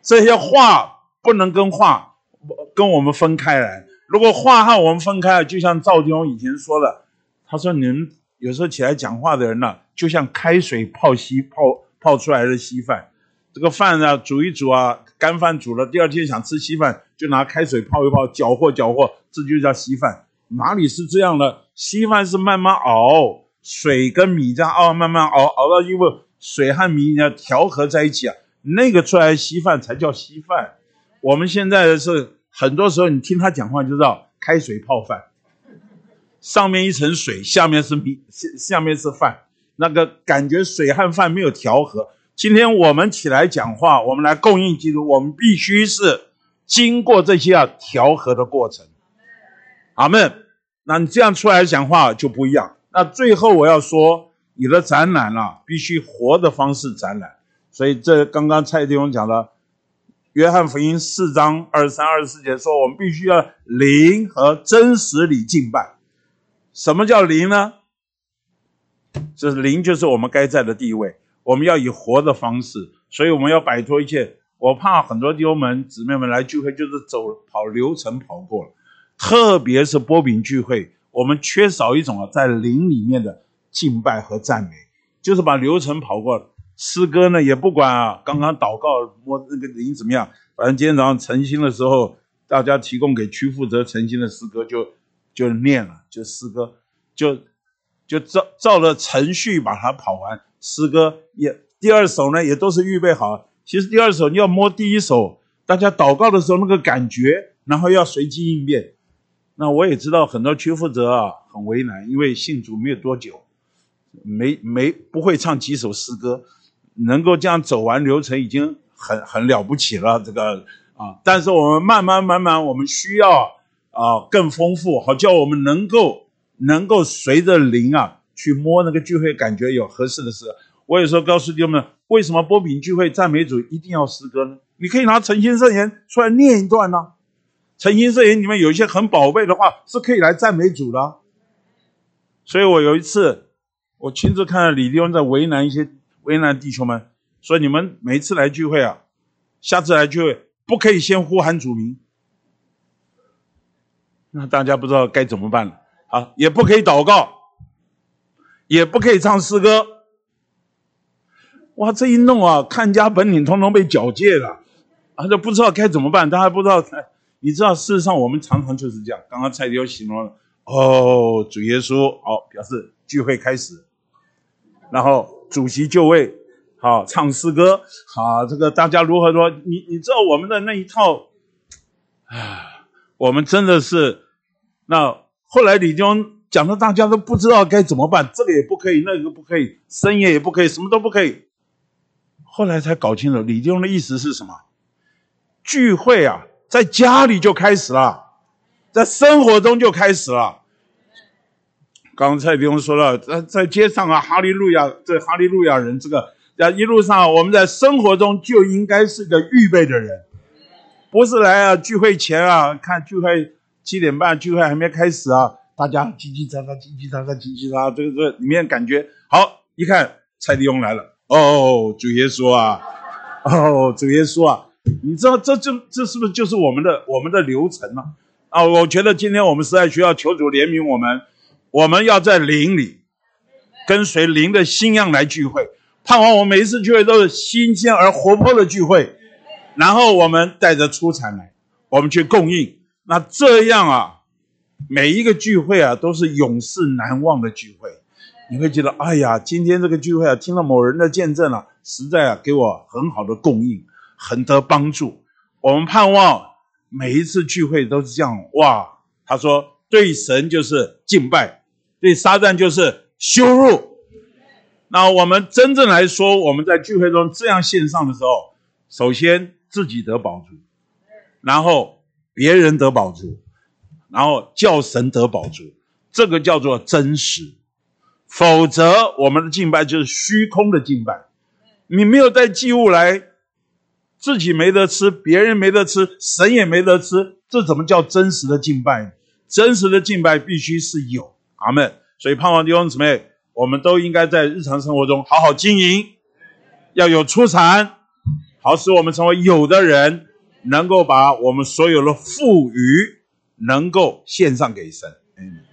这些话不能跟话跟我们分开来。如果话和我们分开了，就像赵弟兄以前说的，他说：“你们有时候起来讲话的人呢，就像开水泡稀泡泡出来的稀饭。这个饭呢，煮一煮啊，干饭煮了，第二天想吃稀饭，就拿开水泡一泡，搅和搅和，这就叫稀饭。”哪里是这样的？稀饭是慢慢熬，水跟米这样熬，慢慢熬，熬到因为水和米要调和在一起啊，那个出来稀饭才叫稀饭。我们现在是很多时候你听他讲话就知道开水泡饭，上面一层水，下面是米，下下面是饭，那个感觉水和饭没有调和。今天我们起来讲话，我们来供应基督，我们必须是经过这些啊调和的过程。阿门。那你这样出来讲话就不一样。那最后我要说，你的展览啊，必须活的方式展览。所以这刚刚蔡弟兄讲了，《约翰福音》四章二十三、二十四节说，我们必须要灵和真实里敬拜。什么叫灵呢？就是灵，就是我们该在的地位。我们要以活的方式，所以我们要摆脱一切。我怕很多弟兄们、姊妹们来聚会，就是走跑流程跑过了。特别是波饼聚会，我们缺少一种啊，在灵里面的敬拜和赞美，就是把流程跑过了。诗歌呢，也不管啊，刚刚祷告摸那个灵怎么样，反正今天早上晨兴的时候，大家提供给区负责晨兴的诗歌，就就念了，就诗歌，就就照照着程序把它跑完。诗歌也第二首呢，也都是预备好。其实第二首你要摸第一首，大家祷告的时候那个感觉，然后要随机应变。那我也知道很多区负责啊很为难，因为信主没有多久，没没不会唱几首诗歌，能够这样走完流程已经很很了不起了。这个啊，但是我们慢慢慢慢，我们需要啊更丰富，好叫我们能够能够随着灵啊去摸那个聚会，感觉有合适的事。我有时候告诉弟兄们，为什么波比聚会赞美主一定要诗歌呢？你可以拿诚心圣言出来念一段呢。诚心圣言里面有一些很宝贝的话，是可以来赞美主的。所以我有一次，我亲自看到李弟兄在为难一些为难弟兄们，说你们每次来聚会啊，下次来聚会不可以先呼喊主名，那大家不知道该怎么办了啊，也不可以祷告，也不可以唱诗歌。哇，这一弄啊，看家本领通通被缴械了，啊，就不知道该怎么办，大家不知道。你知道，事实上我们常常就是这样。刚刚蔡弟兄形容了，哦，主耶稣，好，表示聚会开始，然后主席就位，好，唱诗歌，好，这个大家如何说？你你知道我们的那一套，啊，我们真的是，那后来李弟兄讲的，大家都不知道该怎么办，这个也不可以，那个不可以，深夜也不可以，什么都不可以。后来才搞清楚，李弟兄的意思是什么？聚会啊。在家里就开始了，在生活中就开始了。刚才不用说了，在在街上啊，哈利路亚，这哈利路亚人，这个在一路上，我们在生活中就应该是个预备的人，不是来啊聚会前啊，看聚会七点半聚会还没开始啊，大家叽叽喳喳，叽叽喳喳，叽叽喳，这个这里面感觉好，一看蔡弟兄来了，哦，主耶稣啊，哦，主耶稣啊。你知道这就这是不是就是我们的我们的流程呢？啊，我觉得今天我们实在需要求主怜悯我们，我们要在灵里跟随灵的信仰来聚会，盼望我们每一次聚会都是新鲜而活泼的聚会，然后我们带着出产来，我们去供应。那这样啊，每一个聚会啊都是永世难忘的聚会。你会觉得，哎呀，今天这个聚会啊，听了某人的见证啊，实在啊给我很好的供应。很得帮助，我们盼望每一次聚会都是这样。哇，他说对神就是敬拜，对撒旦就是羞辱。那我们真正来说，我们在聚会中这样献上的时候，首先自己得保住，然后别人得宝珠，然后叫神得宝珠，这个叫做真实。否则，我们的敬拜就是虚空的敬拜。你没有带祭物来。自己没得吃，别人没得吃，神也没得吃，这怎么叫真实的敬拜？真实的敬拜必须是有阿门。所以盼望弟兄姊妹，我们都应该在日常生活中好好经营，要有出产，好使我们成为有的人，能够把我们所有的富余能够献上给神。嗯。